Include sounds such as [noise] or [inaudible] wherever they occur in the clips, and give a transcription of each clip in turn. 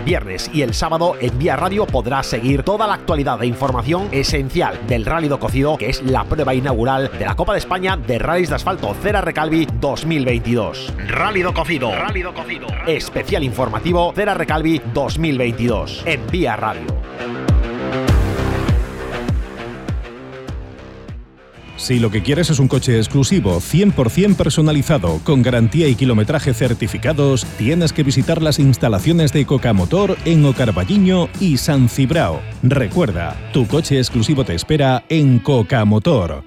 El viernes y el sábado en Vía Radio podrás seguir toda la actualidad e información esencial del Rally do Cocido, que es la prueba inaugural de la Copa de España de Rallys de Asfalto Cera Recalvi 2022. Rally do Cocido. Rally do Cocido. Especial informativo Cera Recalvi 2022 en Vía Radio. Si lo que quieres es un coche exclusivo, 100% personalizado, con garantía y kilometraje certificados, tienes que visitar las instalaciones de Coca Motor en Ocarballiño y San Cibrao. Recuerda, tu coche exclusivo te espera en Coca Motor.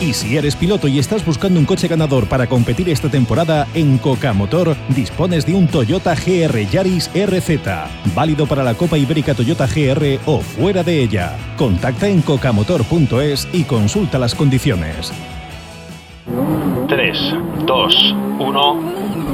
Y si eres piloto y estás buscando un coche ganador para competir esta temporada, en Coca Motor dispones de un Toyota GR Yaris RZ, válido para la Copa Ibérica Toyota GR o fuera de ella. Contacta en cocamotor.es y consulta las condiciones. 3, 2, 1.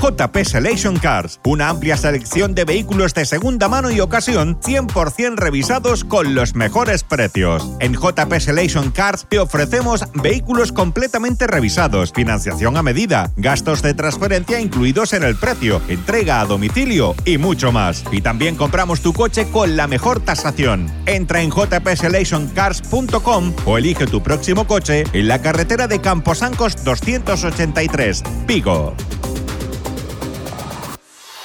JP Selection Cars, una amplia selección de vehículos de segunda mano y ocasión 100% revisados con los mejores precios. En JP Selection Cars te ofrecemos vehículos completamente revisados, financiación a medida, gastos de transferencia incluidos en el precio, entrega a domicilio y mucho más. Y también compramos tu coche con la mejor tasación. Entra en jpselectioncars.com o elige tu próximo coche en la carretera de Camposancos 283, Pico.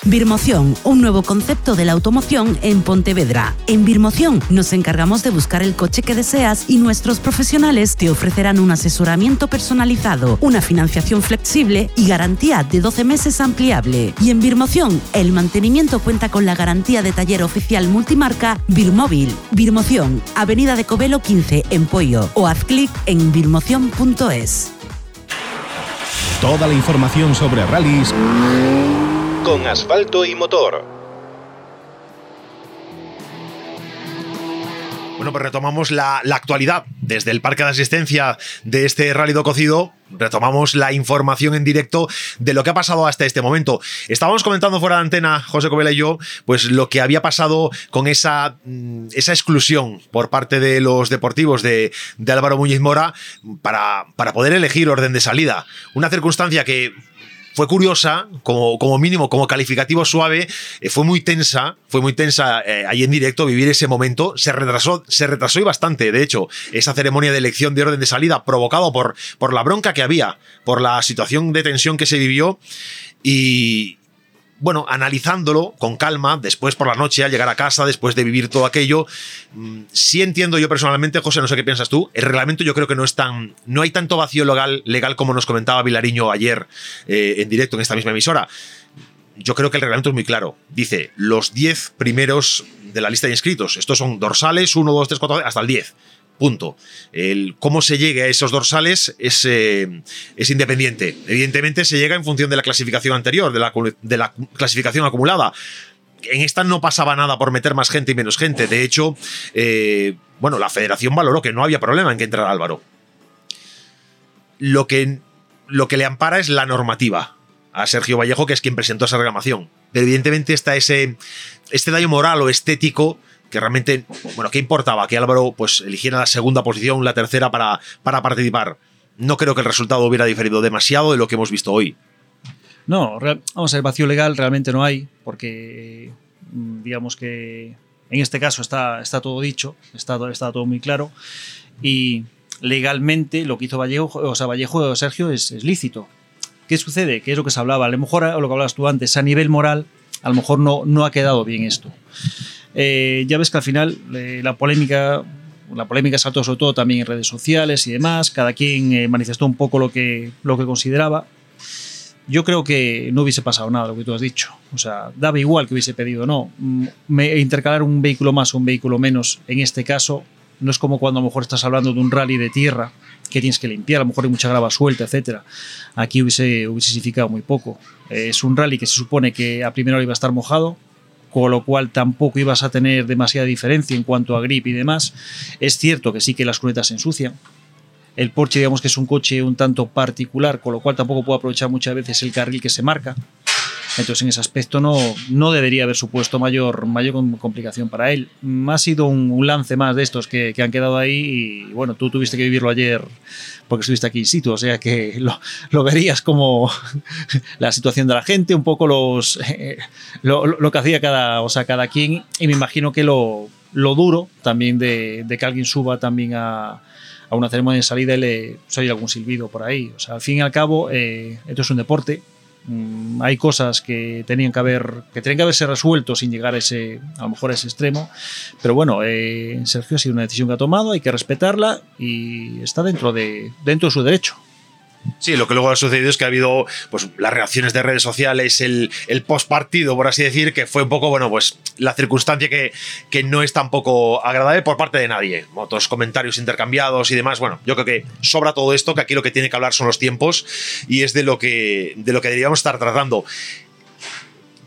Birmoción, un nuevo concepto de la automoción en Pontevedra. En Birmoción nos encargamos de buscar el coche que deseas y nuestros profesionales te ofrecerán un asesoramiento personalizado, una financiación flexible y garantía de 12 meses ampliable. Y en Birmoción, el mantenimiento cuenta con la garantía de taller oficial multimarca Birmóvil. Birmoción, Avenida de Covelo 15 en Pollo o haz clic en birmoción.es. Toda la información sobre rallies con asfalto y motor. Bueno, pues retomamos la, la, actualidad desde el parque de asistencia de este Rally do Cocido. Retomamos la información en directo de lo que ha pasado hasta este momento. Estábamos comentando fuera de antena, José Covela y yo, pues lo que había pasado con esa, mm, esa exclusión por parte de los deportivos de, de Álvaro Muñiz Mora para, para poder elegir orden de salida. Una circunstancia que fue curiosa, como, como mínimo, como calificativo suave, eh, fue muy tensa, fue muy tensa eh, ahí en directo vivir ese momento, se retrasó, se retrasó y bastante, de hecho, esa ceremonia de elección de orden de salida provocado por, por la bronca que había, por la situación de tensión que se vivió. Y, bueno, analizándolo con calma, después por la noche, al llegar a casa, después de vivir todo aquello, mm, sí entiendo yo personalmente, José, no sé qué piensas tú, el reglamento yo creo que no es tan, no hay tanto vacío legal, legal como nos comentaba Vilariño ayer eh, en directo en esta misma emisora. Yo creo que el reglamento es muy claro. Dice los 10 primeros de la lista de inscritos. Estos son dorsales, 1, 2, 3, 4, hasta el 10. Punto. El cómo se llegue a esos dorsales es, eh, es, independiente. Evidentemente se llega en función de la clasificación anterior, de la, clasificación acumulada. En esta no pasaba nada por meter más gente y menos gente. De hecho, eh, bueno, la federación valoró que no había problema en que entrara Álvaro. Lo que, lo que le ampara es la normativa a Sergio Vallejo, que es quien presentó esa reclamación. Pero evidentemente está ese, este daño moral o estético que realmente, bueno, ¿qué importaba? Que Álvaro pues eligiera la segunda posición, la tercera para, para participar. No creo que el resultado hubiera diferido demasiado de lo que hemos visto hoy. No, vamos a ver, vacío legal realmente no hay, porque mm, digamos que en este caso está, está todo dicho, está, está todo muy claro, y legalmente lo que hizo Vallejo, o sea, Vallejo Sergio es, es lícito. ¿Qué sucede? ¿Qué es lo que se hablaba? A lo mejor, o lo que hablabas tú antes, a nivel moral, a lo mejor no, no ha quedado bien esto. Eh, ya ves que al final eh, la polémica la polémica saltó sobre todo también en redes sociales y demás, cada quien eh, manifestó un poco lo que, lo que consideraba. Yo creo que no hubiese pasado nada lo que tú has dicho. O sea, daba igual que hubiese pedido no. Mm, me, intercalar un vehículo más o un vehículo menos, en este caso, No es como cuando a lo mejor estás hablando de un rally de tierra que tienes que limpiar, a lo mejor hay mucha grava suelta, etcétera. Aquí hubiese, hubiese significado muy poco. Es un rally que se supone que a primera hora iba a estar mojado, con lo cual tampoco ibas a tener demasiada diferencia en cuanto a grip y demás. Es cierto que sí que las cunetas se ensucian. El Porsche, digamos que es un coche un tanto particular, con lo cual tampoco puedo aprovechar muchas veces el carril que se marca. Entonces, en ese aspecto no, no debería haber supuesto mayor, mayor complicación para él. Ha sido un, un lance más de estos que, que, han quedado ahí y bueno, tú tuviste que vivirlo ayer porque estuviste aquí in situ, o sea que lo, verías como [laughs] la situación de la gente, un poco los, eh, lo, que hacía cada, o sea, cada quien y me imagino que lo, lo duro también de, de que alguien suba también a, a una ceremonia de salida y le oye algún silbido por ahí. O sea, al fin y al cabo, eh, esto es un deporte, Mm, hay cosas que tenían que haber que tenían que haberse resuelto sin llegar a ese a lo mejor a ese extremo. Pero bueno eh, Sergio ha sido una decisión que ha tomado hay que respetarla y está dentro de dentro de su derecho Sí, lo que luego ha sucedido es que ha habido pues, las reacciones de redes sociales, el, el post partido, por así decir, que fue un poco, bueno, pues la circunstancia que, que no es tampoco agradable por parte de nadie. Otros comentarios intercambiados y demás. Bueno, yo creo que sobra todo esto, que aquí lo que tiene que hablar son los tiempos y es de lo que, de lo que deberíamos estar tratando.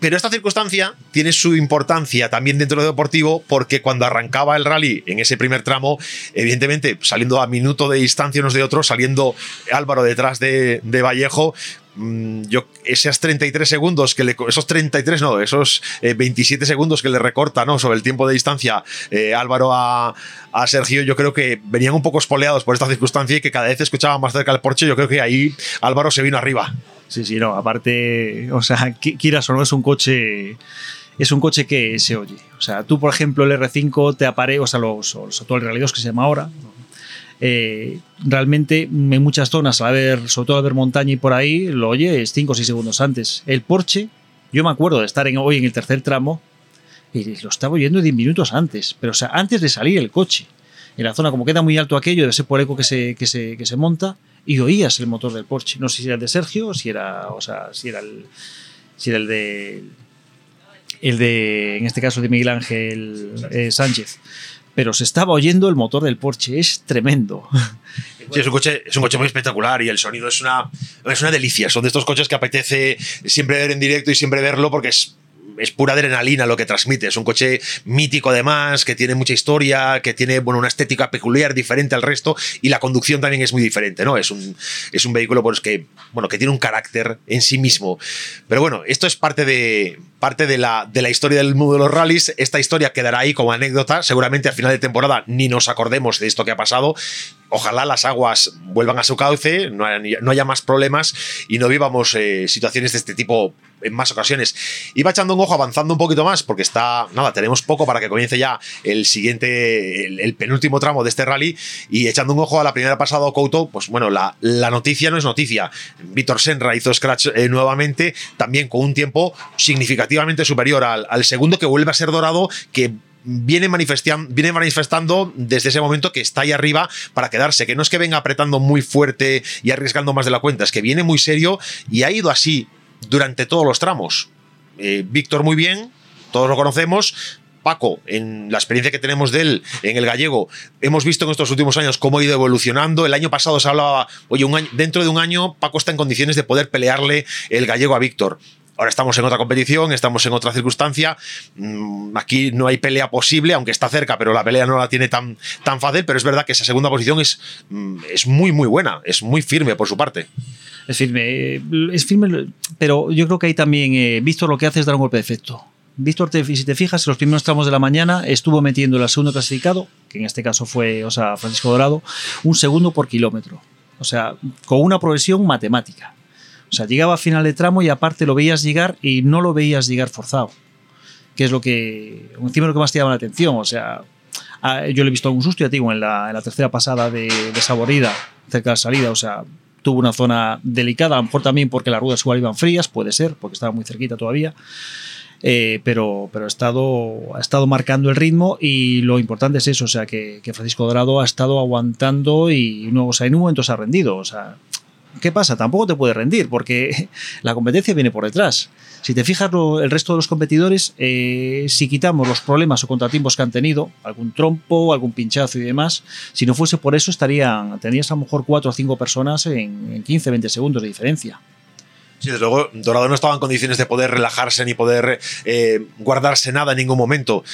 Pero esta circunstancia tiene su importancia también dentro del deportivo porque cuando arrancaba el rally en ese primer tramo, evidentemente saliendo a minuto de distancia unos de otros, saliendo Álvaro detrás de, de Vallejo, mm, yo esos 33 segundos que le esos 33 no esos eh, 27 segundos que le recorta no sobre el tiempo de distancia eh, Álvaro a, a, Sergio yo creo que venían un poco espoleados por esta circunstancia y que cada vez escuchaba más cerca el Porsche yo creo que ahí Álvaro se vino arriba Sí, sí, no, aparte, o sea, quieras o no, es un coche es un coche que se oye. O sea, tú, por ejemplo, el R5 te aparece, o sea, los, los actual Rally 2 que se llama ahora, eh, realmente en muchas zonas, a ver, sobre todo al ver montaña y por ahí, lo oyes 5 o 6 segundos antes. El Porsche, yo me acuerdo de estar hoy en el tercer tramo y lo estaba oyendo 10 minutos antes, pero o sea, antes de salir el coche. En la zona, como queda muy alto aquello, debe ser por eco que se, que se, que se monta, y oías el motor del Porsche. No sé si era el de Sergio o si era, o sea, si era el, si era el de, el de, en este caso, de Miguel Ángel eh, Sánchez. Pero se estaba oyendo el motor del Porsche, es tremendo. [laughs] Sí, es un, coche, es un coche muy espectacular y el sonido es una, es una delicia. Son de estos coches que apetece siempre ver en directo y siempre verlo porque es es pura adrenalina lo que transmite. Es un coche mítico además, que tiene mucha historia, que tiene bueno, una estética peculiar, diferente al resto, y la conducción también es muy diferente, ¿no? Es un, es un vehículo pues, que, bueno, que tiene un carácter en sí mismo. Pero bueno, esto es parte de, parte de la, de la historia del mundo de los rallies. Esta historia quedará ahí como anécdota. Seguramente al final de temporada ni nos acordemos de esto que ha pasado. Ojalá las aguas vuelvan a su cauce, no haya, no haya más problemas y no vivamos eh, situaciones de este tipo en más ocasiones. Iba echando un ojo avanzando un poquito más porque está, nada, tenemos poco para que comience ya el siguiente, el, penúltimo tramo de este rally y echando un ojo a la primera pasada Couto, pues bueno, la, la noticia no es noticia. Víctor Senra hizo scratch eh, nuevamente, también con un tiempo significativamente superior al, segundo que vuelve a ser dorado, que viene, viene manifestando desde ese momento que está ahí arriba para quedarse, que no es que venga apretando muy fuerte y arriesgando más de la cuenta, es que viene muy serio y ha ido así durante todos los tramos. Eh, Víctor muy bien, todos lo conocemos, Paco, en la experiencia que tenemos de él en el gallego, hemos visto en estos últimos años cómo ha ido evolucionando. El año pasado se hablaba, oye, un año, dentro de un año Paco está en condiciones de poder pelearle el gallego a Víctor. Ahora estamos en otra competición, estamos en otra circunstancia. Aquí no hay pelea posible, aunque está cerca, pero la pelea no la tiene tan, tan fácil. Pero es verdad que esa segunda posición es, es muy, muy buena, es muy firme por su parte. Es firme, es firme, pero yo creo que ahí también, eh, Víctor lo que hace es dar un golpe de efecto. Víctor, si te fijas, en los primeros tramos de la mañana estuvo metiendo el segundo clasificado, que en este caso fue o sea, Francisco Dorado, un segundo por kilómetro. O sea, con una progresión matemática. O sea, llegaba a final de tramo y aparte lo veías llegar y no lo veías llegar forzado. Que es lo que, encima lo que más te llama la atención. O sea, yo le he visto algún susto, ya te digo, en la, en la tercera pasada de, de, Saborida, cerca de la salida. O sea, tuvo una zona delicada, a lo mejor también porque las ruedas igual iban frías, puede ser, porque estaba muy cerquita todavía. Eh, pero, pero ha, estado, ha estado marcando el ritmo y lo importante es eso, o sea, que, que Francisco Dorado ha estado aguantando y no, o sea, en un momento se ha rendido, o sea, ¿qué pasa? Tampoco te puede rendir porque [laughs] la competencia viene por detrás. Si te fijas, el resto de los competidores, eh, si quitamos los problemas o contratiempos que han tenido, algún trompo, algún pinchazo y demás, si no fuese por eso, estarían, tendrías a lo mejor cuatro o cinco personas en, en 15, 20 segundos de diferencia. Sí, desde luego, Dorado no estaba en condiciones de poder relajarse ni poder eh, guardarse nada en ningún momento.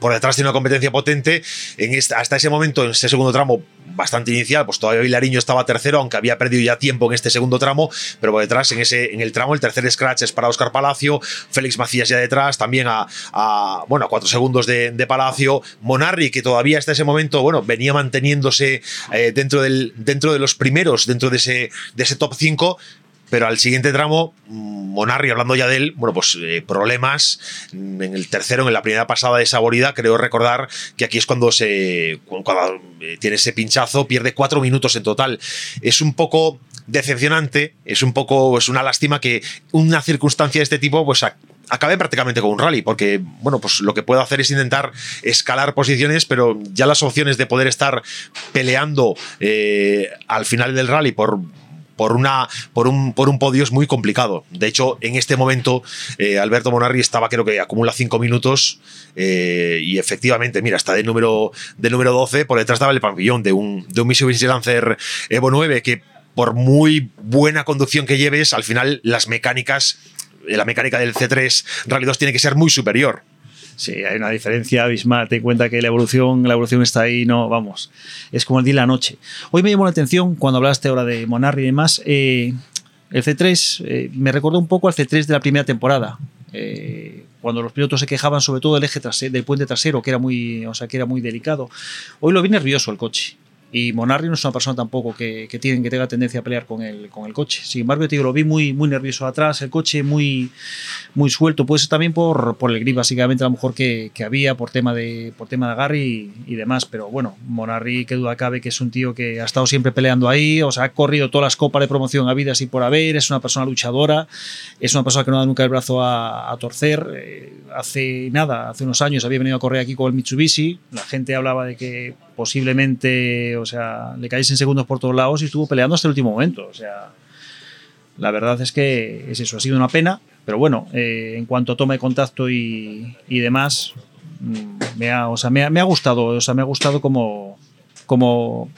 Por detrás tiene una competencia potente. En hasta ese momento, en ese segundo tramo, bastante inicial, pues todavía Vilariño estaba tercero, aunque había perdido ya tiempo en este segundo tramo, pero por detrás, en, ese, en el tramo, el tercer scratch es para Oscar Palacio, Félix Macías ya detrás, también a, bueno, a cuatro segundos de, Palacio, Monarri, que todavía hasta ese momento, bueno, venía manteniéndose eh, dentro, del, dentro de los primeros, dentro de ese, de ese top 5, pero al siguiente tramo, Monarri, hablando ya de él, bueno, pues eh, problemas en el tercero, en la primera pasada de Saborida, creo recordar que aquí es cuando se cuando eh, tiene ese pinchazo, pierde cuatro minutos en total. Es un poco decepcionante, es un poco, es una lástima que una circunstancia de este tipo, pues acabe prácticamente con un rally, porque bueno, pues lo que puedo hacer es intentar escalar posiciones, pero ya las opciones de poder estar peleando eh, al final del rally por por, una, por, un, por un podio es muy complicado. De hecho, en este momento, eh, Alberto Monarri estaba, creo que acumula cinco minutos eh, y efectivamente, mira, está de número, de número 12, por detrás estaba el pabellón de un, de un Mitsubishi Lancer Evo 9 que por muy buena conducción que lleves, al final las mecánicas, la mecánica del C3 Rally 2 tiene que ser muy superior. Sí, hay una diferencia abismal. Ten cuenta que la evolución, la evolución está ahí, no, vamos. Es como el día y la noche. Hoy me llamó la atención cuando hablaste ahora de Monarri y demás. Eh, el C3 eh, me recordó un poco al C3 de la primera temporada. Eh, cuando los pilotos se quejaban sobre todo del eje trasero, del puente trasero, que era muy, o sea, que era muy delicado. Hoy lo vi nervioso el coche. Y Monarri no es una persona tampoco que, que, tiene, que tenga tendencia a pelear con el, con el coche. Sin embargo, yo te digo, lo vi muy, muy nervioso atrás, el coche muy, muy suelto. Puede ser también por, por el grip, básicamente, a lo mejor que, que había por tema de, por tema de agarre y, demás. Pero bueno, Monarri, que duda cabe que es un tío que ha estado siempre peleando ahí, o sea, ha corrido todas las copas de promoción a vida y por haber, es una persona luchadora, es una persona que no da nunca el brazo a, a torcer. Eh, hace nada, hace unos años había venido a correr aquí con el Mitsubishi, la gente hablaba de que posiblemente, o sea, le caéis en segundos por todos lados y estuvo peleando hasta el último momento. O sea, la verdad es que es eso, ha sido una pena, pero bueno, eh, en cuanto a toma de contacto y, y demás, mm, me ha, o sea, me ha, me ha, gustado, o sea, me ha gustado como, como,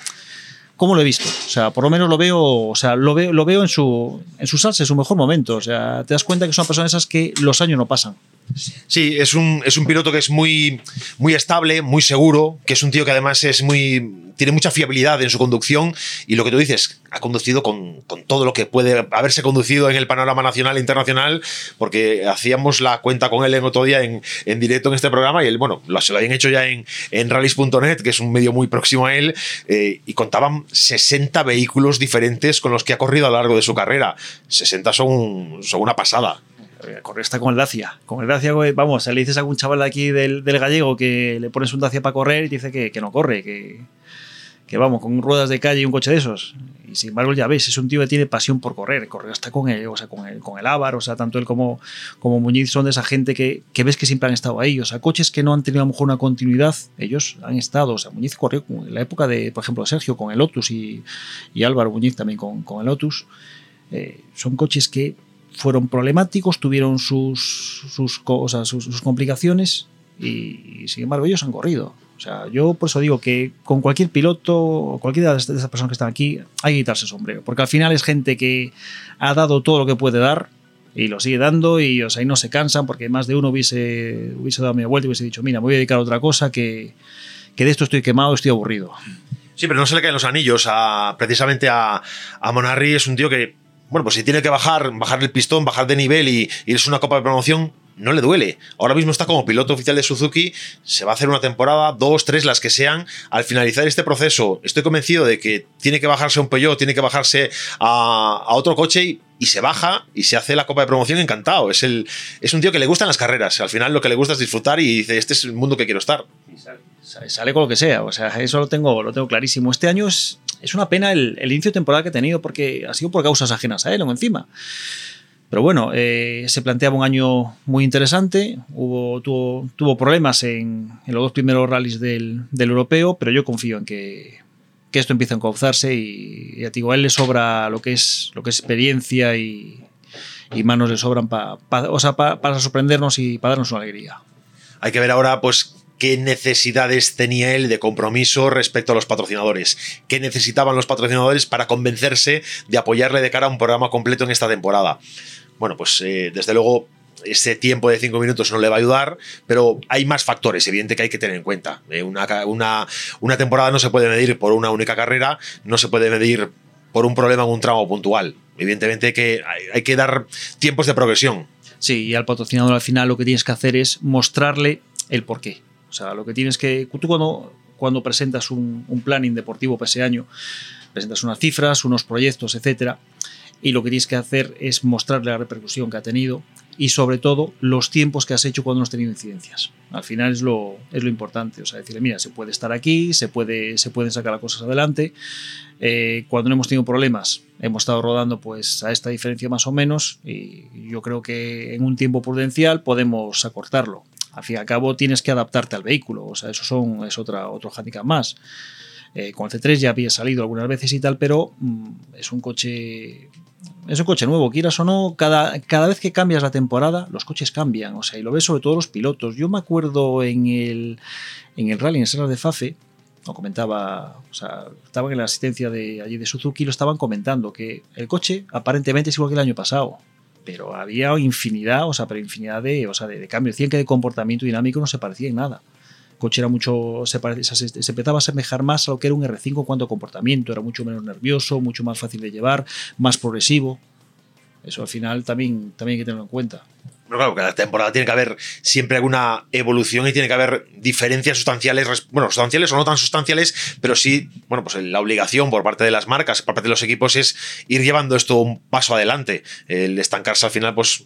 como lo he visto. O sea, por lo menos lo veo, o sea, lo veo, lo veo en su, en su salsa, en su mejor momento. O sea, te das cuenta que son personas esas que los años no pasan. Sí, es un, es un piloto que es muy, muy estable, muy seguro, que es un tío que además es muy, tiene mucha fiabilidad en su conducción y lo que tú dices, ha conducido con, con, todo lo que puede haberse conducido en el panorama nacional e internacional, porque hacíamos la cuenta con él en otro día en, en directo en este programa y él, bueno, lo, se lo habían hecho ya en, en rallies.net, que es un medio muy próximo a él, eh, y contaban 60 vehículos diferentes con los que ha corrido a lo largo de su carrera. 60 son, son una pasada correr está con el Dacia. Con el Dacia, vamos, le dices a algún chaval de aquí del, gallego que le pones un Dacia para correr y te dice que, no corre, que, vamos, con ruedas de calle y un coche de esos. Y sin embargo, ya ves, es un tío que tiene pasión por correr. Correr hasta con el, o sea, con el, con el Ávar, o sea, tanto él como, como Muñiz son de esa gente que, ves que siempre han estado ahí. O sea, coches que no han tenido a lo mejor una continuidad, ellos han estado. O sea, Muñiz corrió en la época de, por ejemplo, Sergio con el Lotus y, y Álvaro Muñiz también con, con el Lotus. Eh, son coches que fueron problemáticos, tuvieron sus, sus, sea, sus, complicaciones y, sin embargo ellos han corrido. O sea, yo por eso digo que con cualquier piloto o cualquiera de esas personas que están aquí hay que quitarse el sombrero, porque al final es gente que ha dado todo lo que puede dar y lo sigue dando y, o y no se cansan porque más de uno hubiese, hubiese dado media vuelta y hubiese dicho, mira, me voy a dedicar a otra cosa que, que de esto estoy quemado, estoy aburrido. Sí, pero no se le caen los anillos a, precisamente a, a Monarri, es un tío que bueno, pues si tiene que bajar, bajar el pistón, bajar de nivel y, y es una copa de promoción, no le duele. Ahora mismo está como piloto oficial de Suzuki, se va a hacer una temporada, dos, tres, las que sean. Al finalizar este proceso, estoy convencido de que tiene que bajarse un Peugeot, tiene que bajarse a, otro coche y, y, se baja y se hace la copa de promoción encantado. Es, el, es un tío que le gustan las carreras. Al final lo que le gusta es disfrutar y dice, este es el mundo que quiero estar. Sale con lo que sea, o sea, eso lo tengo, lo tengo clarísimo. Este año es, es una pena el, inicio de temporada que ha tenido porque ha sido por causas ajenas a él o encima. Pero bueno, eh, se planteaba un año muy interesante, hubo, tuvo, tuvo problemas en, los dos primeros rallies del, europeo, pero yo confío en que, que esto empieza a encauzarse y, a él le sobra lo que es, lo que es experiencia y, y manos le sobran para o sea, para sorprendernos y para darnos una alegría. Hay que ver ahora, pues, qué necesidades tenía él de compromiso respecto a los patrocinadores, qué necesitaban los patrocinadores para convencerse de apoyarle de cara a un programa completo en esta temporada. Bueno, pues eh, desde luego ese tiempo de cinco minutos no le va a ayudar, pero hay más factores, evidente que hay que tener en cuenta. Eh, una, una, temporada no se puede medir por una única carrera, no se puede medir por un problema en un tramo puntual. Evidentemente que hay, que dar tiempos de progresión. Sí, y al patrocinador al final lo que tienes que hacer es mostrarle el porqué. O sea, lo que tienes que. Tú cuando, cuando presentas un, un planning deportivo para ese año, presentas unas cifras, unos proyectos, etcétera, y lo que tienes que hacer es mostrarle la repercusión que ha tenido y sobre todo los tiempos que has hecho cuando no has tenido incidencias. Al final es lo, es lo importante, o sea, decirle, mira, se puede estar aquí, se, puede, se pueden sacar las cosas adelante. Eh, cuando no hemos tenido problemas, hemos estado rodando pues a esta diferencia más o menos y yo creo que en un tiempo prudencial podemos acortarlo. Al fin y al cabo tienes que adaptarte al vehículo, o sea, eso son, es otra, otro handicap más. Eh, con el C3 ya había salido algunas veces y tal, pero mm, es un coche es un coche nuevo, quieras o no, cada, cada vez que cambias la temporada, los coches cambian, o sea, y lo ves sobre todo los pilotos. Yo me acuerdo en el, en el rally en de Fafe, lo comentaba, o sea, estaban en la asistencia de allí de Suzuki, lo estaban comentando, que el coche aparentemente es igual que el año pasado, pero había infinidad, o sea, pero infinidad de, o sea, de, cambios. Decían que de comportamiento dinámico no se parecía en nada coche era mucho, se, se, empezaba a asemejar más a lo que era un R5 en cuanto a comportamiento, era mucho menos nervioso, mucho más fácil de llevar, más progresivo. Eso al final también, también hay que tenerlo en cuenta. Claro, cada temporada tiene que haber siempre alguna evolución y tiene que haber diferencias sustanciales, bueno, sustanciales o no tan sustanciales, pero sí, bueno, pues la obligación por parte de las marcas, por parte de los equipos es ir llevando esto un paso adelante. El estancarse al final, pues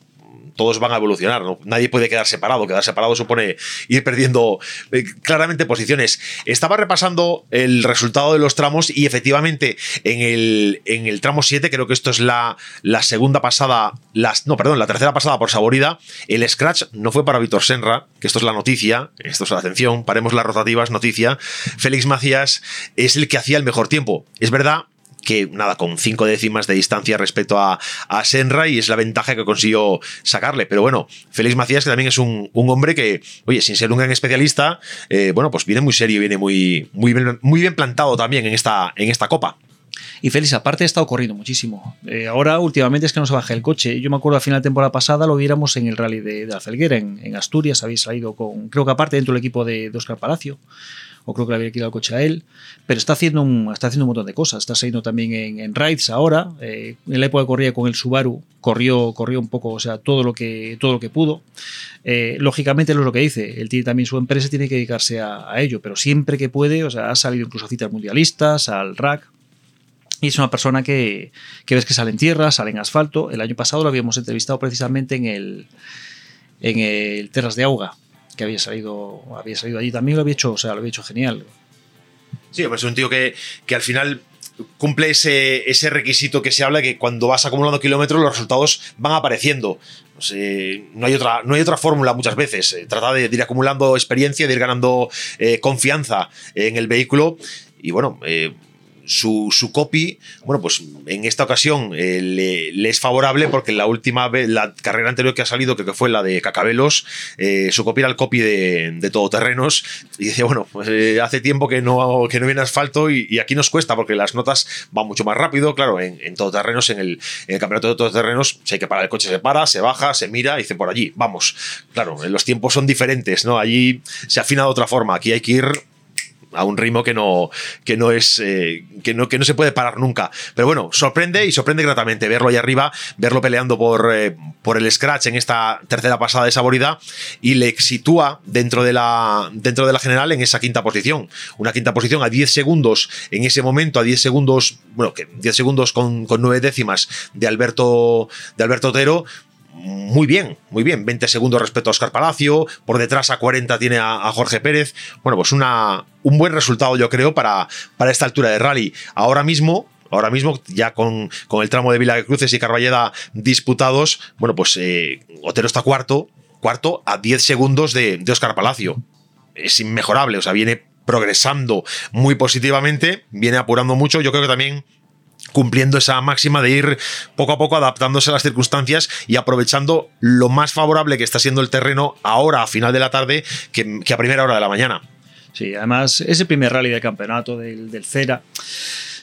todos van a evolucionar, ¿no? nadie puede quedar separado, quedar separado supone ir perdiendo eh, claramente posiciones. Estaba repasando el resultado de los tramos y efectivamente en el, en el tramo 7, creo que esto es la, la segunda pasada, las, no, perdón, la tercera pasada por Saborida, el scratch no fue para Víctor Senra, que esto es la noticia, esto es la atención, paremos las rotativas, noticia, Félix Macías es el que hacía el mejor tiempo. Es verdad que nada, con cinco décimas de distancia respecto a, a Senra y es la ventaja que consiguió sacarle. Pero bueno, Félix Macías, que también es un, hombre que, oye, sin ser un gran especialista, eh, bueno, pues viene muy serio, viene muy, muy, bien, muy bien plantado también en esta, en esta copa. Y Félix, aparte, estado corriendo muchísimo. Eh, ahora, últimamente, es que no se baja el coche. Yo me acuerdo a final de temporada pasada lo viéramos en el rally de, de en, Asturias. Habéis salido con, creo que aparte, dentro del equipo de, de Oscar Palacio o creo que le había quitado el coche a él, pero está haciendo un, está haciendo un montón de cosas. Está saliendo también en, en rides ahora. Eh, en la época que corría con el Subaru, corrió, corrió un poco, o sea, todo lo que, todo lo que pudo. Eh, lógicamente, es lo que dice. Él tiene también su empresa, tiene que dedicarse a, ello, pero siempre que puede, o sea, ha salido incluso a citas mundialistas, al rack. Y es una persona que, que ves que sale en tierra, sale en asfalto. El año pasado lo habíamos entrevistado precisamente en el, en el Terras de Auga, que había salido, había salido allí también lo había hecho, o sea, lo había hecho genial. Sí, pues es un tío que, que al final cumple ese, ese, requisito que se habla que cuando vas acumulando kilómetros los resultados van apareciendo. no, hay otra, no hay otra fórmula muchas veces. Eh, trata de, ir acumulando experiencia, de ir ganando eh, confianza en el vehículo. Y bueno, eh, su, su, copy, bueno, pues en esta ocasión eh, le, es favorable porque la última vez, la carrera anterior que ha salido, que fue la de Cacabelos, eh, su copy era el copy de, de todoterrenos. Y decía, bueno, pues eh, hace tiempo que no, que no viene asfalto y, aquí nos cuesta porque las notas van mucho más rápido. Claro, en, en todoterrenos, en el, en el campeonato de todoterrenos, si hay que parar el coche, se para, se baja, se mira y dice por allí, vamos. Claro, los tiempos son diferentes, ¿no? Allí se afina de otra forma. Aquí hay que ir a un ritmo que no, que no es eh, que, no, que no se puede parar nunca. Pero bueno, sorprende y sorprende gratamente verlo ahí arriba, verlo peleando por, eh, por el scratch en esta tercera pasada de Saborida y le sitúa dentro de la dentro de la general en esa quinta posición. Una quinta posición a 10 segundos en ese momento, a 10 segundos, bueno, que 10 segundos con, con 9 décimas de Alberto de Alberto Otero muy bien, muy bien. 20 segundos respecto a Oscar Palacio. Por detrás a 40 tiene a, Jorge Pérez. Bueno, pues una, un buen resultado, yo creo, para, para esta altura de rally. Ahora mismo, ahora mismo, ya con, con el tramo de Vila Cruces y Carballeda disputados, bueno, pues eh, Otero está cuarto, cuarto a 10 segundos de, de Oscar Palacio. Es inmejorable, o sea, viene progresando muy positivamente, viene apurando mucho. Yo creo que también cumpliendo esa máxima de ir poco a poco adaptándose a las circunstancias y aprovechando lo más favorable que está siendo el terreno ahora a final de la tarde que, a primera hora de la mañana. Sí, además ese primer rally de campeonato del, del Cera.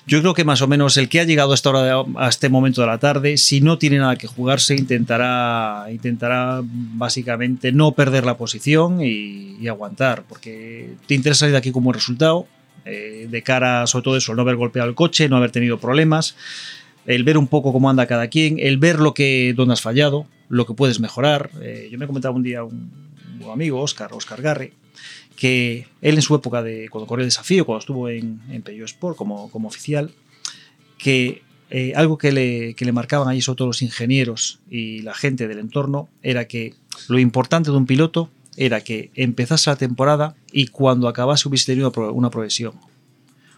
Yo creo que más o menos el que ha llegado a esta hora a este momento de la tarde, si no tiene nada que jugarse, intentará, intentará básicamente no perder la posición y, aguantar, porque te interesa salir de aquí como resultado, eh, de cara sobre todo eso, el no haber golpeado el coche, no haber tenido problemas, el ver un poco cómo anda cada quien, el ver lo que dónde has fallado, lo que puedes mejorar. Eh, yo me comentaba un día un, un amigo, Oscar, Oscar Garre, que él en su época de cuando corrió el desafío, cuando estuvo en, en Peugeot Sport como, como oficial, que eh, algo que le, que le, marcaban allí sobre todo los ingenieros y la gente del entorno era que lo importante de un piloto era que empezase la temporada y cuando acabase hubiese tenido una progresión.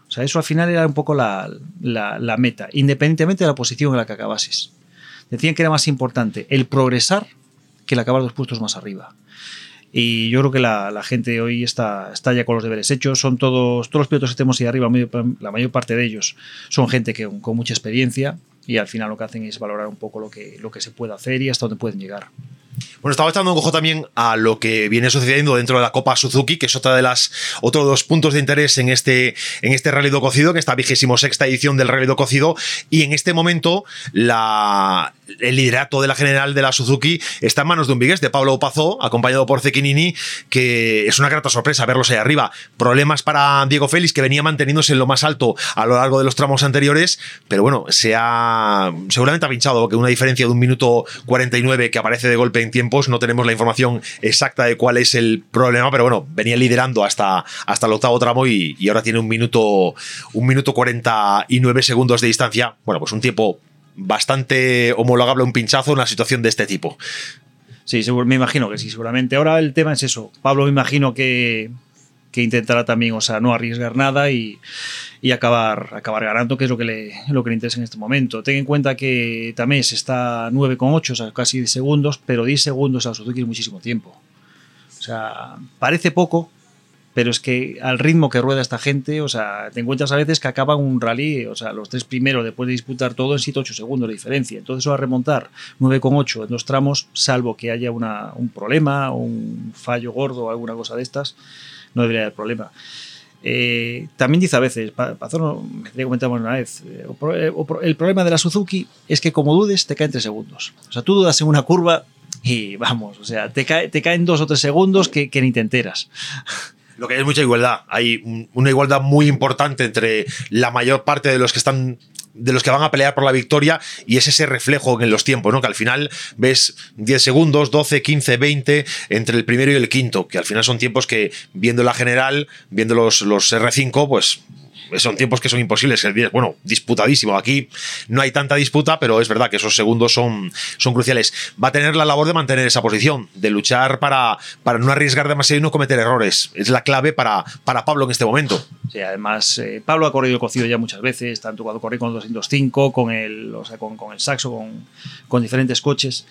O sea, eso al final era un poco la, la, meta, independientemente de la posición en la que acabases. Decían que era más importante el progresar que el acabar dos puestos más arriba. Y yo creo que la, la, gente hoy está, está ya con los deberes hechos. Son todos, todos los pilotos que tenemos ahí arriba, la mayor parte de ellos son gente que con mucha experiencia y al final lo que hacen es valorar un poco lo que, lo que se puede hacer y hasta dónde pueden llegar. Bueno, estaba echando un ojo también a lo que viene sucediendo dentro de la Copa Suzuki, que es otra de las otros dos puntos de interés en este, en este Rally do Cocido, en esta vigésimo sexta edición del Rally do Cocido. Y en este momento, el liderato de la general de la Suzuki está en manos de un vigués, de Pablo Pazó, acompañado por Cequinini, que es una grata sorpresa verlos ahí arriba. Problemas para Diego Félix, que venía manteniéndose en lo más alto a lo largo de los tramos anteriores, pero bueno, se ha seguramente ha pinchado, porque una diferencia de un minuto 49 que aparece de golpe en tiempos, no tenemos la información exacta de cuál es el problema, pero bueno, venía liderando hasta, hasta el octavo tramo y, ahora tiene un minuto, un minuto 49 segundos de distancia. Bueno, pues un tiempo bastante homologable un pinchazo en una situación de este tipo. Sí, me imagino que sí, seguramente. Ahora el tema es eso. Pablo me imagino que, que intentará también, o sea, no arriesgar nada y, y, acabar, acabar ganando, que es lo que, le, lo que interesa en este momento. Ten en cuenta que Tamés está 9,8, o sea, casi 10 segundos, pero 10 segundos a Suzuki es muchísimo tiempo. O sea, parece poco, pero es que al ritmo que rueda esta gente, o sea, te encuentras a veces que acaban un rally, o sea, los tres primeros después de disputar todo en 7-8 segundos de diferencia. Entonces, eso a remontar 9,8 en dos tramos, salvo que haya una, un problema, un fallo gordo o alguna cosa de estas, no debería haber problema. Eh, también dice a veces, Pazón me comentamos una vez, eh, el problema de la Suzuki es que como dudes te caen tres segundos. O sea, tú dudas en una curva y vamos, o sea, te, cae, te caen dos o tres segundos que, que ni te enteras [laughs] lo que hay es mucha igualdad. Hay una igualdad muy importante entre la mayor parte de los que están de los que van a pelear por la victoria y es ese reflejo en los tiempos, ¿no? Que al final ves 10 segundos, 12, 15, 20 entre el primero y el quinto, que al final son tiempos que viendo la general, viendo los, los R5, pues son tiempos que son imposibles. Bueno, disputadísimo. Aquí no hay tanta disputa, pero es verdad que esos segundos son, son cruciales. Va a tener la labor de mantener esa posición, de luchar para, para no arriesgar demasiado y no cometer errores. Es la clave para, para Pablo en este momento. Sí, además, eh, Pablo ha corrido cocido ya muchas veces, tanto cuando corrió con el 205, con el, o sea, con, con el saxo, con, con diferentes coches.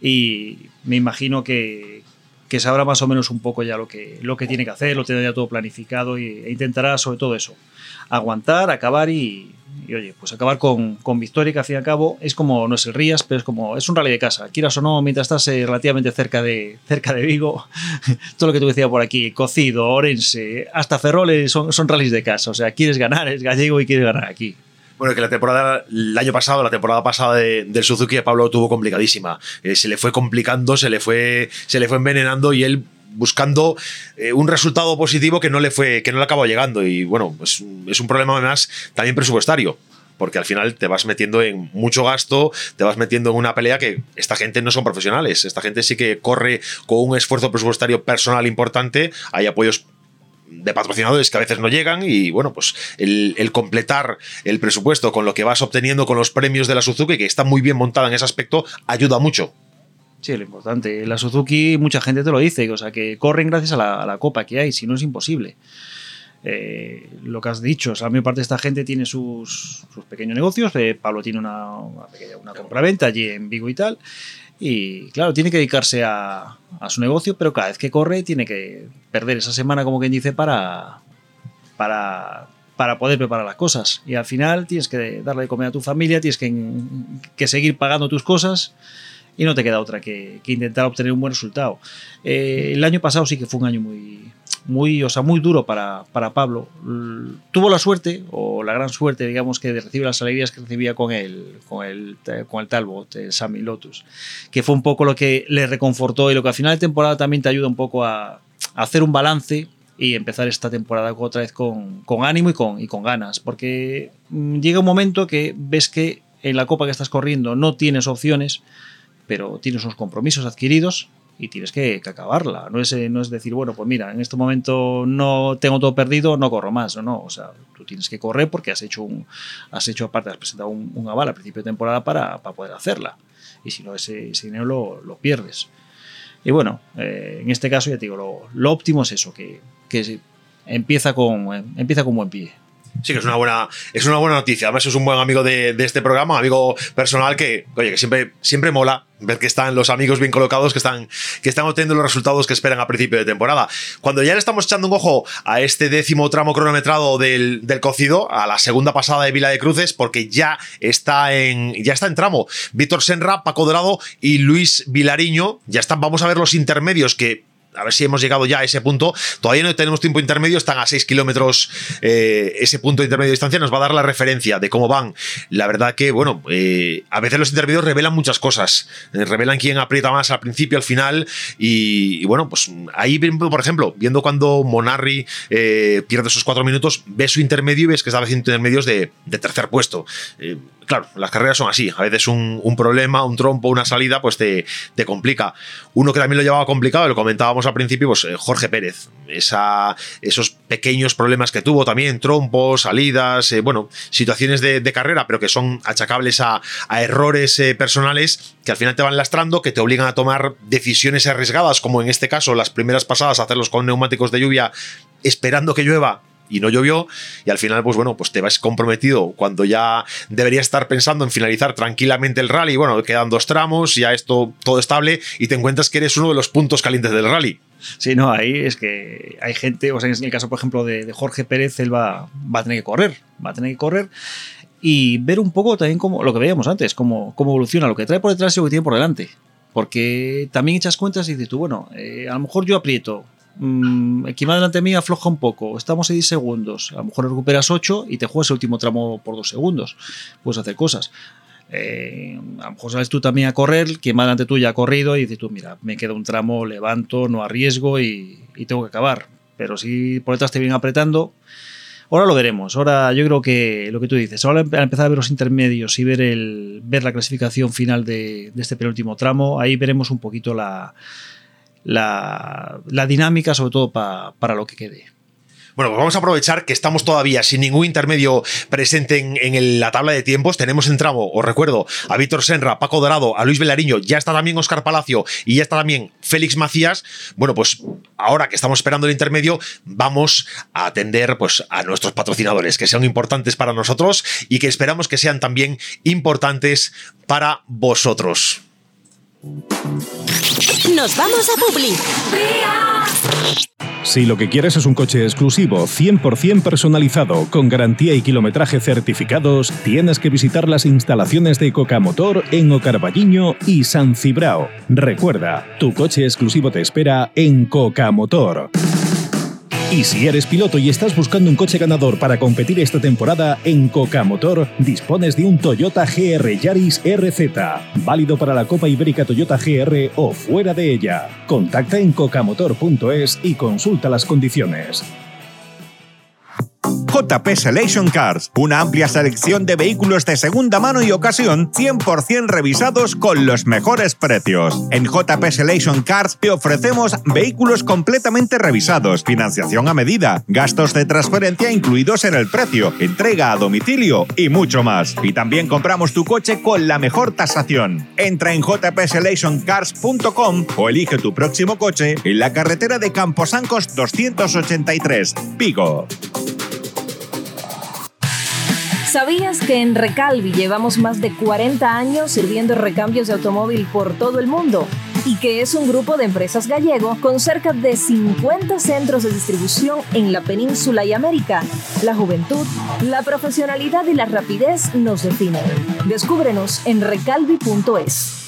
Y me imagino que, que sabrá más o menos un poco ya lo que, lo que tiene que hacer, lo tiene ya todo planificado e intentará sobre todo eso, aguantar, acabar y, y oye, pues acabar con, con, victoria, que al fin y al cabo es como, no es el Rías, pero es como, es un rally de casa, quieras o no, mientras estás eh, relativamente cerca de, cerca de Vigo, [laughs] todo lo que tú decías por aquí, Cocido, Orense, hasta Ferrol son, son rallies de casa, o sea, quieres ganar, es gallego y quieres ganar aquí. Bueno, que la temporada, el año pasado, la temporada pasada de, del Suzuki, Pablo tuvo complicadísima. Eh, se le fue complicando, se le fue, se le fue envenenando y él buscando eh, un resultado positivo que no le fue, que no le acabó llegando. Y bueno, es, es un problema además también presupuestario porque al final te vas metiendo en mucho gasto, te vas metiendo en una pelea que esta gente no son profesionales, esta gente sí que corre con un esfuerzo presupuestario personal importante, hay apoyos de patrocinadores que a veces no llegan y bueno, pues el, el, completar el presupuesto con lo que vas obteniendo con los premios de la Suzuki, que está muy bien montada en ese aspecto, ayuda mucho. Sí, lo importante. La Suzuki, mucha gente te lo dice, o sea, que corren gracias a la, a la copa que hay, si no es imposible. Eh, lo que has dicho, o sea, la mayor parte de esta gente tiene sus, sus pequeños negocios. Eh, Pablo tiene una, una, una compraventa allí en Vigo y tal. Y claro, tiene que dedicarse a, su negocio, pero cada vez que corre tiene que perder esa semana, como quien dice, para, para, para poder preparar las cosas. Y al final tienes que darle de comer a tu familia, tienes que, seguir pagando tus cosas y no te queda otra que, que intentar obtener un buen resultado. Eh, el año pasado sí que fue un año muy, muy, o sea, muy duro para, para Pablo. Tuvo la suerte, o la gran suerte, digamos, que de recibir las alegrías que recibía con el, con el, con el Talbot, el Sammy Lotus, que fue un poco lo que le reconfortó y lo que al final de temporada también te ayuda un poco a, a hacer un balance y empezar esta temporada otra vez con, con ánimo y con, y con ganas, porque mm, llega un momento que ves que en la copa que estás corriendo no tienes opciones, pero tienes unos compromisos adquiridos y tienes que, que acabarla. No es, eh, no es decir, bueno, pues mira, en este momento no tengo todo perdido, no corro más. No, no. O sea, tú tienes que correr porque has hecho, un, has hecho aparte, has presentado un, un aval a principio de temporada para, para poder hacerla. Y si no, ese, ese dinero lo, lo pierdes. Y bueno, eh, en este caso ya te digo, lo, lo óptimo es eso, que, que empieza con, eh, empieza con buen pie. Sí, que es una buena, es una buena noticia. Además, es un buen amigo de, de este programa, amigo personal que, oye, que siempre, siempre mola ver que están los amigos bien colocados, que están, que obteniendo los resultados que esperan a principio de temporada. Cuando ya le estamos echando un ojo a este décimo tramo cronometrado del, del cocido, a la segunda pasada de Vila de Cruces, porque ya está en, ya está en tramo. Víctor Senra, Paco Dorado y Luis Vilariño. Ya están, vamos a ver los intermedios que a ver si hemos llegado ya a ese punto. Todavía no tenemos tiempo intermedio, están a 6 kilómetros. eh, ese punto de intermedio de distancia nos va a dar la referencia de cómo van. La verdad que, bueno, eh, a veces los intermedios revelan muchas cosas. Eh, revelan quién aprieta más al principio, al final. Y, bueno, pues ahí, por ejemplo, viendo cuando Monarri pierde esos cuatro minutos, ves su intermedio y ves que está haciendo intermedios de, de tercer puesto. Claro, las carreras son así. A veces un, un problema, un trompo, una salida, pues te, te complica. Uno que también lo llevaba complicado, lo comentábamos al principio, pues eh, Jorge Pérez. Esa, esos pequeños problemas que tuvo también, trompos, salidas, eh, bueno, situaciones de, carrera, pero que son achacables a, a errores eh, personales que al final te van lastrando, que te obligan a tomar decisiones arriesgadas, como en este caso las primeras pasadas, hacerlos con neumáticos de lluvia, esperando que llueva y no llovió y al final pues bueno pues te vas comprometido cuando ya deberías estar pensando en finalizar tranquilamente el rally bueno quedan dos tramos ya esto todo estable y te encuentras que eres uno de los puntos calientes del rally Sí, no, ahí es que hay gente, o sea, en el caso, por ejemplo, de, de Jorge Pérez, él va, va a tener que correr, va a tener que correr y ver un poco también como lo que veíamos antes, cómo, cómo evoluciona, lo que trae por detrás y lo que tiene por delante. Porque también echas cuentas y dices tú, bueno, eh, a lo mejor yo aprieto, mm, quien va delante de mí afloja un poco, estamos a 10 segundos, a lo mejor recuperas 8 y te juegas el último tramo por 2 segundos, puedes hacer cosas. Eh, a lo mejor sabes tú también a correr, quien va delante tuyo ha corrido y dices tú, mira, me queda un tramo, levanto, no arriesgo y, y tengo que acabar. Pero si por detrás te vienen apretando, ahora lo veremos. Ahora yo creo que lo que tú dices, ahora al empezar a ver los intermedios y ver, el, ver la clasificación final de, de este penúltimo tramo, ahí veremos un poquito la, la, la dinámica, sobre todo pa, para lo que quede. Bueno, pues vamos a aprovechar que estamos todavía sin ningún intermedio presente en, en la tabla de tiempos. Tenemos en tramo, os recuerdo, a Víctor Senra, Paco Dorado, a Luis Velariño, ya está también Oscar Palacio y ya está también Félix Macías. Bueno, pues ahora que estamos esperando el intermedio, vamos a atender pues, a nuestros patrocinadores, que sean importantes para nosotros y que esperamos que sean también importantes para vosotros. Nos vamos a Publi. Si lo que quieres es un coche exclusivo, 100% personalizado, con garantía y kilometraje certificados, tienes que visitar las instalaciones de Coca Motor en Ocarballiño y San Cibrao. Recuerda, tu coche exclusivo te espera en Coca Motor. Y si eres piloto y estás buscando un coche ganador para competir esta temporada, en Coca Motor dispones de un Toyota GR Yaris RZ, válido para la Copa Ibérica Toyota GR o fuera de ella. Contacta en cocamotor.es y consulta las condiciones. JP Selection Cars, una amplia selección de vehículos de segunda mano y ocasión 100% revisados con los mejores precios. En JP Selection Cars te ofrecemos vehículos completamente revisados, financiación a medida, gastos de transferencia incluidos en el precio, entrega a domicilio y mucho más. Y también compramos tu coche con la mejor tasación. Entra en jpselectioncars.com o elige tu próximo coche en la carretera de Camposancos 283, Vigo. ¿Sabías que en Recalvi llevamos más de 40 años sirviendo recambios de automóvil por todo el mundo? y que es un grupo de empresas gallego con cerca de 50 centros de distribución en la península y América. La juventud, la profesionalidad y la rapidez nos definen. Descúbrenos en recalvi.es.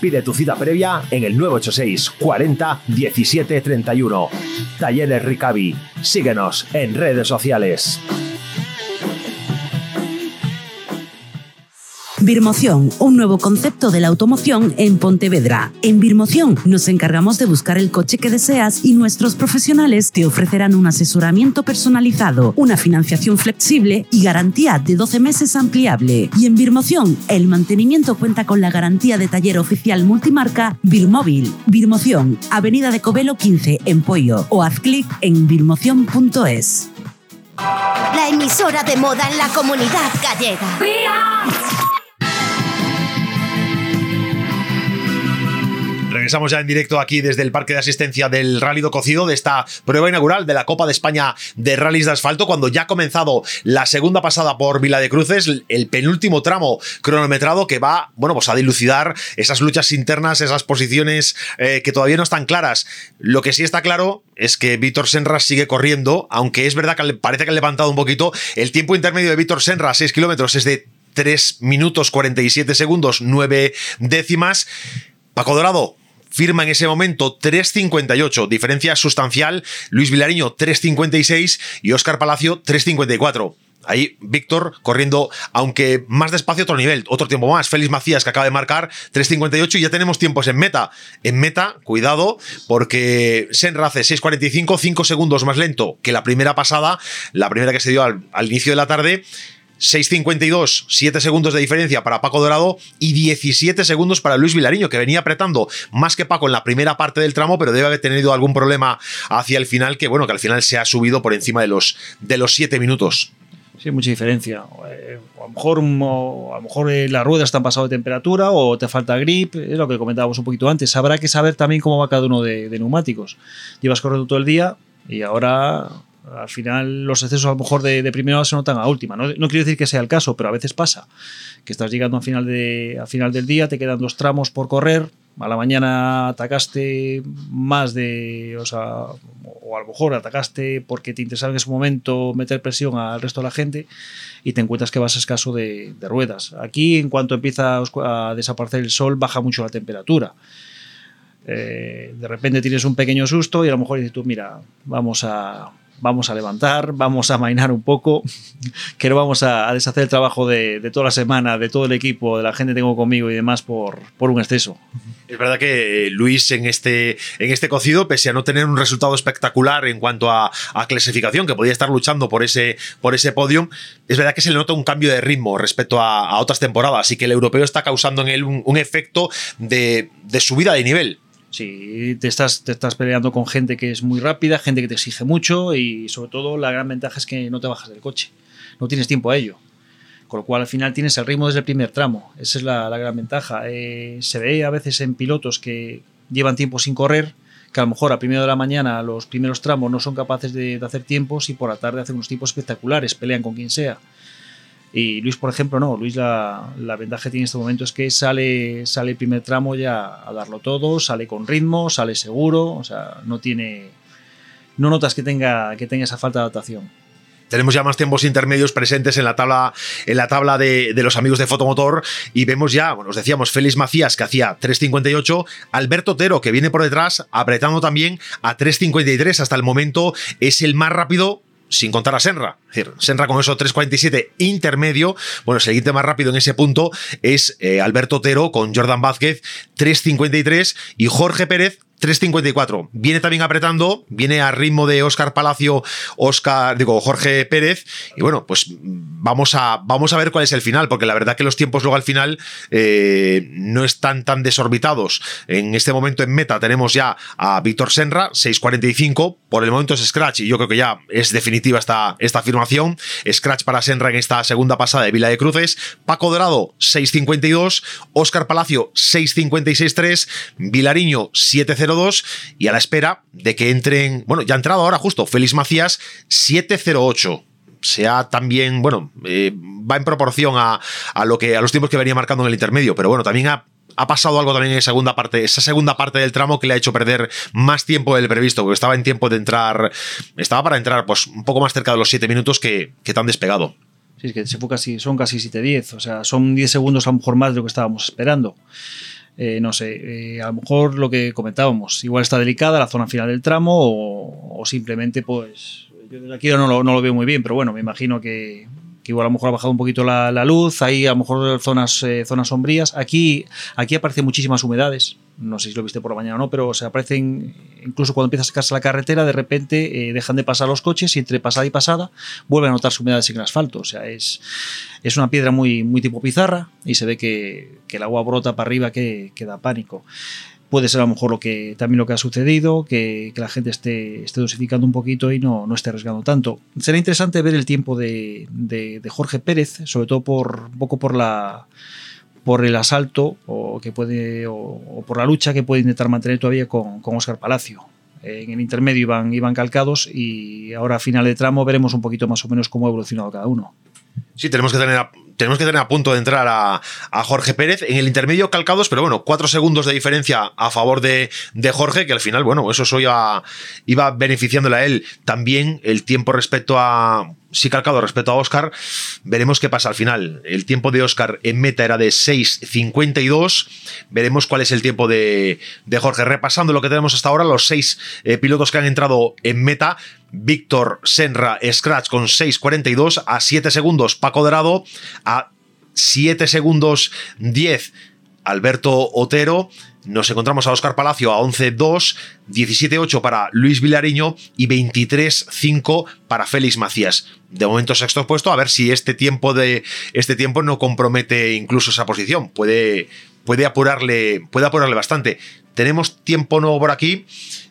Pide tu cita previa en el 986 40 17 31. Talleres Ricavi. Síguenos en redes sociales. Birmoción, un nuevo concepto de la automoción en Pontevedra. En Birmoción nos encargamos de buscar el coche que deseas y nuestros profesionales te ofrecerán un asesoramiento personalizado, una financiación flexible y garantía de 12 meses ampliable. Y en Birmoción, el mantenimiento cuenta con la garantía de taller oficial multimarca Birmóvil. Birmoción, Avenida de Covelo 15 en Pollo o haz clic en birmoción.es. La emisora de moda en la comunidad gallega. Regresamos ya en directo aquí desde el parque de asistencia del Rally do Cocido, de esta prueba inaugural de la Copa de España de Rallys de Asfalto, cuando ya ha comenzado la segunda pasada por Vila de Cruces, el penúltimo tramo cronometrado que va, bueno, pues a dilucidar esas luchas internas, esas posiciones eh, que todavía no están claras. Lo que sí está claro es que Víctor Senra sigue corriendo, aunque es verdad que parece que ha levantado un poquito. El tiempo intermedio de Víctor Senra, 6 kilómetros, es de 3 minutos 47 segundos, 9 décimas. Paco Dorado, firma en ese momento 3.58, diferencia sustancial, Luis Vilariño 3.56 y Óscar Palacio 3.54. Ahí Víctor corriendo, aunque más despacio, otro nivel, otro tiempo más. Félix Macías que acaba de marcar 3.58 y ya tenemos tiempos en meta. En meta, cuidado, porque Senra hace 6.45, 5 segundos más lento que la primera pasada, la primera que se dio al inicio de la tarde. 6.52, 7 segundos de diferencia para Paco Dorado y 17 segundos para Luis Vilariño, que venía apretando más que Paco en la primera parte del tramo, pero debe haber tenido algún problema hacia el final, que bueno, que al final se ha subido por encima de los, de los 7 minutos. Sí, mucha diferencia. Eh, a lo mejor, a mejor eh, las ruedas están pasado de temperatura o te falta grip, es lo que comentábamos un poquito antes. Habrá que saber también cómo va cada uno de neumáticos. Llevas corriendo todo el día y ahora al final los excesos a lo mejor de, de primera se notan a última. No, no, quiero decir que sea el caso, pero a veces pasa que estás llegando al final, de, al final del día, te quedan dos tramos por correr, a la mañana atacaste más de, o sea, o a lo mejor atacaste porque te interesaba en ese momento meter presión al resto de la gente y te encuentras que vas escaso de, de ruedas. Aquí, en cuanto empieza a desaparecer el sol, baja mucho la temperatura. Eh, de repente tienes un pequeño susto y a lo mejor dices tú, mira, vamos a, vamos a levantar, vamos a mainar un poco, [laughs] que no vamos a, deshacer el trabajo de, de, toda la semana, de todo el equipo, de la gente que tengo conmigo y demás por, por un exceso. Es verdad que eh, Luis en este, en este cocido, pese a no tener un resultado espectacular en cuanto a, clasificación, que podía estar luchando por ese, por ese podium, es verdad que se le nota un cambio de ritmo respecto a, a otras temporadas y que el europeo está causando en él un, un efecto de, de subida de nivel. Sí, te estás, te estás peleando con gente que es muy rápida, gente que te exige mucho y sobre todo la gran ventaja es que no te bajas del coche, no tienes tiempo a ello. Con lo cual al final tienes el ritmo desde el primer tramo, esa es la, la gran ventaja. Eh, se ve a veces en pilotos que llevan tiempo sin correr, que a lo mejor a primero de la mañana los primeros tramos no son capaces de, de hacer tiempos y por la tarde hacen unos tiempos espectaculares, pelean con quien sea. Y Luis, por ejemplo, no. Luis, la, la, ventaja que tiene en este momento es que sale, sale el primer tramo ya a darlo todo, sale con ritmo, sale seguro, o sea, no tiene. No notas que tenga, que tenga esa falta de adaptación. Tenemos ya más tiempos intermedios presentes en la tabla, en la tabla de, de, los amigos de Fotomotor y vemos ya, bueno, os decíamos, Félix Macías que hacía 3.58, Alberto Otero que viene por detrás apretando también a 3.53 hasta el momento es el más rápido sin contar a Senra. Es decir, Senra con eso 3.47 intermedio. Bueno, el siguiente más rápido en ese punto es eh, Alberto Otero con Jordan Vázquez 3.53 y Jorge Pérez 3.54. Viene también apretando, viene a ritmo de Oscar Palacio, Oscar, digo, Jorge Pérez. Y bueno, pues vamos a, vamos a ver cuál es el final, porque la verdad que los tiempos luego al final eh, no están tan desorbitados. En este momento en meta tenemos ya a Víctor Senra, 6.45. Por el momento es Scratch y yo creo que ya es definitiva esta, esta afirmación. Scratch para Senra en esta segunda pasada de Vila de Cruces. Paco Dorado, 6.52. Oscar Palacio, 6.56.3. Vilariño, 7.0 y a la espera de que entren, bueno, ya ha entrado ahora justo Félix Macías 708 sea también, bueno, eh, va en proporción a, lo que, a los tiempos que venía marcando en el intermedio, pero bueno, también ha, pasado algo también en segunda parte, esa segunda parte del tramo que le ha hecho perder más tiempo del previsto, porque estaba en tiempo de entrar, estaba para entrar pues un poco más cerca de los 7 minutos que, que tan despegado. Sí, es que se fue casi, son casi 7-10, o sea, son 10 segundos a lo mejor más de lo que estábamos esperando. Eh, no sé, eh, a lo mejor lo que comentábamos, igual está delicada la zona final del tramo o, simplemente pues yo desde aquí no lo, no lo, veo muy bien, pero bueno, me imagino que, igual a lo mejor ha bajado un poquito la, luz, hay a lo mejor zonas, eh, zonas sombrías. Aquí, aquí aparecen muchísimas humedades, no sé si lo viste por la mañana o no, pero se aparecen, incluso cuando empieza a sacarse la carretera, de repente eh, dejan de pasar los coches y entre pasada y pasada vuelven a notarse humedades en el asfalto. O sea, es, es una piedra muy, muy tipo pizarra y se ve que, el agua brota para arriba que, que da pánico puede ser a lo mejor lo que también lo que ha sucedido, que, la gente esté, esté, dosificando un poquito y no, no, esté arriesgando tanto. Será interesante ver el tiempo de, Jorge Pérez, sobre todo por un poco por la por el asalto o que puede o, por la lucha que puede intentar mantener todavía con, con Oscar Palacio. En el intermedio iban, iban calcados y ahora a final de tramo veremos un poquito más o menos cómo ha evolucionado cada uno. Sí, tenemos que tener tenemos que tener a punto de entrar a, Jorge Pérez. En el intermedio calcados, pero bueno, cuatro segundos de diferencia a favor de, Jorge, que al final, bueno, eso iba, iba beneficiándole a él. También el tiempo respecto a. Sí, calcado respecto a Oscar, veremos qué pasa al final. El tiempo de Oscar en meta era de 6.52. Veremos cuál es el tiempo de, Jorge. Repasando lo que tenemos hasta ahora, los seis eh, pilotos que han entrado en meta. Víctor Senra Scratch con 6.42 a 7 segundos Paco Dorado, a 7 segundos 10 Alberto Otero. Nos encontramos a Oscar Palacio a 11-2, 17-8 para Luis Vilariño y 23-5 para Félix Macías. De momento sexto puesto, a ver si este tiempo, de, este tiempo no compromete incluso esa posición. Puede, puede, apurarle, puede apurarle bastante. Tenemos tiempo nuevo por aquí.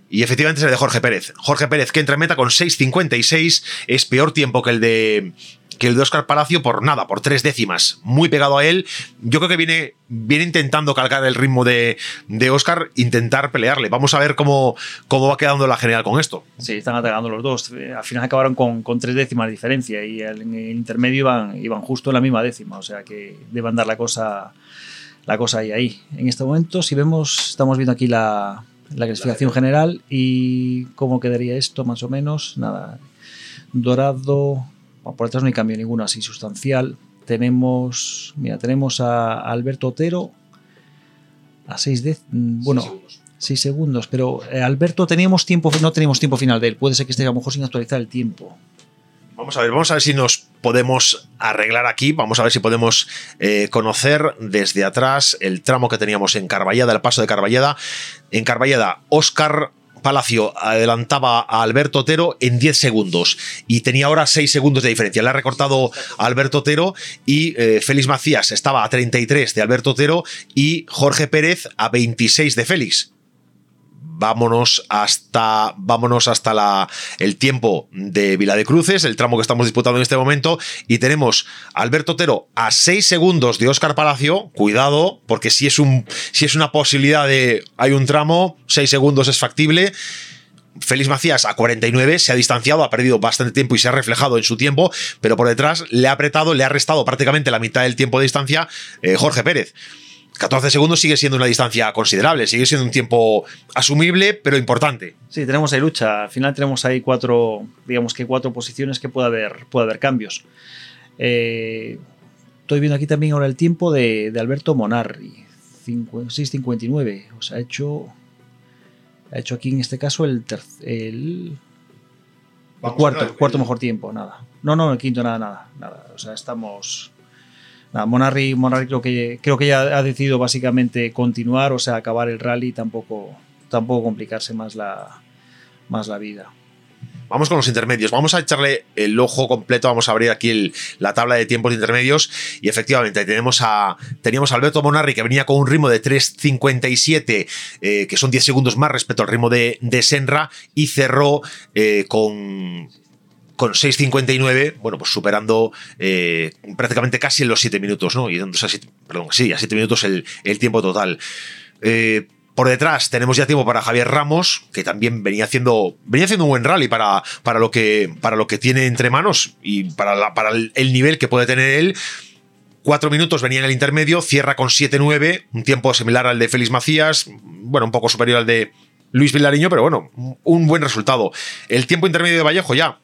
Y efectivamente es el de Jorge Pérez. Jorge Pérez que entra en meta con 6.56, es peor tiempo que el de que el de Oscar Palacio por nada, por tres décimas, muy pegado a él. Yo creo que viene, viene intentando calcar el ritmo de, de Oscar, intentar pelearle. Vamos a ver cómo, cómo va quedando la general con esto. Sí, están atacando los dos. Al final acabaron con, con tres décimas de diferencia y en el intermedio iban, iban justo en la misma décima, o sea que deben dar la cosa, la cosa ahí, ahí. En este momento, si vemos, estamos viendo aquí la, la clasificación general y cómo quedaría esto más o menos. Nada, dorado, por detrás no hay cambio ninguno así sustancial. Tenemos, mira, tenemos a Alberto Otero a 6 de, mm, bueno, 6 segundos, pero eh, Alberto teníamos tiempo, no teníamos tiempo final de él. Puede ser que esté a lo mejor sin actualizar el tiempo. Vamos a ver, vamos a ver si nos podemos arreglar aquí. Vamos a ver si podemos eh, conocer desde atrás el tramo que teníamos en Carballeda, el paso de Carballeda. En Carballeda, Oscar Palacio adelantaba a Alberto Otero en 10 segundos y tenía ahora 6 segundos de diferencia. Le ha recortado a Alberto Otero y eh, Félix Macías estaba a 33 de Alberto Otero y Jorge Pérez a 26 de Félix vámonos hasta, vámonos hasta la, el tiempo de Vila de Cruces, el tramo que estamos disputando en este momento, y tenemos a Alberto Otero a 6 segundos de Óscar Palacio, cuidado, porque si es, un, si es una posibilidad de, hay un tramo, 6 segundos es factible. Félix Macías a 49 se ha distanciado, ha perdido bastante tiempo y se ha reflejado en su tiempo, pero por detrás le ha apretado, le ha restado prácticamente la mitad del tiempo de distancia eh, Jorge Pérez. 14 segundos sigue siendo una distancia considerable, sigue siendo un tiempo asumible, pero importante. Sí, tenemos ahí lucha. Al final tenemos ahí cuatro, digamos que cuatro posiciones que puede haber, puede haber cambios. Eh, estoy viendo aquí también ahora el tiempo de, Alberto Monarri, 6.59. O sea, ha hecho, ha hecho aquí en este caso el, el, cuarto, cuarto mejor tiempo, nada. No, no, el quinto, nada, nada, nada. O sea, estamos Monarri, creo que, creo que ya ha decidido básicamente continuar, o sea, acabar el rally tampoco, tampoco complicarse más la, más la vida. Vamos con los intermedios. Vamos a echarle el ojo completo. Vamos a abrir aquí la tabla de tiempos intermedios. Y efectivamente, tenemos a, teníamos a Alberto Monarri que venía con un ritmo de 3.57, eh, que son 10 segundos más respecto al ritmo de, de Senra. Y cerró eh, con. Con 6.59, bueno, pues superando eh, prácticamente casi en los 7 minutos, ¿no? Y a siete- perdón, sí, a 7 minutos el, el tiempo total. Eh, por detrás tenemos ya tiempo para Javier Ramos, que también venía haciendo, venía haciendo un buen rally para, para, lo, que, para lo que tiene entre manos y para, para el, el nivel que puede tener él. Cuatro minutos venía en el intermedio, cierra con 7-9, un tiempo similar al de Félix Macías, bueno, un poco superior al de Luis Vilariño, pero bueno, un buen resultado. El tiempo intermedio de Vallejo ya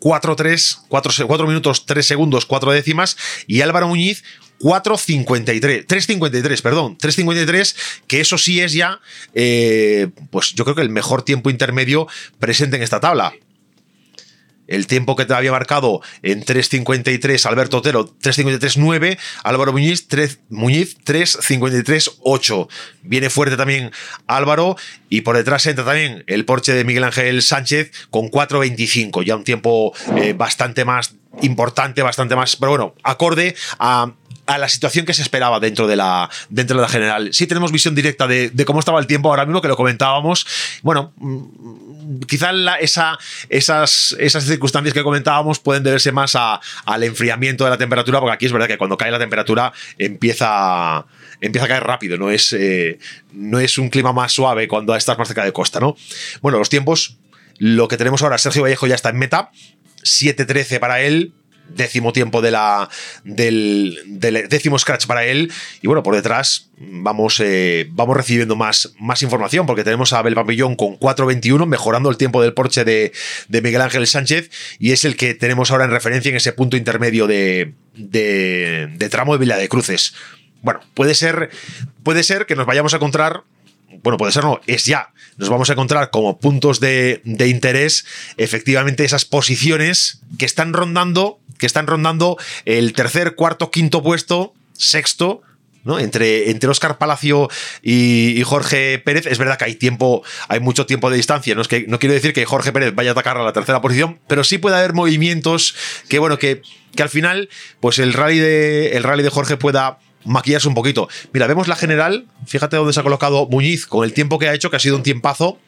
4-3, 4, 4 minutos 3 segundos 4 décimas y Álvaro Muñiz 4.53, 3.53, perdón, 3.53, que eso sí es ya, eh, pues yo creo que el mejor tiempo intermedio presente en esta tabla. El tiempo que te había marcado en 3.53 Alberto Otero, 3.53.9, Álvaro Muñiz, 3, Muñiz 3.53.8. Viene fuerte también Álvaro y por detrás entra también el Porsche de Miguel Ángel Sánchez con 4.25, ya un tiempo eh, bastante más importante, bastante más, pero bueno, acorde a, a la situación que se esperaba dentro de la, dentro de la general. Sí tenemos visión directa de, cómo estaba el tiempo ahora mismo, que lo comentábamos. Bueno, mm, quizá la- esa, esas, esas circunstancias que comentábamos pueden deberse más a- al enfriamiento de la temperatura, porque aquí es verdad que cuando cae la temperatura empieza, empieza a caer rápido, no es, eh, no es un clima más suave cuando estás más cerca de costa, ¿no? Bueno, los tiempos, lo que tenemos ahora, Sergio Vallejo ya está en meta, 7-13 para él, décimo tiempo de la, del, del décimo scratch para él. Y bueno, por detrás vamos, eh, vamos recibiendo más, más información porque tenemos a Abel Papillón con 4.21, mejorando el tiempo del Porsche de, Miguel Ángel Sánchez y es el que tenemos ahora en referencia en ese punto intermedio de, de, de tramo de Villa de Cruces. Bueno, puede ser, puede ser que nos vayamos a encontrar bueno, puede ser no, es ya. Nos vamos a encontrar como puntos de, de interés, efectivamente, esas posiciones que están rondando, que están rondando el tercer, cuarto, quinto puesto, sexto. ¿no? Entre, entre Oscar Palacio y, y Jorge Pérez, es verdad que hay tiempo, hay mucho tiempo de distancia. No, es que, no quiero decir que Jorge Pérez vaya a atacar a la tercera posición, pero sí puede haber movimientos que, bueno, que, que al final, pues el rally de, el rally de Jorge pueda maquillarse un poquito. Mira, vemos la general. Fíjate dónde se ha colocado Muñiz con el tiempo que ha hecho, que ha sido un tiempazo.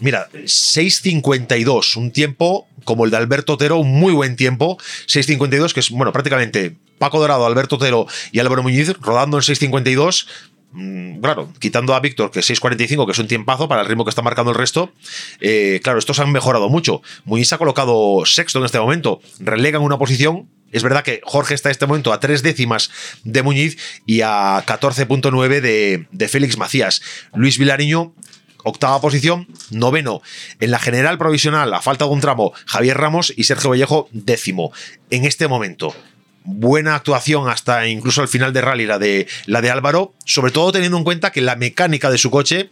Mira, 6.52, un tiempo como el de Alberto Otero, un muy buen tiempo. 6.52, que es, bueno, prácticamente Paco Dorado, Alberto Otero y Álvaro Muñiz rodando en 6.52. Mm, Claro, quitando a Víctor, que es 6.45, que es un tiempazo para el ritmo que está marcando el resto. eh, claro, estos han mejorado mucho. Muñiz ha colocado sexto en este momento. Relegan una posición es verdad que Jorge está en este momento a tres décimas de Muñiz y a 14.9 de, de Félix Macías. Luis Vilariño, octava posición, noveno. En la general provisional, a falta de un tramo, Javier Ramos y Sergio Vallejo, décimo. En este momento, buena actuación hasta incluso al final de rally, la de, la de Álvaro, sobre todo teniendo en cuenta que la mecánica de su coche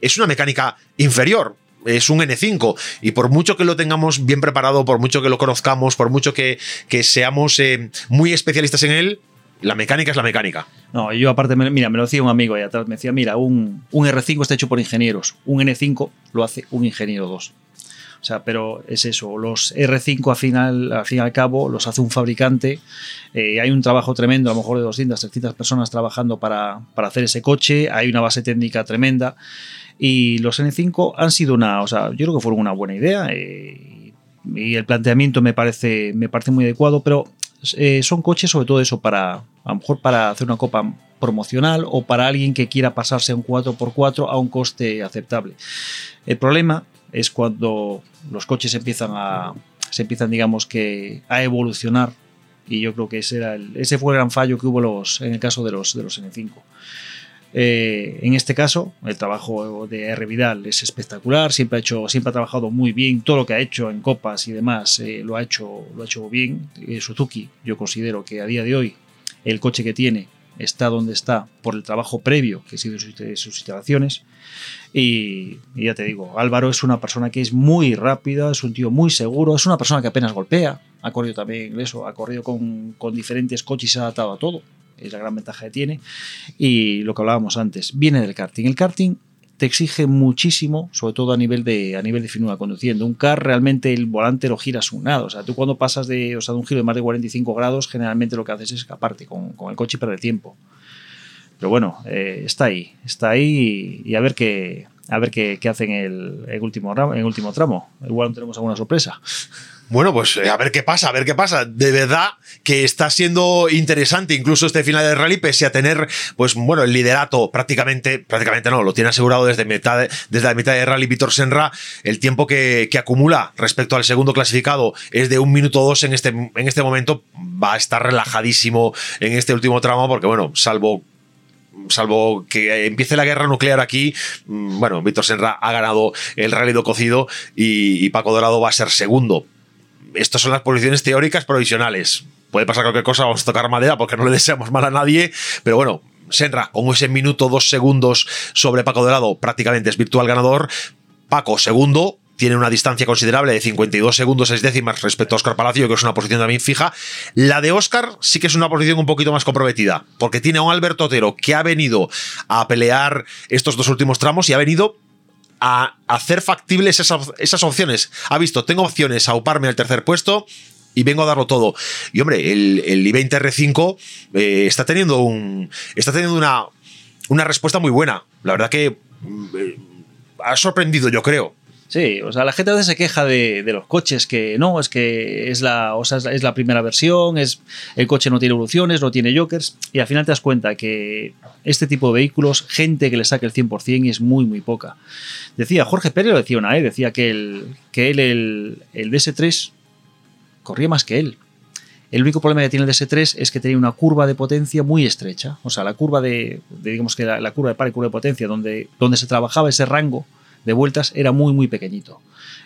es una mecánica inferior. Es un N5 y por mucho que lo tengamos bien preparado, por mucho que lo conozcamos, por mucho que, que seamos eh, muy especialistas en él, la mecánica es la mecánica. No, yo aparte, mira, me lo decía un amigo ahí atrás, me decía, mira, un, un R5 está hecho por ingenieros, un N5 lo hace un ingeniero 2. O sea, pero es eso, los R5 al final, al fin y al cabo los hace un fabricante, eh, hay un trabajo tremendo, a lo mejor de 200, 300 personas trabajando para, para hacer ese coche, hay una base técnica tremenda y los N5 han sido una, o sea, yo creo que fueron una buena idea eh, y el planteamiento me parece, me parece muy adecuado, pero eh, son coches sobre todo eso para, a lo mejor para hacer una copa promocional o para alguien que quiera pasarse a un 4x4 a un coste aceptable. El problema es cuando los coches empiezan a, se empiezan, digamos que, a evolucionar y yo creo que ese, era el- ese fue el gran fallo que hubo los, en el caso de los, de los N5. Eh, en este caso, el trabajo de R. Vidal es espectacular, siempre ha, hecho, siempre ha trabajado muy bien, todo lo que ha hecho en copas y demás eh, lo, ha hecho, lo ha hecho bien. Eh, Suzuki, yo considero que a día de hoy el coche que tiene está donde está por el trabajo previo que ha sido sus, sus instalaciones. Y, y ya te digo, Álvaro es una persona que es muy rápida, es un tío muy seguro, es una persona que apenas golpea. Ha corrido también eso, ha corrido con, con diferentes coches y se ha adaptado a todo. Es la gran ventaja que tiene. Y lo que hablábamos antes, viene del karting. El karting te exige muchísimo, sobre todo a nivel de a nivel de finura conduciendo. Un car realmente el volante lo giras un nada. O sea, tú cuando pasas de, o sea, de un giro de más de 45 grados, generalmente lo que haces es escaparte con, con el coche y perder tiempo. Pero bueno, eh, está ahí, está ahí y, a ver qué a ver qué, hacen el, el último el último tramo. Igual tenemos alguna sorpresa. Bueno, pues eh, a ver qué pasa, a ver qué pasa. De verdad que está siendo interesante incluso este final del rally, pese a tener, pues bueno, el liderato prácticamente, prácticamente no, lo tiene asegurado desde, la mitad de rally Víctor Senra. El tiempo que, acumula respecto al segundo clasificado es de un minuto dos en este, en este momento. Va a estar relajadísimo en este último tramo, porque bueno, salvo salvo que empiece la guerra nuclear aquí, mm, bueno, Víctor Senra ha ganado el rally do cocido y Paco Dorado va a ser segundo. Estas son las posiciones teóricas provisionales. Puede pasar cualquier cosa, vamos a tocar madera porque no le deseamos mal a nadie, pero bueno, Senra con ese minuto, dos segundos sobre Paco Dorado prácticamente es virtual ganador. Paco segundo, tiene una distancia considerable de 52 segundos 6 décimas respecto a Oscar Palacio, que es una posición también fija. La de Oscar sí que es una posición un poquito más comprometida, porque tiene a un Alberto Otero que ha venido a pelear estos dos últimos tramos y ha venido a hacer factibles esas, opciones. Ha visto, tengo opciones a uparme al tercer puesto y vengo a darlo todo. Y hombre, el, el i20 R5 eh, está teniendo un. Está teniendo una, una respuesta muy buena. La verdad que mm, eh, ha sorprendido, yo creo. Sí, o sea, la gente a veces se queja de, de los coches, que no, es que es la, o sea, es la, primera versión, es el coche no tiene evoluciones, no tiene jokers, y al final te das cuenta que este tipo de vehículos, gente que le saque el 100% es muy, muy poca. Decía, Jorge Pérez lo decía una vez, decía que, el, que él, el, el DS3, corría más que él. El único problema que tiene el DS3 es que tenía una curva de potencia muy estrecha. O sea, la curva de, digamos que la curva de par y curva de potencia, donde, donde se trabajaba ese rango de vueltas, era muy, muy pequeñito.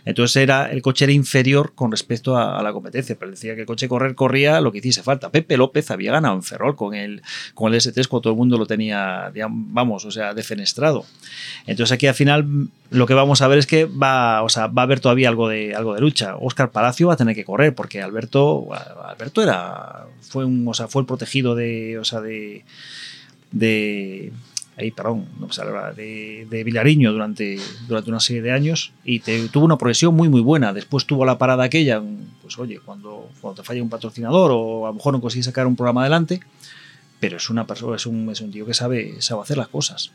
Entonces era, el coche era inferior con respecto a, la competencia, pero decía que el coche correr corría lo que hiciese falta. Pepe López había ganado en Ferrol con el, con el DS3 cuando todo el mundo lo tenía, digamos, vamos, o sea, defenestrado. Entonces aquí al final lo que vamos a ver es que va, o sea, va a haber todavía algo de, algo de lucha. Oscar Palacio va a tener que correr porque Alberto, Alberto era, fue, un, o sea, fue el protegido de, o sea, de ahí, perdón, no ahora, de, de, Villariño durante, durante una serie de años y te, tuvo una progresión muy muy buena. Después tuvo la parada aquella, pues oye, cuando, cuando te falla un patrocinador o a lo mejor no consigues sacar un programa adelante, pero es una persona, es un, es un tío que sabe, sabe hacer las cosas.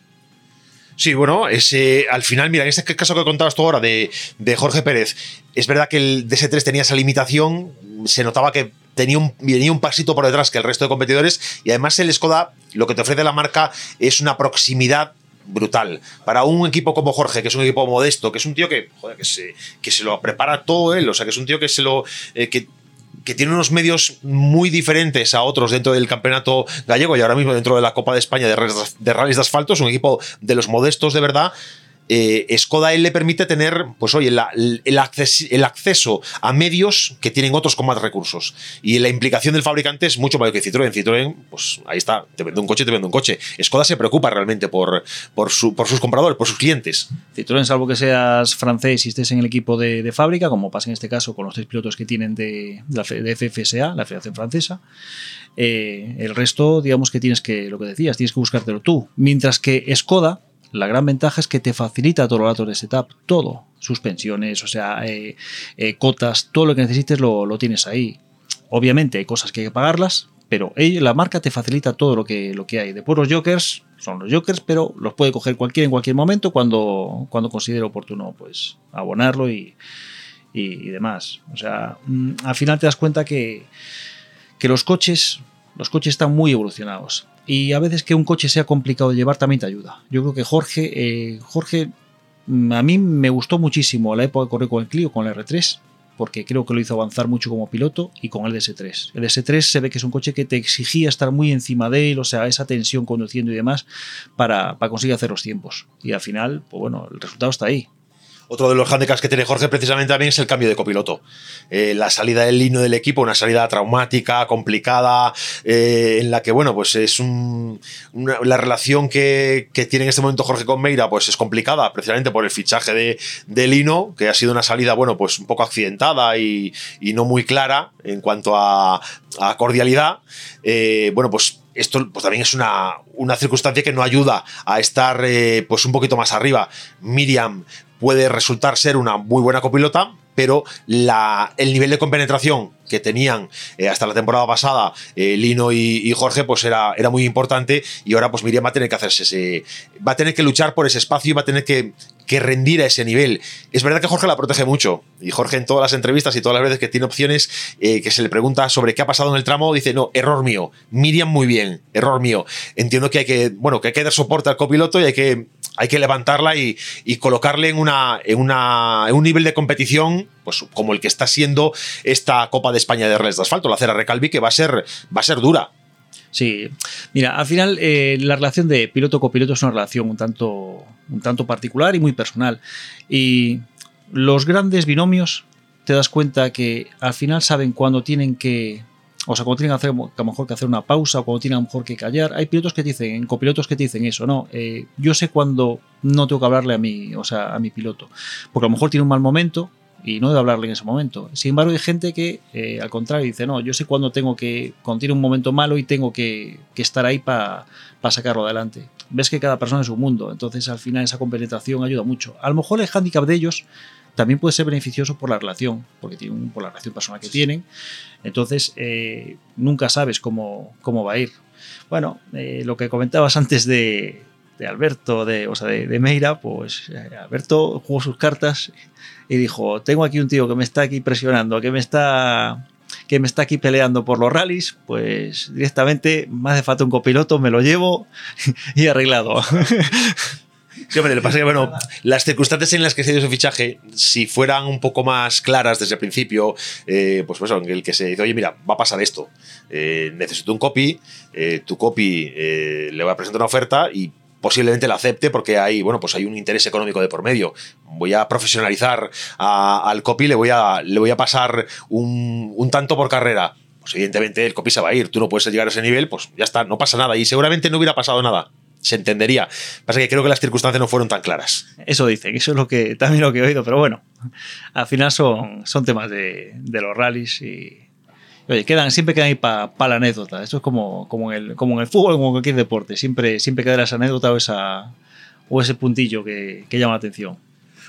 Sí, bueno, ese, al final, mira, en este caso que contabas tú ahora de, de Jorge Pérez, es verdad que el DS3 tenía esa limitación, se notaba que tenía un, venía un pasito por detrás que el resto de competidores y además el Skoda lo que te ofrece la marca es una proximidad brutal. Para un equipo como Jorge, que es un equipo modesto, que es un tío que, joder, que, se, que se lo prepara todo él, o sea, que es un tío que se lo... Eh, que, que tiene unos medios muy diferentes a otros dentro del campeonato gallego y ahora mismo dentro de la Copa de España de, de rallies de asfalto, es un equipo de los modestos de verdad. Eh, Skoda le permite tener, pues oye, el, acces, el, acceso a medios que tienen otros con más recursos. Y la implicación del fabricante es mucho mayor que Citroën. Citroën, pues ahí está, te vende un coche, te vende un coche. Skoda se preocupa realmente por, por, su, por sus compradores, por sus clientes. Citroën, salvo que seas francés y estés en el equipo de, de fábrica, como pasa en este caso con los tres pilotos que tienen de, de FFSA, la Federación Francesa, eh, el resto, digamos que tienes que, lo que decías, tienes que buscártelo tú. Mientras que Skoda, la gran ventaja es que te facilita todos los datos de setup, todo, suspensiones, o sea, eh, eh, cotas, todo lo que necesites lo, lo, tienes ahí. Obviamente hay cosas que hay que pagarlas, pero la marca te facilita todo lo que, lo que hay. Después los jokers son los jokers, pero los puede coger cualquiera en cualquier momento cuando, cuando considere oportuno pues abonarlo y, y, y demás. O sea, mm, al final te das cuenta que, que los coches los coches están muy evolucionados y a veces que un coche sea complicado de llevar también te ayuda. Yo creo que Jorge, eh, Jorge, a mí me gustó muchísimo la época que corrió con el Clio, con el R3, porque creo que lo hizo avanzar mucho como piloto y con el DS3. El DS3 se ve que es un coche que te exigía estar muy encima de él, o sea, esa tensión conduciendo y demás para, para conseguir hacer los tiempos. Y al final, pues bueno, el resultado está ahí. Otro de los handicaps que tiene Jorge precisamente también es el cambio de copiloto. Eh, la salida del lino del equipo, una salida traumática, complicada, eh, en la que, bueno, pues es un, la relación que, que tiene en este momento Jorge con Meira, pues es complicada, precisamente por el fichaje de, de Lino, que ha sido una salida, bueno, pues un poco accidentada y, y no muy clara en cuanto a, a cordialidad. Eh, bueno, pues esto pues, también es una, una circunstancia que no ayuda a estar pues un poquito más arriba. Miriam puede resultar ser una muy buena copilota, pero la, el nivel de compenetración que tenían eh, hasta la temporada pasada eh, Lino y, Jorge pues era, era muy importante y ahora pues Miriam va a tener que hacerse va a tener que luchar por ese espacio y va a tener que, que rendir a ese nivel. Es verdad que Jorge la protege mucho y Jorge en todas las entrevistas y todas las veces que tiene opciones eh, que se le pregunta sobre qué ha pasado en el tramo dice no, error mío, Miriam muy bien, error mío. Entiendo que hay que, bueno, que hay que dar soporte al copiloto y hay que, hay que levantarla y, y colocarle en, una, en, una, un nivel de competición pues como el que está siendo esta Copa de España de Rallys de Asfalto, la Cera Recalvi, que va a ser, va a ser dura. Sí, mira, al final eh, la relación de piloto-copiloto es una relación un tanto, un tanto particular y muy personal. Y los grandes binomios, te das cuenta que al final saben cuándo tienen que, o sea, cuando tienen que hacer, a lo mejor que hacer una pausa o cuando tienen a lo mejor que callar. Hay pilotos que dicen, copilotos que te dicen eso, no, eh, yo sé cuándo no tengo que hablarle a mi, o sea, a mi piloto, porque a lo mejor tiene un mal momento y no debe hablarle en ese momento. Sin embargo, hay gente que, eh, al contrario, dice, no, yo sé cuándo tengo que, cuando tiene un momento malo y tengo que, que estar ahí para sacarlo adelante. Ves que cada persona es un mundo, entonces al final esa compenetración ayuda mucho. A lo mejor el hándicap de ellos también puede ser beneficioso por la relación, porque tienen, por la relación personal que tienen. Entonces, eh, nunca sabes cómo, cómo va a ir. Bueno, eh, lo que comentabas antes de, de Alberto, de, o sea, de, de Meira, pues eh, Alberto jugó sus cartas y dijo, tengo aquí un tío que me está aquí presionando, que me está que me está aquí peleando por los rallies, pues directamente me hace falta un copiloto, me lo llevo [laughs] y arreglado. Sí, hombre, le pasa que, bueno, las circunstancias en las que se dio su fichaje, si fueran un poco más claras desde el principio, eh, pues, pues en el que se dice, oye, mira, va a pasar esto, eh, necesito un copy, eh, tu copy eh, le voy a presentar una oferta y posiblemente la acepte porque hay, bueno, pues hay un interés económico de por medio. Voy a profesionalizar al copy, le voy a, le voy a pasar un, un tanto por carrera. Pues evidentemente el copy se va a ir. Tú no puedes llegar a ese nivel, pues ya está, no pasa nada. Y seguramente no hubiera pasado nada. Se entendería. Pasa que creo que las circunstancias no fueron tan claras. Eso dicen, eso es lo que también lo que he oído, pero bueno, al final son, son temas de, de los rallies y oye, quedan, siempre quedan ahí para la anécdota. Esto es como, como, en el, como en el fútbol, como en cualquier deporte, siempre, siempre quedará esa anécdota o, esa, o ese puntillo que, que llama la atención.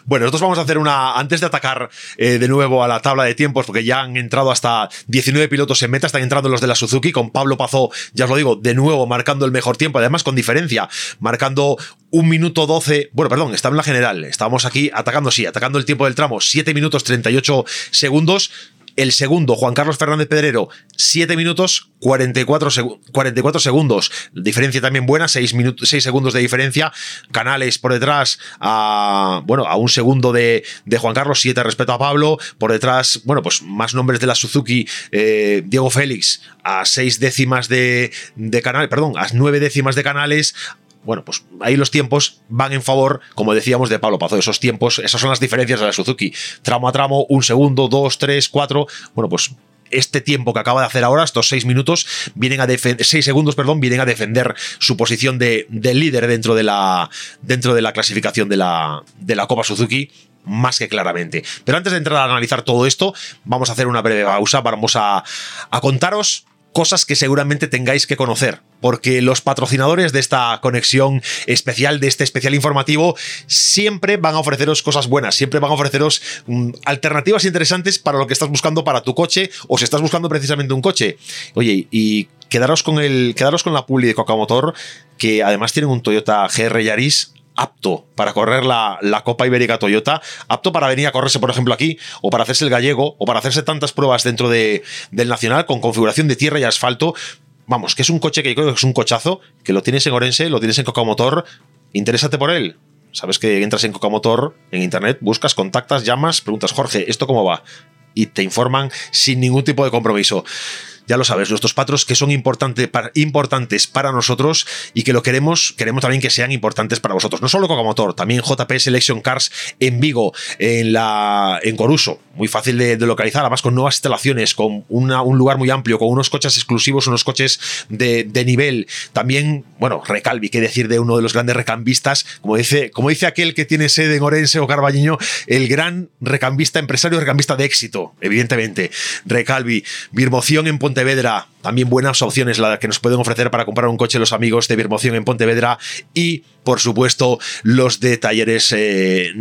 Bueno, nosotros vamos a hacer una. Antes de atacar eh, de nuevo a la tabla de tiempos, porque ya han entrado hasta 19 pilotos en meta, están entrando los de la Suzuki, con Pablo Pazó, ya os lo digo, de nuevo marcando el mejor tiempo, además con diferencia, marcando un minuto 12. Bueno, perdón, estaba en la general. Estábamos aquí atacando, sí, atacando el tiempo del tramo, 7 minutos 38 segundos. El segundo, Juan Carlos Fernández Pedrero, 7 minutos 44, segu- 44 segundos. Diferencia también buena, 6, minutos, 6 segundos de diferencia. Canales por detrás a, bueno, a un segundo de, de Juan Carlos, 7 respecto a Pablo. Por detrás, bueno, pues más nombres de la Suzuki. eh, Diego Félix a 6 décimas de, de Canales, perdón, a 9 décimas de Canales. Bueno, pues ahí los tiempos van en favor, como decíamos, de Pablo Pazo. Esos tiempos, esas son las diferencias de la Suzuki. Tramo a tramo, un segundo, dos, tres, cuatro. Bueno, pues este tiempo que acaba de hacer ahora, estos seis minutos, vienen a defender, seis segundos, perdón, vienen a defender su posición de, de líder dentro de la, dentro de la clasificación de la, de la Copa Suzuki más que claramente. Pero antes de entrar a analizar todo esto, vamos a hacer una breve pausa, vamos a, a contaros cosas que seguramente tengáis que conocer, porque los patrocinadores de esta conexión especial, de este especial informativo, siempre van a ofreceros cosas buenas, siempre van a ofreceros mm, alternativas interesantes para lo que estás buscando para tu coche o si estás buscando precisamente un coche. Oye, y quedaros con el quedaros con la publi de Cocamotor, que además tienen un Toyota GR Yaris apto para correr la, la Copa Ibérica Toyota, apto para venir a correrse, por ejemplo, aquí, o para hacerse el gallego, o para hacerse tantas pruebas dentro de, del Nacional con configuración de tierra y asfalto. Vamos, que es un coche que yo creo que es un cochazo, que lo tienes en Orense, lo tienes en Cocamotor, interésate por él. Sabes que entras en Cocamotor, en internet, buscas, contactas, llamas, preguntas, Jorge, ¿esto cómo va? Y te informan sin ningún tipo de compromiso. Ya lo sabes, nuestros patros que son importante importantes para nosotros y que lo queremos, queremos también que sean importantes para vosotros. No solo Coca Motor, también JP Selection Cars en Vigo, en, la, en Coruso, muy fácil de, localizar, además con nuevas instalaciones, con un lugar muy amplio, con unos coches exclusivos, unos coches de, nivel. También, bueno, Recalvi, qué decir de uno de los grandes recambistas, como dice, como dice aquel que tiene sede en Orense o Carballiño, el gran recambista, empresario recambista de éxito, evidentemente. Recalvi, Birmoción en Pontevedra, también buenas opciones las que nos pueden ofrecer para comprar un coche los amigos de Birmoción en Pontevedra y, por supuesto, los de talleres eh,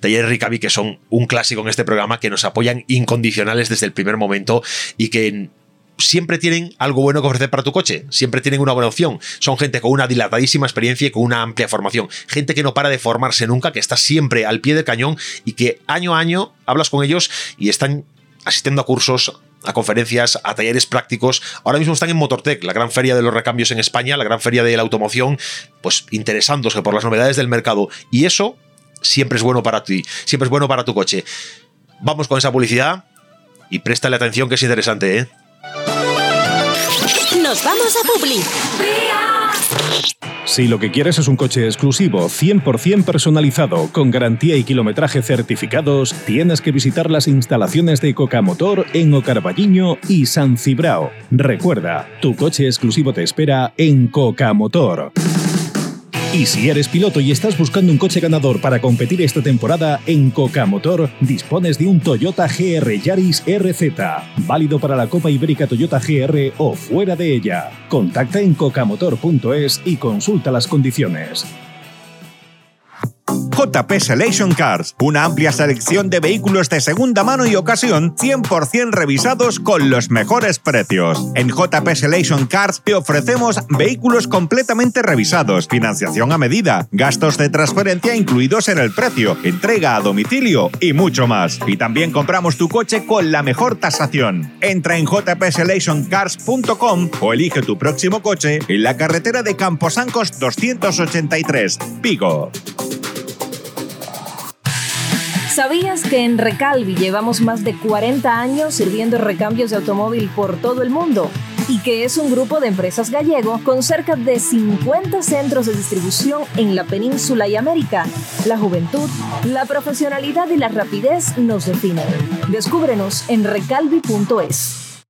Talleres Ricavi, que son un clásico en este programa, que nos apoyan incondicionales desde el primer momento y que siempre tienen algo bueno que ofrecer para tu coche, siempre tienen una buena opción. Son gente con una dilatadísima experiencia y con una amplia formación. Gente que no para de formarse nunca, que está siempre al pie del cañón y que año a año hablas con ellos y están asistiendo a cursos, a conferencias, a talleres prácticos. Ahora mismo están en Motortech, la gran feria de los recambios en España, la gran feria de la automoción, pues interesándose por las novedades del mercado. Y eso siempre es bueno para ti, siempre es bueno para tu coche. Vamos con esa publicidad y préstale atención que es interesante, ¿eh? Nos vamos a Publi. Si lo que quieres es un coche exclusivo, 100% personalizado, con garantía y kilometraje certificados, tienes que visitar las instalaciones de Coca Motor en Ocarballiño y San Cibrao. Recuerda, tu coche exclusivo te espera en Coca Motor. Y si eres piloto y estás buscando un coche ganador para competir esta temporada, en Coca Motor dispones de un Toyota GR Yaris RZ, válido para la Copa Ibérica Toyota GR o fuera de ella. Contacta en cocamotor.es y consulta las condiciones. JP Selection Cars, una amplia selección de vehículos de segunda mano y ocasión 100% revisados con los mejores precios. En JP Selection Cars te ofrecemos vehículos completamente revisados, financiación a medida, gastos de transferencia incluidos en el precio, entrega a domicilio y mucho más. Y también compramos tu coche con la mejor tasación. Entra en jpselectioncars.com o elige tu próximo coche en la carretera de Camposancos 283, Vigo. ¿Sabías que en Recalvi llevamos más de 40 años sirviendo recambios de automóvil por todo el mundo? Y que es un grupo de empresas gallego con cerca de 50 centros de distribución en la península y América. La juventud, la profesionalidad y la rapidez nos definen. Descúbrenos en recalvi.es.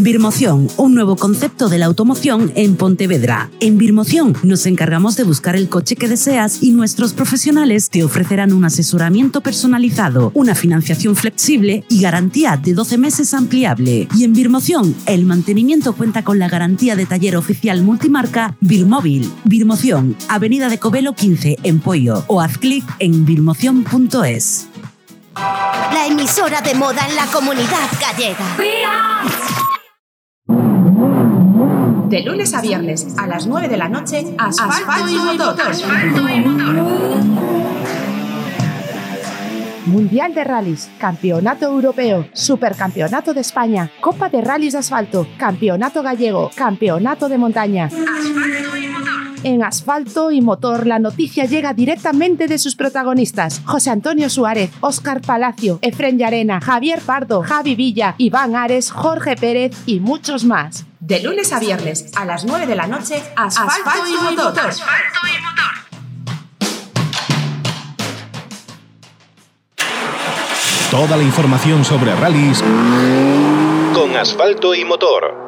Birmoción, un nuevo concepto de la automoción en Pontevedra. En Birmoción nos encargamos de buscar el coche que deseas y nuestros profesionales te ofrecerán un asesoramiento personalizado, una financiación flexible y garantía de 12 meses ampliable. Y en Birmoción, el mantenimiento cuenta con la garantía de taller oficial multimarca Birmóvil. Birmoción, Avenida de Covelo 15 en Pollo o haz clic en birmoción.es. La emisora de moda en la comunidad gallega. De lunes a viernes a las 9 de la noche, Asfalto, y, motor. Mundial de Rallys, Campeonato Europeo, Supercampeonato de España, Copa de Rallys de Asfalto, Campeonato Gallego, Campeonato de Montaña. Asfalto y motor. En Asfalto y Motor la noticia llega directamente de sus protagonistas, José Antonio Suárez, Óscar Palacio, Efren Llarena, Javier Pardo, Javi Villa, Iván Ares, Jorge Pérez y muchos más. De lunes a viernes a las 9 de la noche, Asfalto, y, motor. Asfalto y Motor. Toda la información sobre rallies con asfalto y motor.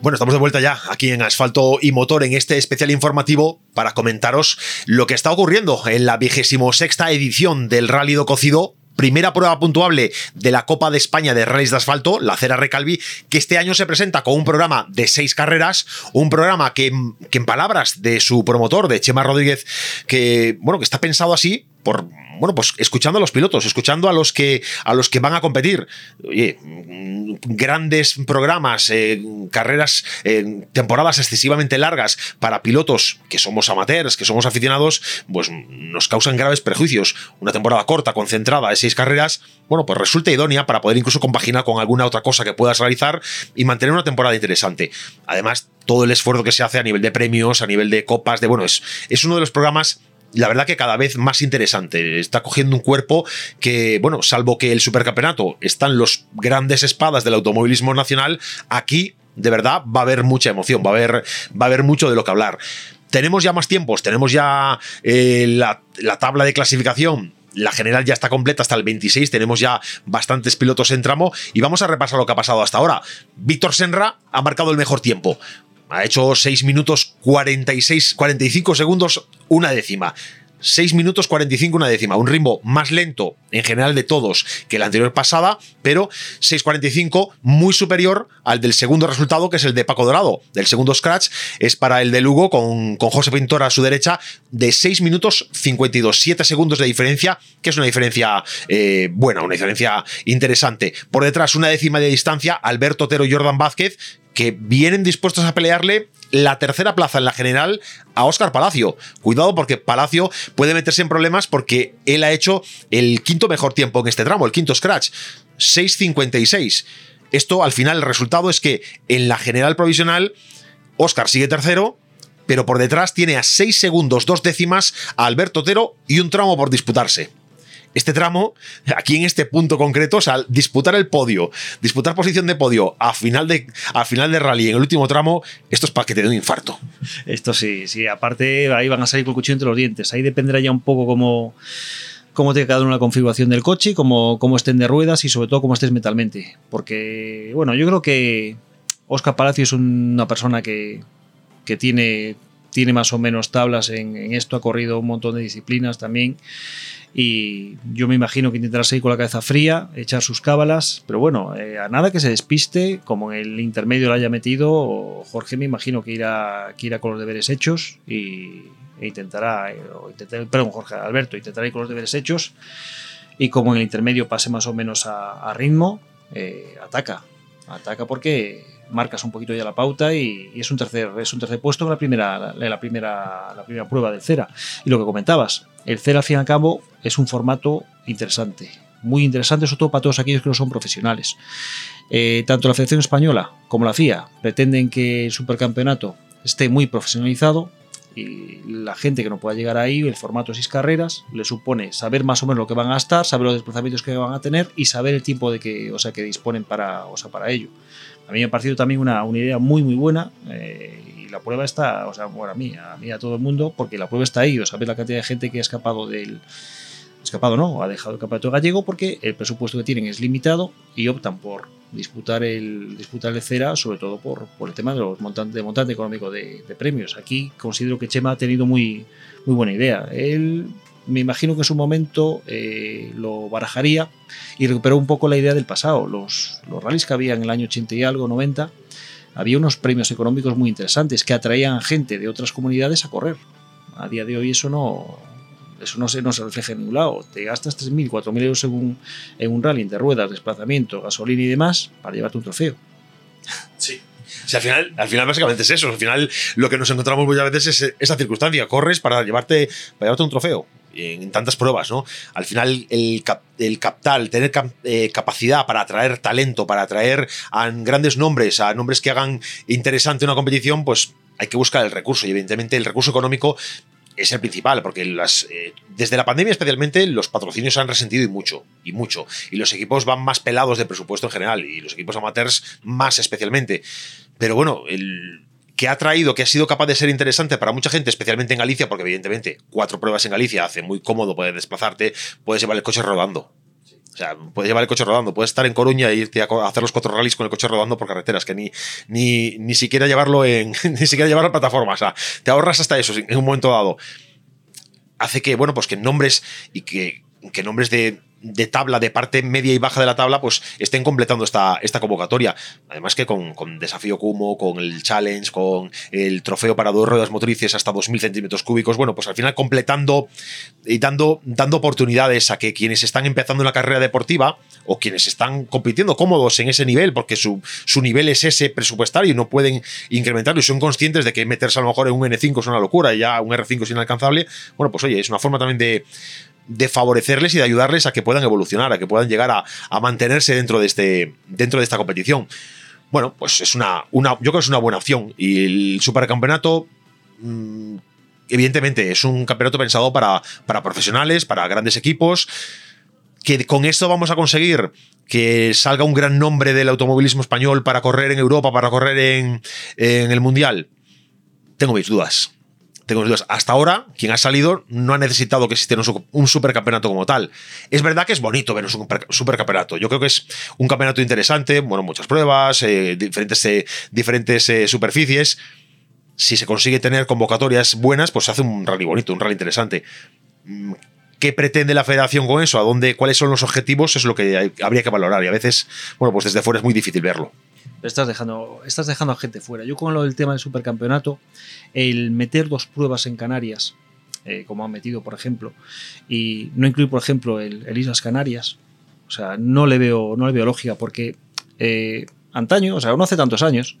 Bueno, estamos de vuelta ya aquí en Asfalto y Motor en este especial informativo para comentaros lo que está ocurriendo en la vigésimo sexta edición del Rally do Cocido primera prueba puntuable de la Copa de España de Rallys de Asfalto, la Cera Recalvi, que este año se presenta con un programa de seis carreras, un programa que, que en palabras de su promotor, de Chema Rodríguez, que, bueno, que está pensado así por bueno, pues escuchando a los pilotos, escuchando a los que, a los que van a competir. Oye, grandes programas, eh, carreras, eh, temporadas excesivamente largas para pilotos que somos amateurs, que somos aficionados, pues nos causan graves prejuicios. Una temporada corta, concentrada de seis carreras, bueno, pues resulta idónea para poder incluso compaginar con alguna otra cosa que puedas realizar y mantener una temporada interesante. Además, todo el esfuerzo que se hace a nivel de premios, a nivel de copas, de bueno, es, es uno de los programas la verdad que cada vez más interesante. Está cogiendo un cuerpo que, bueno, salvo que el supercampeonato están los grandes espadas del automovilismo nacional, aquí de verdad va a haber mucha emoción, va a haber, va a haber mucho de lo que hablar. Tenemos ya más tiempos, tenemos ya eh, la, la tabla de clasificación la general ya está completa hasta el 26, tenemos ya bastantes pilotos en tramo y vamos a repasar lo que ha pasado hasta ahora. Víctor Senra ha marcado el mejor tiempo. Ha hecho 6 minutos 46, 45 segundos, una décima. 6 minutos 45 una décima, un ritmo más lento en general de todos que la anterior pasada, pero 6.45 muy superior al del segundo resultado, que es el de Paco Dorado. Del segundo scratch es para el de Lugo con, con José Pintor a su derecha de 6 minutos 52, 7 segundos de diferencia, que es una diferencia eh, buena, una diferencia interesante. Por detrás, una décima de distancia, Alberto Otero y Jordan Vázquez, que vienen dispuestos a pelearle la tercera plaza en la general a Óscar Palacio. Cuidado porque Palacio puede meterse en problemas porque él ha hecho el quinto mejor tiempo en este tramo, el quinto scratch, 6.56. Esto al final el resultado es que en la general provisional Óscar sigue tercero, pero por detrás tiene a 6 segundos, dos décimas a Alberto Otero y un tramo por disputarse este tramo, aquí en este punto concreto, o sea, disputar el podio, disputar posición de podio a final de, a final de rally en el último tramo, esto es para que te dé un infarto. Esto sí, sí, aparte ahí van a salir con el cuchillo entre los dientes, ahí dependerá ya un poco cómo cómo te cada una configuración del coche, cómo, cómo estén de ruedas y sobre todo cómo estés mentalmente. Porque, bueno, yo creo que Oscar Palacio es una persona que, que tiene, tiene más o menos tablas en, esto, ha corrido un montón de disciplinas también. Y yo me imagino que intentará seguir con la cabeza fría, echar sus cábalas, pero bueno, eh, a nada que se despiste, como en el intermedio lo haya metido, Jorge me imagino que irá, que irá con los deberes hechos y, e intentará, eh, perdón, Jorge Alberto, intentará ir con los deberes hechos. Y como en el intermedio pase más o menos a, ritmo, eh, ataca, ataca porque marcas un poquito ya la pauta y, es, un tercer, es un tercer puesto en la primera, la, primera, la primera prueba del CERA. Y lo que comentabas, el CERA al fin y al cabo es un formato interesante, muy interesante, sobre todo para todos aquellos que no son profesionales. Eh, tanto la Federación Española como la FIA pretenden que el supercampeonato esté muy profesionalizado y la gente que no pueda llegar ahí, el formato de seis carreras, le supone saber más o menos lo que van a gastar, saber los desplazamientos que van a tener y saber el tiempo de que, o sea, que disponen para, o sea, para ello. A mí me ha parecido también una, una idea muy, muy buena. Eh, y la prueba está, o sea, bueno, a mí, a mí, a todo el mundo, porque la prueba está ahí. O sabes la cantidad de gente que ha escapado del. Escapado no, ha dejado el campeonato gallego porque el presupuesto que tienen es limitado y optan por disputar el, disputar el CERA, sobre todo por, por el tema de los montantes, de montante económico de, de, premios. Aquí considero que Chema ha tenido muy, muy buena idea. Él me imagino que en su momento eh, lo barajaría y recuperó un poco la idea del pasado. Los, los rallies que había en el año 80 y algo, 90, había unos premios económicos muy interesantes que atraían gente de otras comunidades a correr. A día de hoy eso no, eso no se, no se refleja en ningún lado. Te gastas 3.000, 4.000 euros en un, en un rally de ruedas, desplazamiento, gasolina y demás para llevarte un trofeo. Sí. Si al final, al final básicamente es eso. Al final lo que nos encontramos muchas veces es esa circunstancia. Corres para llevarte, para llevarte un trofeo en tantas pruebas, ¿no? Al final el, el captar, tener eh, capacidad para atraer talento, para atraer a grandes nombres, a nombres que hagan interesante una competición, pues hay que buscar el recurso y evidentemente el recurso económico es el principal, porque eh, desde la pandemia especialmente los patrocinios se han resentido y mucho, y mucho. Y los equipos van más pelados de presupuesto en general, y los equipos amateurs más especialmente. Pero bueno, el, que ha traído, que ha sido capaz de ser interesante para mucha gente, especialmente en Galicia, porque evidentemente cuatro pruebas en Galicia hace muy cómodo poder desplazarte, puedes llevar el coche rodando. sea, puedes llevar el coche rodando, puedes estar en Coruña e irte a hacer los cuatro rallies con el coche rodando por carreteras, que ni, ni, ni siquiera llevarlo en. [laughs] ni siquiera llevarlo a plataforma. O sea, te ahorras hasta eso en un momento dado. Hace que, bueno, pues que nombres y que nombres de de tabla, de parte media y baja de la tabla, pues estén completando esta, esta convocatoria. Además que con, Desafío Cumo, con el Challenge, con el trofeo para dos ruedas motrices hasta 2.000 centímetros cúbicos, bueno, pues al final completando y dando, dando oportunidades a que quienes están empezando una carrera deportiva o quienes están compitiendo cómodos en ese nivel, porque su, su nivel es ese presupuestario y no pueden incrementarlo y son conscientes de que meterse a lo mejor en un N5 es una locura y ya un R5 es inalcanzable, bueno, pues oye, es una forma también de de favorecerles y de ayudarles a que puedan evolucionar, a que puedan llegar a, mantenerse dentro de, este, dentro de esta competición. Bueno, pues es una, una, yo creo que es una buena opción. Y el supercampeonato, mm, evidentemente, es un campeonato pensado para, para profesionales, para grandes equipos. Que con esto vamos a conseguir que salga un gran nombre del automovilismo español para correr en Europa, para correr en, en el Mundial. Tengo mis dudas tengo dudas. Hasta ahora, quien ha salido no ha necesitado que existiera un, supercampeonato como tal. Es verdad que es bonito ver un supercampeonato. Yo creo que es un campeonato interesante, bueno, muchas pruebas, eh, diferentes, eh, diferentes eh, superficies. Si se consigue tener convocatorias buenas, pues se hace un rally bonito, un rally interesante. Mm, ¿Qué pretende la federación con eso? ¿A dónde, ¿Cuáles son los objetivos? Es lo que habría que valorar. Y a veces, bueno, pues desde fuera es muy difícil verlo estás dejando, estás dejando a gente fuera. Yo con lo del tema del supercampeonato, el meter dos pruebas en Canarias, eh, como han metido, por ejemplo, y no incluir, por ejemplo, el, Islas Canarias, o sea, no le veo, no le veo lógica, porque eh, antaño, o sea, no hace tantos años,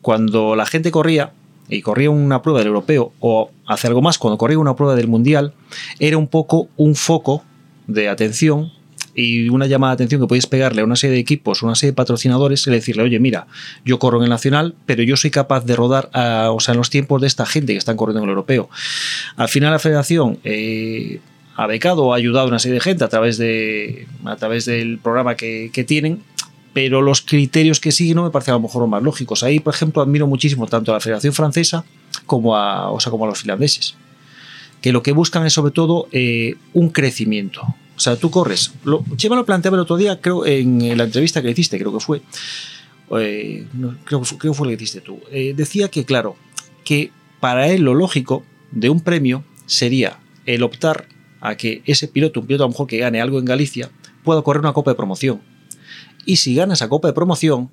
cuando la gente corría, y corría una prueba del europeo, o hace algo más, cuando corría una prueba del mundial, era un poco un foco de atención y una llamada de atención que podéis pegarle a una serie de equipos, una serie de patrocinadores y decirle, oye, mira, yo corro en el nacional, pero yo soy capaz de rodar o sea, en los tiempos de esta gente que están corriendo en el europeo. Al final la federación eh, ha becado ha ayudado a una serie de gente a través, de, a través del programa que, tienen, pero los criterios que siguen no me parecen a lo mejor los más lógicos. Ahí, por ejemplo, admiro muchísimo tanto a la Federación Francesa como a, o sea, como a los finlandeses, que lo que buscan es sobre todo eh, un crecimiento. O sea, tú corres. Lo, Chema lo planteaba el otro día, creo, en la entrevista que hiciste, creo que fue. Eh, creo, que fue lo que hiciste tú. Eh, decía que, claro, que para él lo lógico de un premio sería el optar a que ese piloto, un piloto a lo mejor que gane algo en Galicia, pueda correr una copa de promoción. Y si gana esa copa de promoción,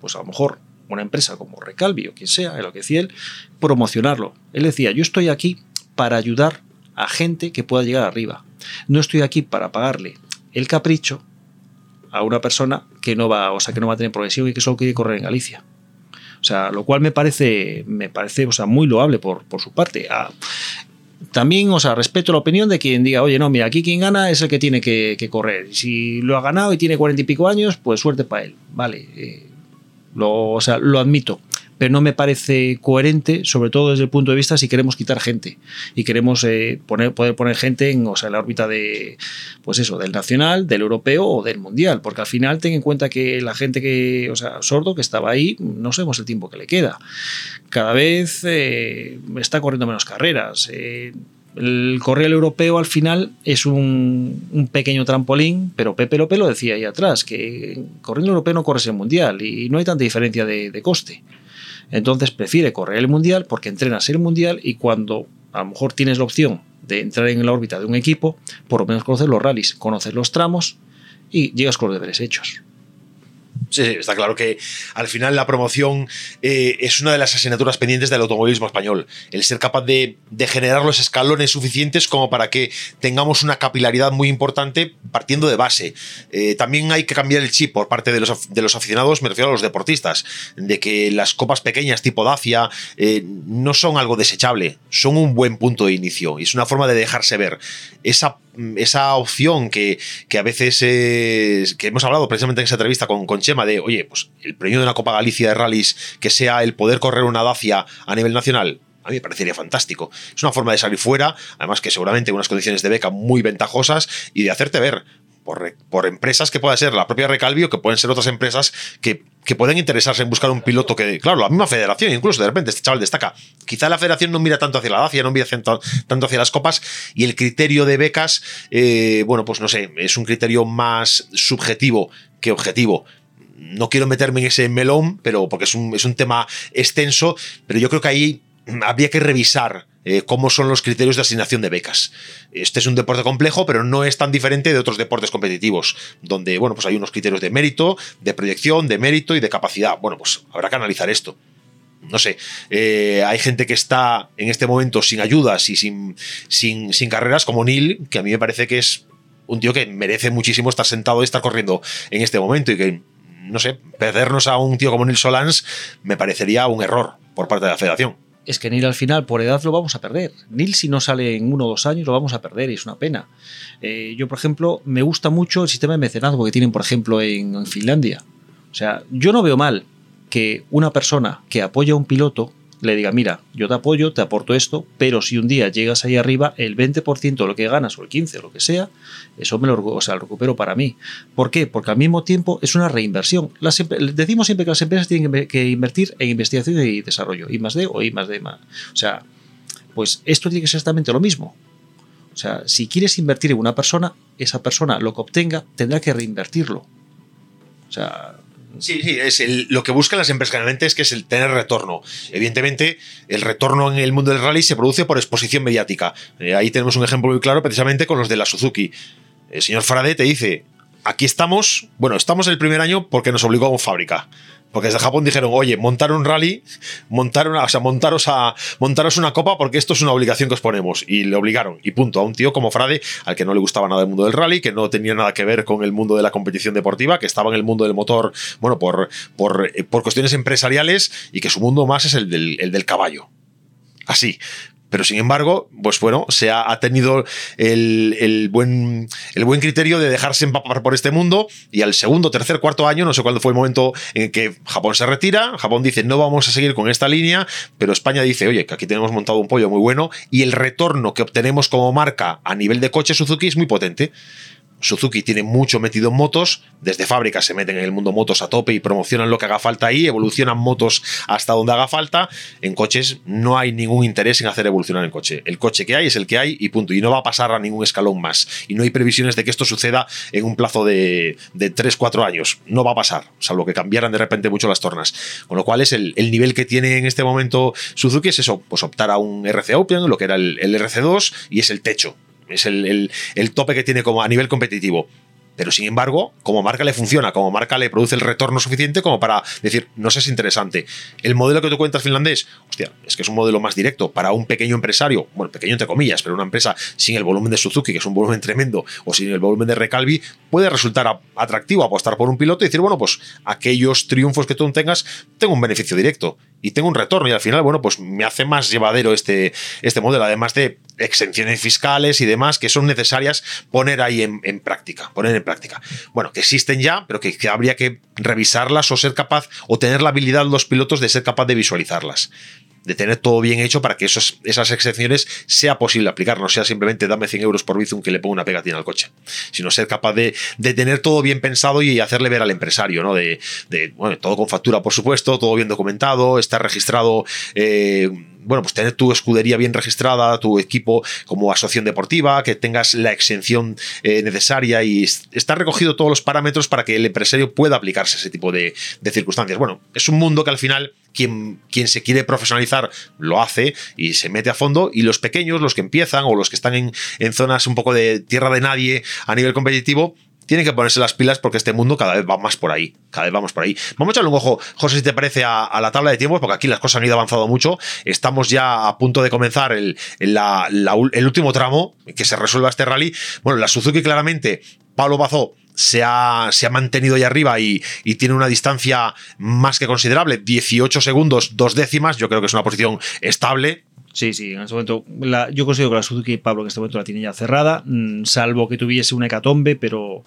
pues a lo mejor una empresa como Recalvi o quien sea, lo que decía él, promocionarlo. Él decía, yo estoy aquí para ayudar a gente que pueda llegar arriba. No estoy aquí para pagarle el capricho a una persona que no va, o sea, que no va a tener progresión y que solo quiere correr en Galicia. O sea, lo cual me parece, me parece o sea, muy loable por, por su parte. Ah, también, o sea, respeto la opinión de quien diga, oye, no, mira, aquí quien gana es el que tiene que, correr. Si lo ha ganado y tiene cuarenta y pico años, pues suerte para él. Vale, eh, lo, o sea, lo admito pero no me parece coherente, sobre todo desde el punto de vista si queremos quitar gente y queremos eh, poner, poder poner gente en, o sea, la órbita de, pues eso, del nacional, del europeo o del mundial, porque al final ten en cuenta que la gente que, o sea, sordo que estaba ahí, no sabemos el tiempo que le queda. Cada vez eh, está corriendo menos carreras. Eh, el correo europeo al final es un, pequeño trampolín, pero Pepe López lo decía ahí atrás, que corriendo europeo no corres el mundial y no hay tanta diferencia de coste. Entonces prefiere correr el mundial porque entrenas el mundial y cuando a lo mejor tienes la opción de entrar en la órbita de un equipo, por lo menos conocer los rallies, conocer los tramos y llegas con los deberes hechos. Sí, está claro que al final la promoción eh, es una de las asignaturas pendientes del automovilismo español. El ser capaz de, generar los escalones suficientes como para que tengamos una capilaridad muy importante partiendo de base. Eh, también hay que cambiar el chip por parte de los, aficionados, me refiero a los deportistas, de que las copas pequeñas tipo Dacia eh, no son algo desechable, son un buen punto de inicio y es una forma de dejarse ver. Esa esa opción que, a veces que hemos hablado precisamente en esa entrevista con, con Chema de, oye, pues el premio de una Copa Galicia de rallies que sea el poder correr una Dacia a nivel nacional, a mí me parecería fantástico. Es una forma de salir fuera, además que seguramente en unas condiciones de beca muy ventajosas y de hacerte ver. Por, empresas que pueda ser la propia Recalvi o que pueden ser otras empresas que, que pueden interesarse en buscar un piloto que, claro, la misma federación, incluso de repente este chaval destaca. Quizá la federación no mira tanto hacia la DACIA, no mira tanto, tanto hacia las copas y el criterio de becas, eh, bueno, pues no sé, es un criterio más subjetivo que objetivo no quiero meterme en ese melón, pero porque es un, es un tema extenso, pero yo creo que ahí habría que revisar eh, cómo son los criterios de asignación de becas. Este es un deporte complejo, pero no es tan diferente de otros deportes competitivos, donde bueno, pues hay unos criterios de mérito, de proyección, de mérito y de capacidad. Bueno, pues habrá que analizar esto. No sé, eh, hay gente que está en este momento sin ayudas y sin, sin, sin carreras, como Neil, que a mí me parece que es un tío que merece muchísimo estar sentado y estar corriendo en este momento y que, no sé, perdernos a un tío como Neil Solans me parecería un error por parte de la federación es que Neil al final, por edad, lo vamos a perder. Neil, si no sale en uno o dos años, lo vamos a perder y es una pena. Eh, yo, por ejemplo, me gusta mucho el sistema de mecenazgo que tienen, por ejemplo, en Finlandia. O sea, yo no veo mal que una persona que apoya a un piloto le diga, mira, yo te apoyo, te aporto esto, pero si un día llegas ahí arriba, el 20% de lo que ganas o el 15% o lo que sea, eso me lo, o sea, lo recupero para mí. ¿Por qué? Porque al mismo tiempo es una reinversión. Las, decimos siempre que las empresas tienen que invertir en investigación y desarrollo, I más D o I más D más. O sea, pues esto tiene que ser exactamente lo mismo. O sea, si quieres invertir en una persona, esa persona lo que obtenga tendrá que reinvertirlo. O sea, Sí, sí, es lo que buscan las empresas generalmente es que es el tener retorno. Evidentemente, el retorno en el mundo del rally se produce por exposición mediática. Eh, ahí tenemos un ejemplo muy claro precisamente con los de la Suzuki. El señor Faraday te dice, aquí estamos, bueno, estamos el primer año porque nos obligó a un fábrica. Porque desde Japón dijeron, oye, montar un rally, montar una, o sea, montaros, a, montaros una copa porque esto es una obligación que os ponemos. Y le obligaron. Y punto. A un tío como Frade, al que no le gustaba nada el mundo del rally, que no tenía nada que ver con el mundo de la competición deportiva, que estaba en el mundo del motor, bueno, por, por, por cuestiones empresariales y que su mundo más es el del, el del caballo. Así. Pero sin embargo, pues bueno, se ha, tenido el, buen, el buen criterio de dejarse empapar por este mundo y al segundo, tercer, cuarto año, no sé cuándo fue el momento en que Japón se retira, Japón dice no vamos a seguir con esta línea, pero España dice, oye, que aquí tenemos montado un pollo muy bueno y el retorno que obtenemos como marca a nivel de coche Suzuki es muy potente. Suzuki tiene mucho metido en motos, desde fábrica se meten en el mundo motos a tope y promocionan lo que haga falta ahí, evolucionan motos hasta donde haga falta. En coches no hay ningún interés en hacer evolucionar el coche. El coche que hay es el que hay y punto. Y no va a pasar a ningún escalón más. Y no hay previsiones de que esto suceda en un plazo de, de 3-4 años. No va a pasar, salvo que cambiaran de repente mucho las tornas. Con lo cual es el, nivel que tiene en este momento Suzuki es eso, pues optar a un RC Open, lo que era el RC2, y es el techo es el, tope que tiene como a nivel competitivo. Pero sin embargo, como marca le funciona, como marca le produce el retorno suficiente como para decir, no sé, es interesante. El modelo que tú cuentas finlandés, hostia, es que es un modelo más directo para un pequeño empresario, bueno, pequeño entre comillas, pero una empresa sin el volumen de Suzuki, que es un volumen tremendo, o sin el volumen de Recalvi, puede resultar atractivo apostar por un piloto y decir, bueno, pues aquellos triunfos que tú tengas, tengo un beneficio directo y tengo un retorno y al final, bueno, pues me hace más llevadero este, este modelo, además de exenciones fiscales y demás que son necesarias poner ahí en, práctica, poner en práctica. Bueno, que existen ya, pero que, habría que revisarlas o ser capaz o tener la habilidad los pilotos de ser capaz de visualizarlas de tener todo bien hecho para que esos, esas excepciones sea posible aplicar, no sea simplemente dame 100 euros por Bizum que le pongo una pegatina al coche, sino ser capaz de, tener todo bien pensado y hacerle ver al empresario, ¿no? De, bueno, todo con factura, por supuesto, todo bien documentado, estar registrado. Eh, bueno, pues tener tu escudería bien registrada, tu equipo como asociación deportiva, que tengas la exención eh, necesaria y estar recogido todos los parámetros para que el empresario pueda aplicarse a ese tipo de, de circunstancias. Bueno, es un mundo que al final quien, se quiere profesionalizar lo hace y se mete a fondo y los pequeños, los que empiezan o los que están en, en zonas un poco de tierra de nadie a nivel competitivo, tienen que ponerse las pilas porque este mundo cada vez va más por ahí. Cada vez vamos por ahí. Vamos a echarle un ojo, José, si te parece, a, la tabla de tiempos, porque aquí las cosas han ido avanzando mucho. Estamos ya a punto de comenzar el, el último tramo que se resuelva este rally. Bueno, la Suzuki claramente, Pablo Bazó se ha, se ha mantenido ahí arriba y, tiene una distancia más que considerable, 18 segundos, dos décimas, yo creo que es una posición estable, Sí, sí, en este momento yo considero que la Suzuki Pablo en este momento la tiene ya cerrada, mm, salvo que tuviese una hecatombe, pero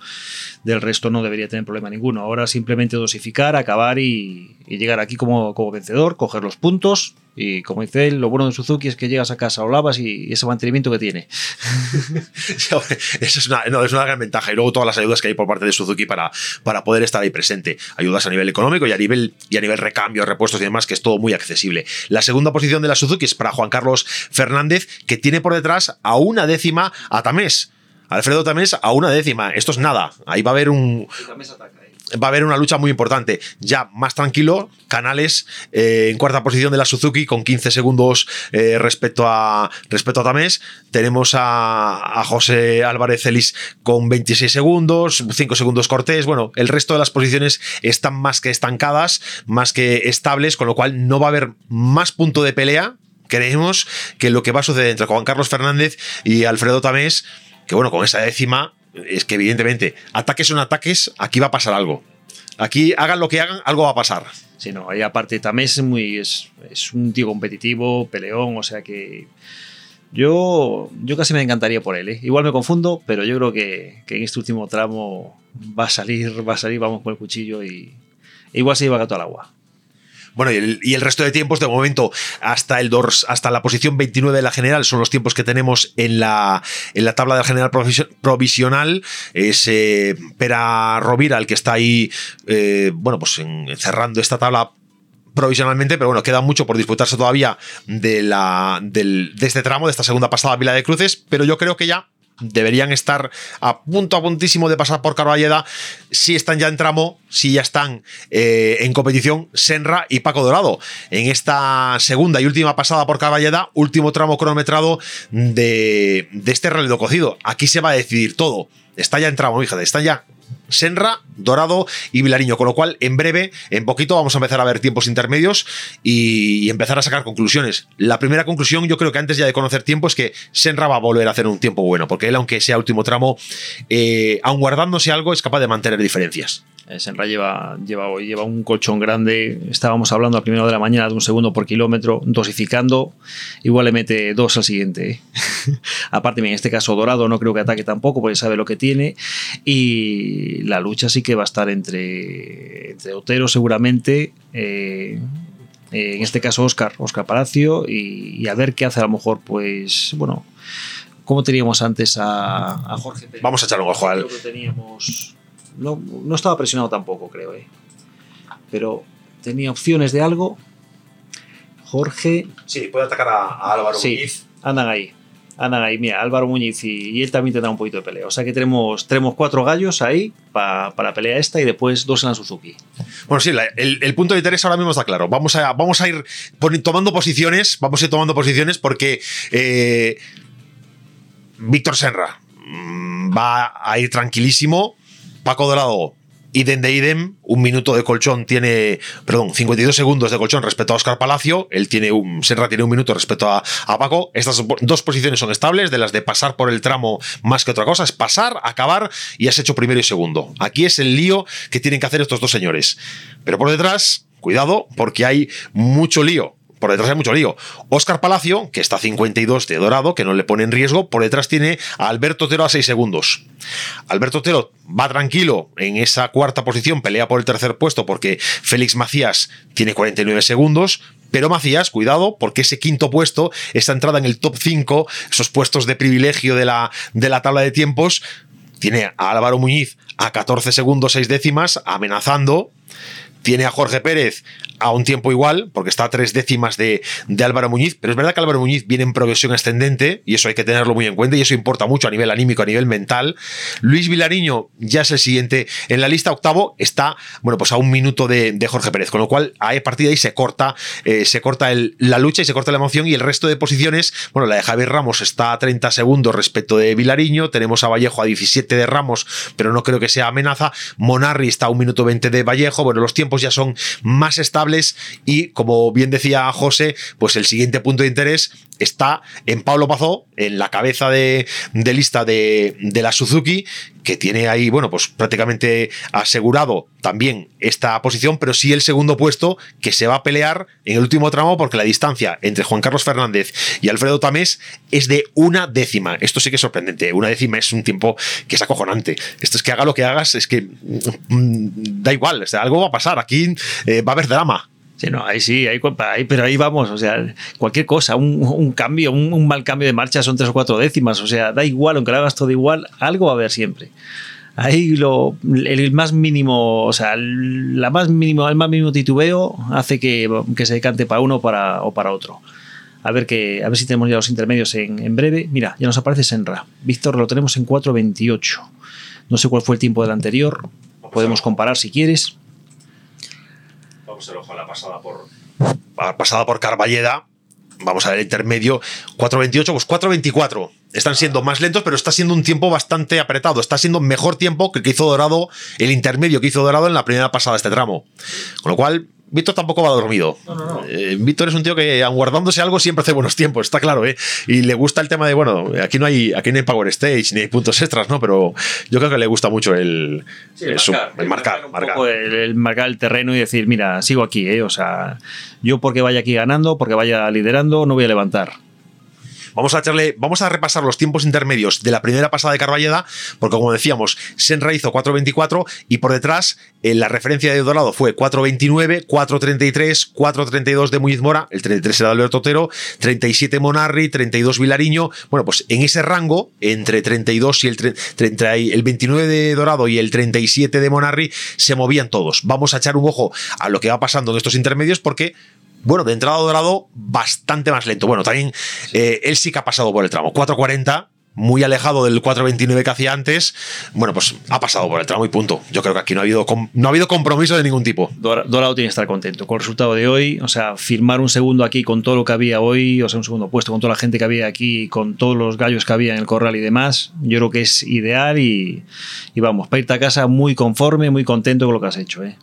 del resto no debería tener problema ninguno. Ahora simplemente dosificar, acabar y, llegar aquí como, como vencedor, coger los puntos Y como dice él, lo bueno de Suzuki es que llegas a casa, lo lavas y ese mantenimiento que tiene. [laughs] Eso es una, no, es una gran ventaja. Y luego todas las ayudas que hay por parte de Suzuki para, para poder estar ahí presente. Ayudas a nivel económico y a nivel, y a nivel recambio, repuestos y demás, que es todo muy accesible. La segunda posición de la Suzuki es para Juan Carlos Fernández, que tiene por detrás a una décima a Tamés. Alfredo Tamés a una décima. Esto es nada. Ahí va a haber un va a haber una lucha muy importante. Ya más tranquilo, Canales eh, en cuarta posición de la Suzuki con 15 segundos eh, respecto, a, respecto a Tamés. Tenemos a, a, José Álvarez Celis con 26 segundos, 5 segundos Cortés. Bueno, el resto de las posiciones están más que estancadas, más que estables, con lo cual no va a haber más punto de pelea. Creemos que lo que va a suceder entre Juan Carlos Fernández y Alfredo Tamés, que bueno, con esa décima es que evidentemente ataques son ataques, aquí va a pasar algo. Aquí hagan lo que hagan, algo va a pasar. Sí, no, y aparte también es muy es, un tío competitivo, peleón, o sea que yo, yo casi me encantaría por él. ¿eh? Igual me confundo, pero yo creo que, que, en este último tramo va a salir, va a salir, vamos con el cuchillo y igual se lleva gato al agua. Bueno, y el, resto de tiempos, de momento, hasta, el dors, hasta la posición 29 de la general, son los tiempos que tenemos en la, en la tabla de la general provisional. Es Pera Rovira el que está ahí, eh, bueno, pues cerrando esta tabla provisionalmente, pero bueno, queda mucho por disputarse todavía de, la, de este tramo, de esta segunda pasada Vila de Cruces, pero yo creo que ya deberían estar a punto a puntísimo de pasar por Carballeda si están ya en tramo, si ya están eh, en competición Senra y Paco Dorado. En esta segunda y última pasada por Carballeda, último tramo cronometrado de, de este rally cocido. Aquí se va a decidir todo. Está ya en tramo, fíjate, están ya Senra, Dorado y Vilariño. Con lo cual, en breve, en poquito, vamos a empezar a ver tiempos intermedios y, empezar a sacar conclusiones. La primera conclusión, yo creo que antes ya de conocer tiempo, es que Senra va a volver a hacer un tiempo bueno, porque él, aunque sea último tramo, eh, aun guardándose algo, es capaz de mantener diferencias. Eh, Senra lleva, lleva, lleva un colchón grande. Estábamos hablando a primera de la mañana de un segundo por kilómetro, dosificando. Igual le mete dos al siguiente. [laughs] Aparte, en este caso Dorado no creo que ataque tampoco, porque sabe lo que tiene. Y la lucha sí que va a estar entre, entre Otero seguramente. Eh, en este caso Oscar, Oscar Palacio, y, a ver qué hace a lo mejor, pues, bueno, ¿cómo teníamos antes a, Jorge Pérez? Vamos a echar un ojo al... teníamos no, no estaba presionado tampoco, creo, ¿eh? Pero tenía opciones de algo. Jorge. Sí, puede atacar a, Álvaro sí, Muñiz. Andan ahí. Andan ahí. Mira, Álvaro Muñiz y, él también tendrá un poquito de pelea. O sea que tenemos, tenemos cuatro gallos ahí para la pelea esta y después dos en la Suzuki. Bueno, sí, el, punto de interés ahora mismo está claro. Vamos a, vamos a ir tomando posiciones. Vamos a ir tomando posiciones porque eh, Víctor Senra mm, va a ir tranquilísimo Paco Dorado, idem de idem, un minuto de colchón tiene, perdón, 52 segundos de colchón respecto a Oscar Palacio, él tiene un, Serra tiene un minuto respecto a, Paco, estas dos posiciones son estables, de las de pasar por el tramo más que otra cosa, es pasar, acabar y has hecho primero y segundo. Aquí es el lío que tienen que hacer estos dos señores. Pero por detrás, cuidado, porque hay mucho lío por detrás hay mucho lío. Oscar Palacio, que está a 52 de Dorado, que no le pone en riesgo, por detrás tiene a Alberto Otero a 6 segundos. Alberto Otero va tranquilo en esa cuarta posición, pelea por el tercer puesto porque Félix Macías tiene 49 segundos, pero Macías, cuidado, porque ese quinto puesto, esa entrada en el top 5, esos puestos de privilegio de la, de la tabla de tiempos, tiene a Álvaro Muñiz a 14 segundos 6 décimas, amenazando. Tiene a Jorge Pérez a un tiempo igual, porque está a tres décimas de, de, Álvaro Muñiz, pero es verdad que Álvaro Muñiz viene en progresión ascendente y eso hay que tenerlo muy en cuenta y eso importa mucho a nivel anímico, a nivel mental. Luis Vilariño ya es el siguiente en la lista, octavo, está, bueno, pues a un minuto de, Jorge Pérez, con lo cual a partir de ahí se corta, eh, se corta la lucha y se corta la emoción y el resto de posiciones, bueno, la de Javier Ramos está a 30 segundos respecto de Vilariño, tenemos a Vallejo a 17 de Ramos, pero no creo que sea amenaza, Monarri está a un minuto 20 de Vallejo, bueno, los tiempos ya son más estables y como bien decía José, pues el siguiente punto de interés está en Pablo Pazó, en la cabeza de, lista de, de, la Suzuki, que tiene ahí, bueno, pues prácticamente asegurado también esta posición, pero sí el segundo puesto que se va a pelear en el último tramo porque la distancia entre Juan Carlos Fernández y Alfredo Tamés es de una décima. Esto sí que es sorprendente. Una décima es un tiempo que es acojonante. Esto es que haga lo que hagas, es que mm, da igual, o sea, algo va a pasar. Aquí eh, va a haber drama Sí, no, ahí sí, ahí, ahí, pero ahí vamos, o sea, cualquier cosa, un, un cambio, un, un, mal cambio de marcha son tres o cuatro décimas, o sea, da igual, aunque lo hagas todo igual, algo va a haber siempre. Ahí lo, el más mínimo, o sea, la más mínimo, el más mínimo titubeo hace que, que se decante para uno para, o para otro. A ver, que, a ver si tenemos ya los intermedios en, en breve. Mira, ya nos aparece Senra. Víctor lo tenemos en 4.28. No sé cuál fue el tiempo del anterior. Podemos comparar si quieres. A ver, ojo a la pasada por, pasada por Carballeda. Vamos a ver el intermedio. 4.28, pues 4.24. Están siendo más lentos, pero está siendo un tiempo bastante apretado. Está siendo mejor tiempo que el que hizo Dorado, el intermedio que hizo Dorado en la primera pasada de este tramo. Con lo cual, Víctor tampoco va dormido. No, no, no. Eh, Víctor es un tío que, guardándose algo, siempre hace buenos tiempos, está claro, ¿eh? Y le gusta el tema de, bueno, aquí no hay, aquí no hay Power Stage, ni hay puntos extras, ¿no? Pero yo creo que le gusta mucho el, sí, el, el, marcar, el, marcar, el, marcar. El, el, marcar el terreno y decir, mira, sigo aquí, ¿eh? O sea, yo porque vaya aquí ganando, porque vaya liderando, no voy a levantar. Vamos a echarle, vamos a repasar los tiempos intermedios de la primera pasada de Carballeda, porque como decíamos, Senra hizo 4.24 y por detrás en la referencia de Dorado fue 4.29, 4.33, 4.32 de Muñiz Mora, el 33 era Alberto Otero, 37 Monarri, 32 Vilariño. Bueno, pues en ese rango, entre 32 y el, 30, el 29 de Dorado y el 37 de Monarri, se movían todos. Vamos a echar un ojo a lo que va pasando en estos intermedios porque bueno, de entrada dorado, bastante más lento. Bueno, también eh, él sí que ha pasado por el tramo. 4.40, muy alejado del 4.29 que hacía antes. Bueno, pues ha pasado por el tramo y punto. Yo creo que aquí no ha habido, no ha habido compromiso de ningún tipo. Dorado tiene que estar contento con el resultado de hoy. O sea, firmar un segundo aquí con todo lo que había hoy, o sea, un segundo puesto con toda la gente que había aquí, con todos los gallos que había en el corral y demás, yo creo que es ideal y, y vamos, para irte a casa muy conforme, muy contento con lo que has hecho. ¿eh?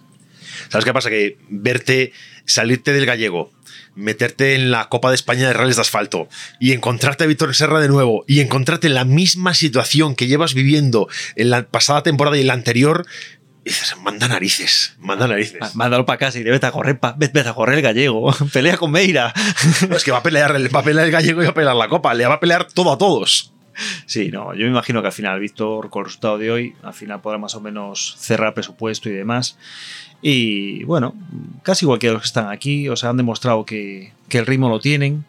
¿Sabes qué pasa? Que verte salirte del gallego, meterte en la Copa de España de Rallys de Asfalto y encontrarte a Víctor Serra de nuevo y encontrarte en la misma situación que llevas viviendo en la pasada temporada y en la anterior, dices, manda narices, manda narices. Mándalo para casa y vete a correr, pa, vete, a correr el gallego, [laughs] pelea con Meira. No, es que va a pelear, va a pelear el gallego y va a pelear la Copa, le va a pelear todo a todos. Sí, no, yo me imagino que al final, Víctor, con el resultado de hoy, al final podrá más o menos cerrar presupuesto y demás. Y bueno, casi igual que los que están aquí, o sea, han demostrado que, que el ritmo lo tienen.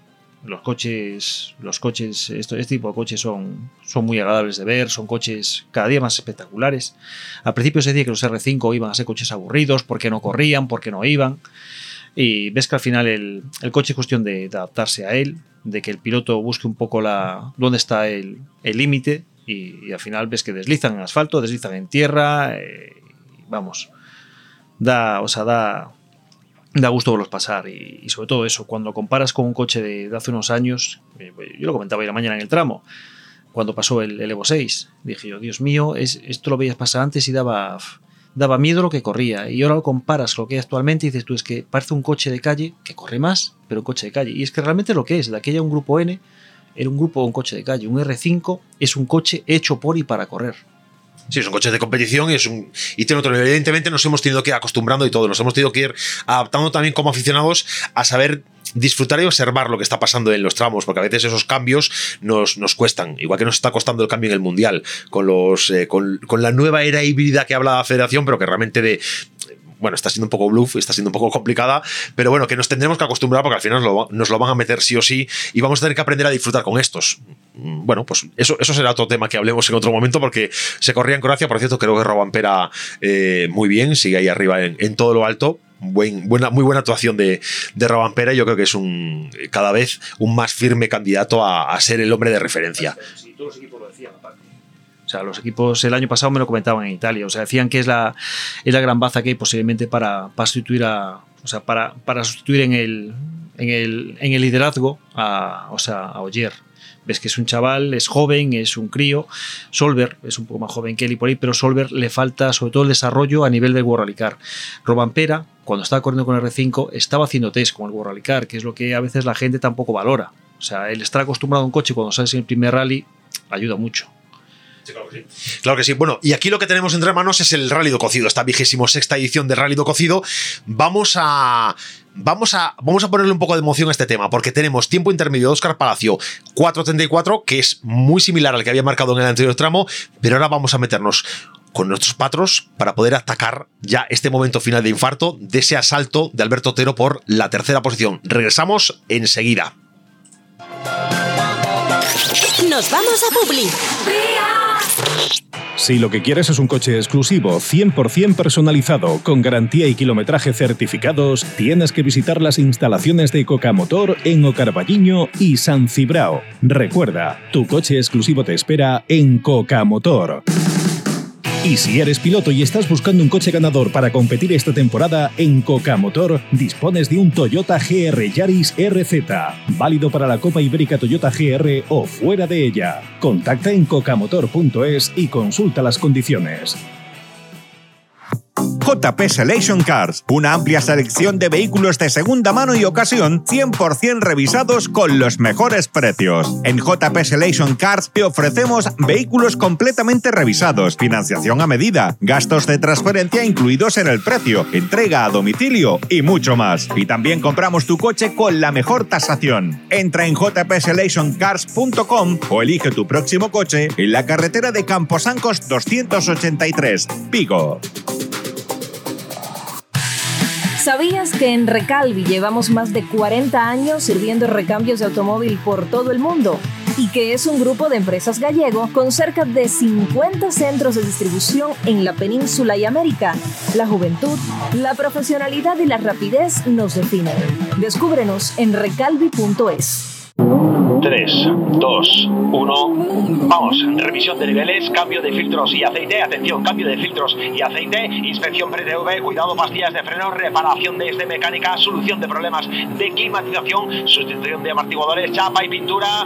Los coches, los coches, este tipo de coches son, son muy agradables de ver, son coches cada día más espectaculares. Al principio se decía que los R5 iban a ser coches aburridos porque no corrían, porque no iban. Y ves que al final el, el coche es cuestión de, de, adaptarse a él, de que el piloto busque un poco la dónde está el límite y, y, al final ves que deslizan en asfalto, deslizan en tierra, eh, vamos, da, o sea, da, da gusto verlos pasar. Y, sobre todo eso, cuando comparas con un coche de, de hace unos años, eh, yo lo comentaba hoy la mañana en el tramo, cuando pasó el, el, Evo 6, dije yo, Dios mío, es, esto lo veías pasar antes y daba, daba miedo lo que corría. Y ahora lo comparas con lo que hay actualmente y dices tú, es que parece un coche de calle que corre más, pero un coche de calle y es que realmente lo que es, de aquella un grupo N era un grupo, un coche de calle, un R5 es un coche hecho por y para correr. Sí, son coches de competición y, es un, y otro. Evidentemente nos hemos tenido que ir acostumbrando y todo, nos hemos tenido que ir adaptando también como aficionados a saber disfrutar y observar lo que está pasando en los tramos, porque a veces esos cambios nos, nos cuestan, igual que nos está costando el cambio en el Mundial, con, los, eh, con, con la nueva era híbrida que habla la federación, pero que realmente de, bueno, está siendo un poco bluff, está siendo un poco complicada, pero bueno, que nos tendremos que acostumbrar porque al final nos lo, nos lo, van a meter sí o sí y vamos a tener que aprender a disfrutar con estos. Bueno, pues eso, eso será otro tema que hablemos en otro momento porque se corría en Croacia, por cierto, creo que Robampera eh, muy bien, sigue ahí arriba en, todo lo alto. Buen, buena, muy buena actuación de, de Robampera y yo creo que es un cada vez un más firme candidato a, a ser el hombre de referencia. Sí, todos los equipos lo decían. O sea, los equipos el año pasado me lo comentaban en Italia. O sea, decían que es la, es la gran baza que hay posiblemente para, para sustituir a. O sea, para, para sustituir en el, en el, en el liderazgo a, o sea, a Oyer. Ves que es un chaval, es joven, es un crío. Solver es un poco más joven que él y por ahí, pero Solver le falta sobre todo el desarrollo a nivel del World Rally Car. Robampera, cuando estaba corriendo con el R5, estaba haciendo test con el World Rally Car, que es lo que a veces la gente tampoco valora. O sea, el estar acostumbrado a un coche cuando sales en el primer rally ayuda mucho. Claro, que sí. Bueno, y aquí lo que tenemos entre manos es el Rally do Cocido, esta vigésimo sexta edición del Rally do Cocido. Vamos a vamos a, vamos a ponerle un poco de emoción a este tema, porque tenemos tiempo intermedio de Oscar Palacio 4.34, que es muy similar al que había marcado en el anterior tramo, pero ahora vamos a meternos con nuestros patros para poder atacar ya este momento final de infarto de ese asalto de Alberto Otero por la tercera posición. Regresamos enseguida. Nos vamos a Publi. Si lo que quieres es un coche exclusivo, 100% personalizado, con garantía y kilometraje certificados, tienes que visitar las instalaciones de Coca Motor en Ocarballiño y San Cibrao. Recuerda, tu coche exclusivo te espera en Coca Motor. Y si eres piloto y estás buscando un coche ganador para competir esta temporada, en Coca Motor dispones de un Toyota GR Yaris RZ, válido para la Copa Ibérica Toyota GR o fuera de ella. Contacta en cocamotor.es y consulta las condiciones. JP Selection Cars, una amplia selección de vehículos de segunda mano y ocasión 100% revisados con los mejores precios. En JP Selection Cars te ofrecemos vehículos completamente revisados, financiación a medida, gastos de transferencia incluidos en el precio, entrega a domicilio y mucho más. Y también compramos tu coche con la mejor tasación. Entra en jpselectioncars.com o elige tu próximo coche en la carretera de Camposancos 283, Vigo. ¿Sabías que en Recalvi llevamos más de 40 años sirviendo recambios de automóvil por todo el mundo? Y que es un grupo de empresas gallego con cerca de 50 centros de distribución en la península y América. La juventud, la profesionalidad y la rapidez nos definen. Descúbrenos en recalvi.es. 3, 2, 1. Vamos, revisión de niveles, cambio de filtros y aceite. Atención, cambio de filtros y aceite. Inspección pre-TV, cuidado, pastillas de freno, reparación de este mecánica, solución de problemas de climatización, sustitución de amortiguadores, chapa y pintura.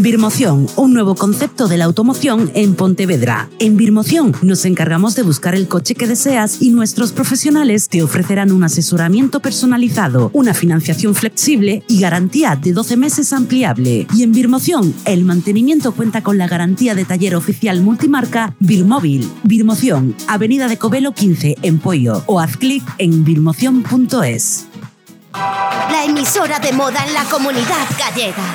Birmoción, un nuevo concepto de la automoción en Pontevedra. En Birmoción nos encargamos de buscar el coche que deseas y nuestros profesionales te ofrecerán un asesoramiento personalizado, una financiación flexible y garantía de 12 meses ampliable. Y en Birmoción, el mantenimiento cuenta con la garantía de taller oficial multimarca Birmóvil. Birmoción, Avenida de Covelo 15 en Pollo o haz clic en birmoción.es. La emisora de moda en la comunidad gallega.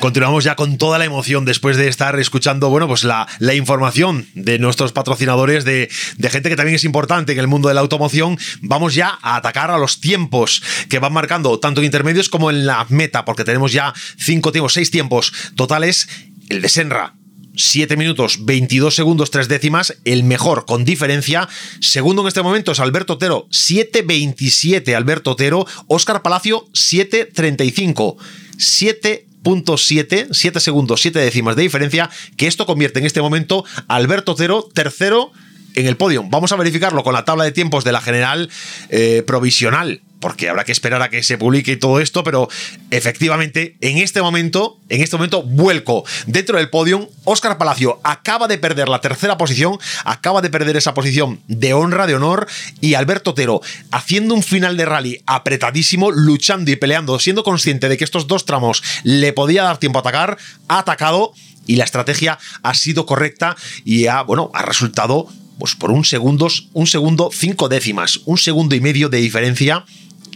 Continuamos ya con toda la emoción después de estar escuchando, bueno, pues la, la información de nuestros patrocinadores, de, de, gente que también es importante en el mundo de la automoción. Vamos ya a atacar a los tiempos que van marcando tanto en intermedios como en la meta, porque tenemos ya cinco tiempos, seis tiempos totales. El de Senra, 7 minutos 22 segundos 3 décimas, el mejor con diferencia. Segundo en este momento es Alberto Otero, 7.27 Alberto Otero, Óscar Palacio 7.35. 7 7, 7 segundos, 7 décimas de diferencia, que esto convierte en este momento a Alberto Otero tercero en el podio. Vamos a verificarlo con la tabla de tiempos de la general eh, provisional porque habrá que esperar a que se publique todo esto, pero efectivamente, en este momento, en este momento, vuelco dentro del podium. Óscar Palacio acaba de perder la tercera posición, acaba de perder esa posición de honra, de honor, y Alberto Otero haciendo un final de rally apretadísimo, luchando y peleando, siendo consciente de que estos dos tramos le podía dar tiempo a atacar, ha atacado y la estrategia ha sido correcta y ha, bueno, ha resultado pues por un segundo, un segundo, cinco décimas, un segundo y medio de diferencia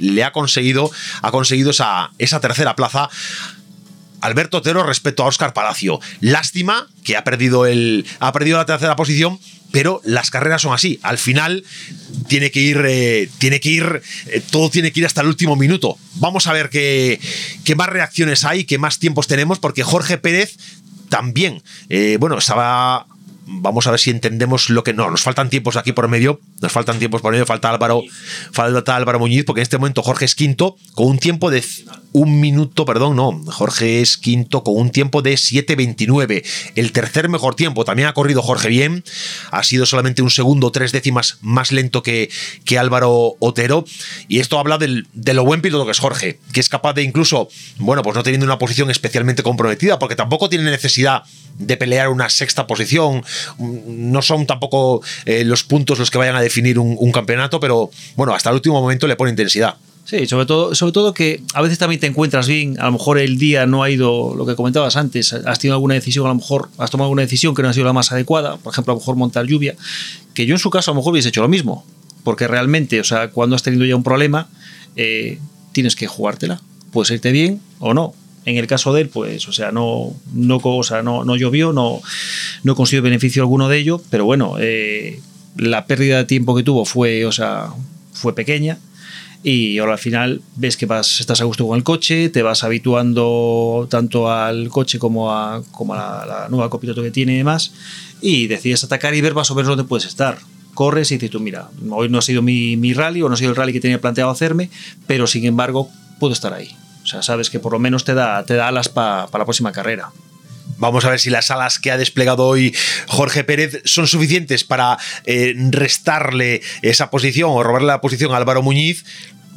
le ha conseguido, ha conseguido esa, esa tercera plaza. Alberto Otero respecto a Óscar Palacio. Lástima que ha perdido, el, ha perdido la tercera posición, pero las carreras son así. Al final tiene que ir, eh, tiene que ir, eh, todo tiene que ir hasta el último minuto. Vamos a ver qué, qué más reacciones hay, qué más tiempos tenemos, porque Jorge Pérez también, eh, bueno, estaba Vamos a ver si entendemos lo que no. Nos faltan tiempos aquí por medio. Nos faltan tiempos por medio. Falta Álvaro, falta Álvaro Muñiz, porque en este momento Jorge es quinto con un tiempo de un minuto, perdón, no. Jorge es quinto con un tiempo de 7.29. El tercer mejor tiempo. También ha corrido Jorge bien. Ha sido solamente un segundo, tres décimas más lento que, que Álvaro Otero. Y esto habla del, de lo buen piloto que es Jorge, que es capaz de incluso, bueno, pues no teniendo una posición especialmente comprometida, porque tampoco tiene necesidad de pelear una sexta posición. No son tampoco eh, los puntos los que vayan a definir un, campeonato, pero bueno, hasta el último momento le pone intensidad. Sí, sobre todo, sobre todo que a veces también te encuentras bien, a lo mejor el día no ha ido lo que comentabas antes, has tenido alguna decisión, a lo mejor has tomado alguna decisión que no ha sido la más adecuada, por ejemplo, a lo mejor montar lluvia, que yo en su caso a lo mejor hubiese hecho lo mismo, porque realmente, o sea, cuando has tenido ya un problema, eh, tienes que jugártela. Puedes irte bien o no. En el caso de él, pues, o sea, no, no, o sea, no, no llovió, no, no consiguió beneficio alguno de ello, pero bueno, eh, la pérdida de tiempo que tuvo fue, o sea, fue pequeña y ahora al final ves que vas, estás a gusto con el coche, te vas habituando tanto al coche como a, como a la, nueva copiloto que tiene y demás, y decides atacar y ver más o menos dónde puedes estar. Corres y dices tú, mira, hoy no ha sido mi, mi rally o no ha sido el rally que tenía planteado hacerme, pero sin embargo puedo estar ahí. O sea, sabes que por lo menos te da, te da alas para la próxima carrera. Vamos a ver si las alas que ha desplegado hoy Jorge Pérez son suficientes para eh, restarle esa posición o robarle la posición a Álvaro Muñiz.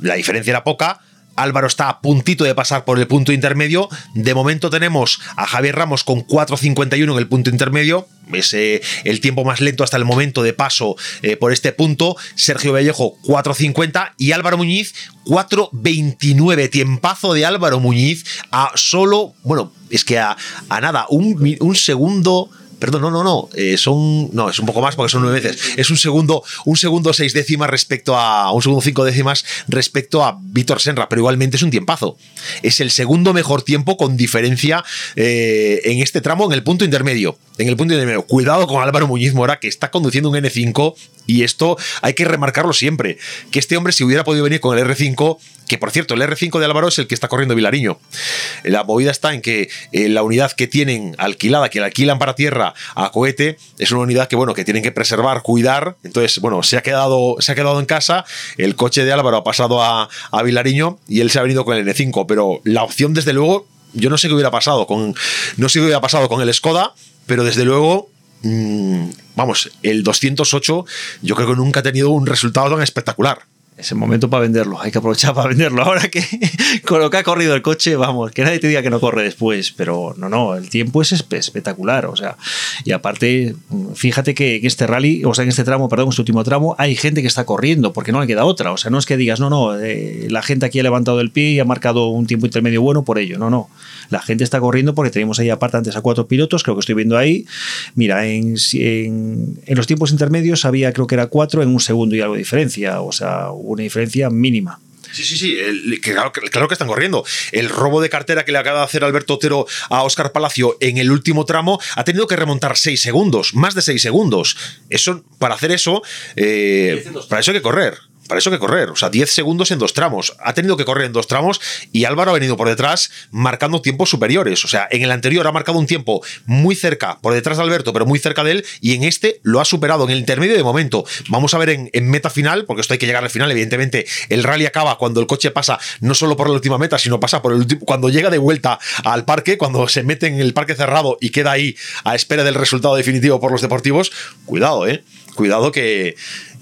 La diferencia era poca, Álvaro está a puntito de pasar por el punto intermedio. De momento tenemos a Javier Ramos con 4.51 en el punto intermedio. Es eh, el tiempo más lento hasta el momento de paso eh, por este punto. Sergio Vallejo 4.50 y Álvaro Muñiz 4.29. Tiempazo de Álvaro Muñiz a solo, bueno, es que a, nada, un, un segundo Perdón, no, no, no. Eh, son. No, es un poco más porque son nueve veces. Es un segundo, un segundo seis décimas respecto a. Un segundo cinco décimas respecto a Víctor Senra, pero igualmente es un tiempazo. Es el segundo mejor tiempo con diferencia eh, en este tramo, en el punto intermedio. En el punto intermedio. Cuidado con Álvaro Muñiz Mora, que está conduciendo un N5 y esto hay que remarcarlo siempre. Que este hombre, si hubiera podido venir con el R5, que por cierto, el R5 de Álvaro es el que está corriendo Vilariño. La movida está en que eh, la unidad que tienen alquilada, que la alquilan para tierra a cohete, es una unidad que, bueno, que tienen que preservar, cuidar. Entonces, bueno, se ha quedado, se ha quedado en casa. El coche de Álvaro ha pasado a, a Vilariño y él se ha venido con el N5. Pero la opción, desde luego, yo no sé qué hubiera pasado con. No sé qué hubiera pasado con el Skoda, pero desde luego mm, vamos, el 208 yo creo que nunca ha tenido un resultado tan espectacular es el momento para venderlo, hay que aprovechar para venderlo. Ahora que [laughs] con lo que ha corrido el coche, vamos, que nadie te diga que no corre después, pero no, no, el tiempo es espectacular, o sea, y aparte, fíjate que en este rally, o sea, en este tramo, perdón, en este último tramo, hay gente que está corriendo, porque no le queda otra, o sea, no es que digas, no, no, eh, la gente aquí ha levantado el pie y ha marcado un tiempo intermedio bueno por ello, no, no, la gente está corriendo porque tenemos ahí aparte antes a cuatro pilotos, creo que estoy viendo ahí, mira, en, en, en los tiempos intermedios había, creo que era cuatro en un segundo y algo de diferencia, o sea, una diferencia mínima. Sí, sí, sí, claro, claro, que están corriendo. El robo de cartera que le acaba de hacer Alberto Otero a Oscar Palacio en el último tramo ha tenido que remontar seis segundos, más de seis segundos. Eso, para hacer eso, eh, para eso hay que correr. Para eso hay que correr, o sea, 10 segundos en dos tramos. Ha tenido que correr en dos tramos y Álvaro ha venido por detrás marcando tiempos superiores. O sea, en el anterior ha marcado un tiempo muy cerca, por detrás de Alberto, pero muy cerca de él, y en este lo ha superado en el intermedio de momento. Vamos a ver en, meta final, porque esto hay que llegar al final. Evidentemente, el rally acaba cuando el coche pasa no solo por la última meta, sino pasa por el último. Cuando llega de vuelta al parque, cuando se mete en el parque cerrado y queda ahí a espera del resultado definitivo por los deportivos, cuidado, eh. Cuidado que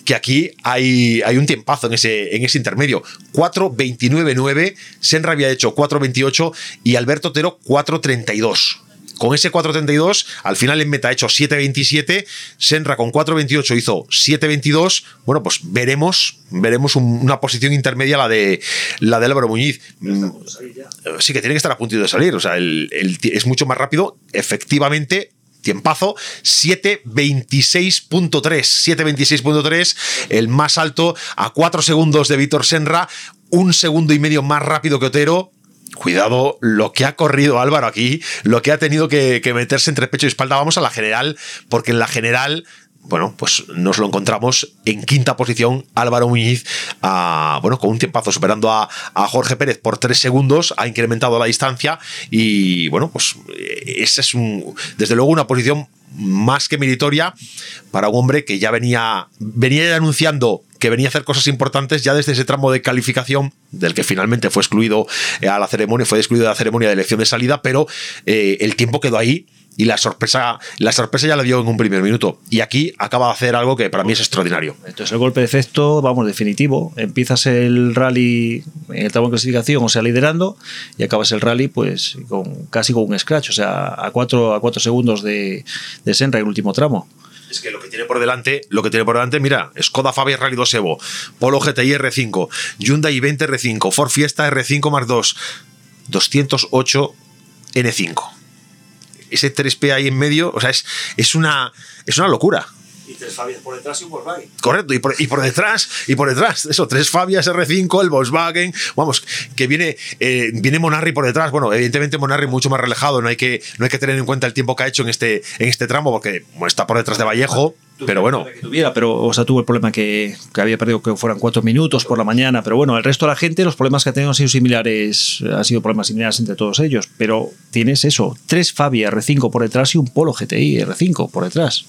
que aquí hay, hay un tiempazo en ese, en ese intermedio. 4.29.9, Senra había hecho 4.28 y Alberto Otero 4.32. Con ese 4.32, al final en meta ha hecho 7.27, Senra con 4.28 hizo 7.22. Bueno, pues veremos, veremos una posición intermedia la de la de Álvaro Muñiz. Sí que tiene que estar a punto de salir, o sea, es mucho más rápido. Efectivamente, tiempazo, 7.26.3, 7.26.3, el más alto a 4 segundos de Víctor Senra, un segundo y medio más rápido que Otero. Cuidado lo que ha corrido Álvaro aquí, lo que ha tenido que, que meterse entre pecho y espalda. Vamos a la general, porque en la general bueno, pues nos lo encontramos en quinta posición Álvaro Muñiz, bueno, con un tiempazo superando a, Jorge Pérez por tres segundos, ha incrementado la distancia y bueno, pues esa es un, desde luego una posición más que meritoria para un hombre que ya venía, venía anunciando que venía a hacer cosas importantes ya desde ese tramo de calificación del que finalmente fue excluido eh, a la ceremonia, fue excluido de la ceremonia de elección de salida, pero eh, el tiempo quedó ahí y la sorpresa, la sorpresa ya la dio en un primer minuto. Y aquí acaba de hacer algo que para mí es extraordinario. Entonces el golpe de efecto, vamos, definitivo. Empiezas el rally en el tramo de clasificación, o sea, liderando, y acabas el rally pues con casi con un scratch, o sea, a cuatro, a cuatro segundos de, de Senra en el último tramo. Es que lo que tiene por delante, lo que tiene por delante, mira, Skoda Fabia Rally 2 Evo, Polo GTI R5, Hyundai i20 R5, Ford Fiesta R5 más 2, 208 N5 ese 3P ahí en medio, o sea, es, es, una, es una locura. Y tres Fabias por detrás y un Volkswagen. Correcto, y por, y por, detrás, y por detrás, eso, tres Fabias R5, el Volkswagen, vamos, que viene, eh, viene Monarri por detrás. Bueno, evidentemente Monarri mucho más relajado, no hay, que, no hay que tener en cuenta el tiempo que ha hecho en este, en este tramo, porque está por detrás de Vallejo. Pero bueno. tuviera, pero, o sea, tuvo el problema que, que, había perdido que fueran cuatro minutos por la mañana. Pero bueno, el resto de la gente, los problemas que ha tenido han sido similares, han sido problemas similares entre todos ellos. Pero tienes eso: tres Fabia R5 por detrás y un Polo GTI R5 por detrás.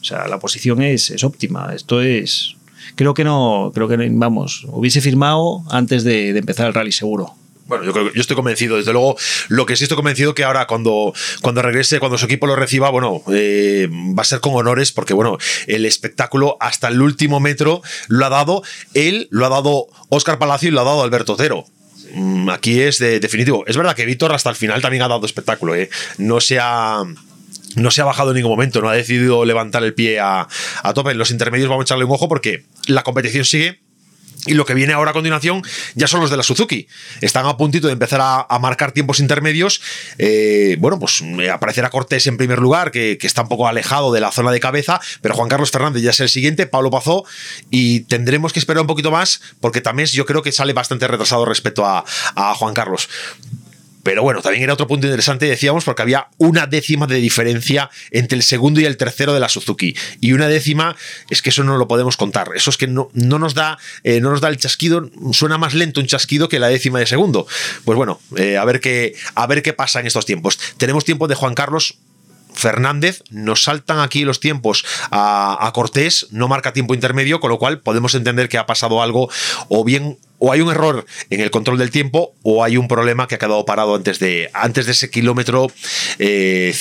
O sea, la posición es, es óptima. Esto es. Creo que no, creo que vamos, hubiese firmado antes de, de empezar el rally seguro. Bueno, yo, creo, yo estoy convencido, desde luego. Lo que sí estoy convencido que ahora, cuando, cuando regrese, cuando su equipo lo reciba, bueno, eh, va a ser con honores, porque bueno, el espectáculo hasta el último metro lo ha dado él, lo ha dado Óscar Palacio y lo ha dado Alberto Otero. Mm, aquí es de, definitivo. Es verdad que Víctor hasta el final también ha dado espectáculo, ¿eh? No se ha no se ha bajado en ningún momento, no ha decidido levantar el pie a, a, tope. En los intermedios vamos a echarle un ojo porque la competición sigue. Y lo que viene ahora a continuación ya son los de la Suzuki. Están a puntito de empezar a, marcar tiempos intermedios. Eh, bueno, pues aparecerá Cortés en primer lugar, que, está un poco alejado de la zona de cabeza, pero Juan Carlos Fernández ya es el siguiente, Pablo Pazó, y tendremos que esperar un poquito más, porque también yo creo que sale bastante retrasado respecto a Juan Carlos. Pero bueno, también era otro punto interesante, decíamos, porque había una décima de diferencia entre el segundo y el tercero de la Suzuki. Y una décima es que eso no lo podemos contar. Eso es que no, no nos, da, eh, no nos da el chasquido, suena más lento un chasquido que la décima de segundo. Pues bueno, eh, a, ver qué, a ver qué pasa en estos tiempos. Tenemos tiempo de Juan Carlos Fernández, nos saltan aquí los tiempos a, a, Cortés, no marca tiempo intermedio, con lo cual podemos entender que ha pasado algo o bien o hay un error en el control del tiempo o hay un problema que ha quedado parado antes de, antes de ese kilómetro 5 eh,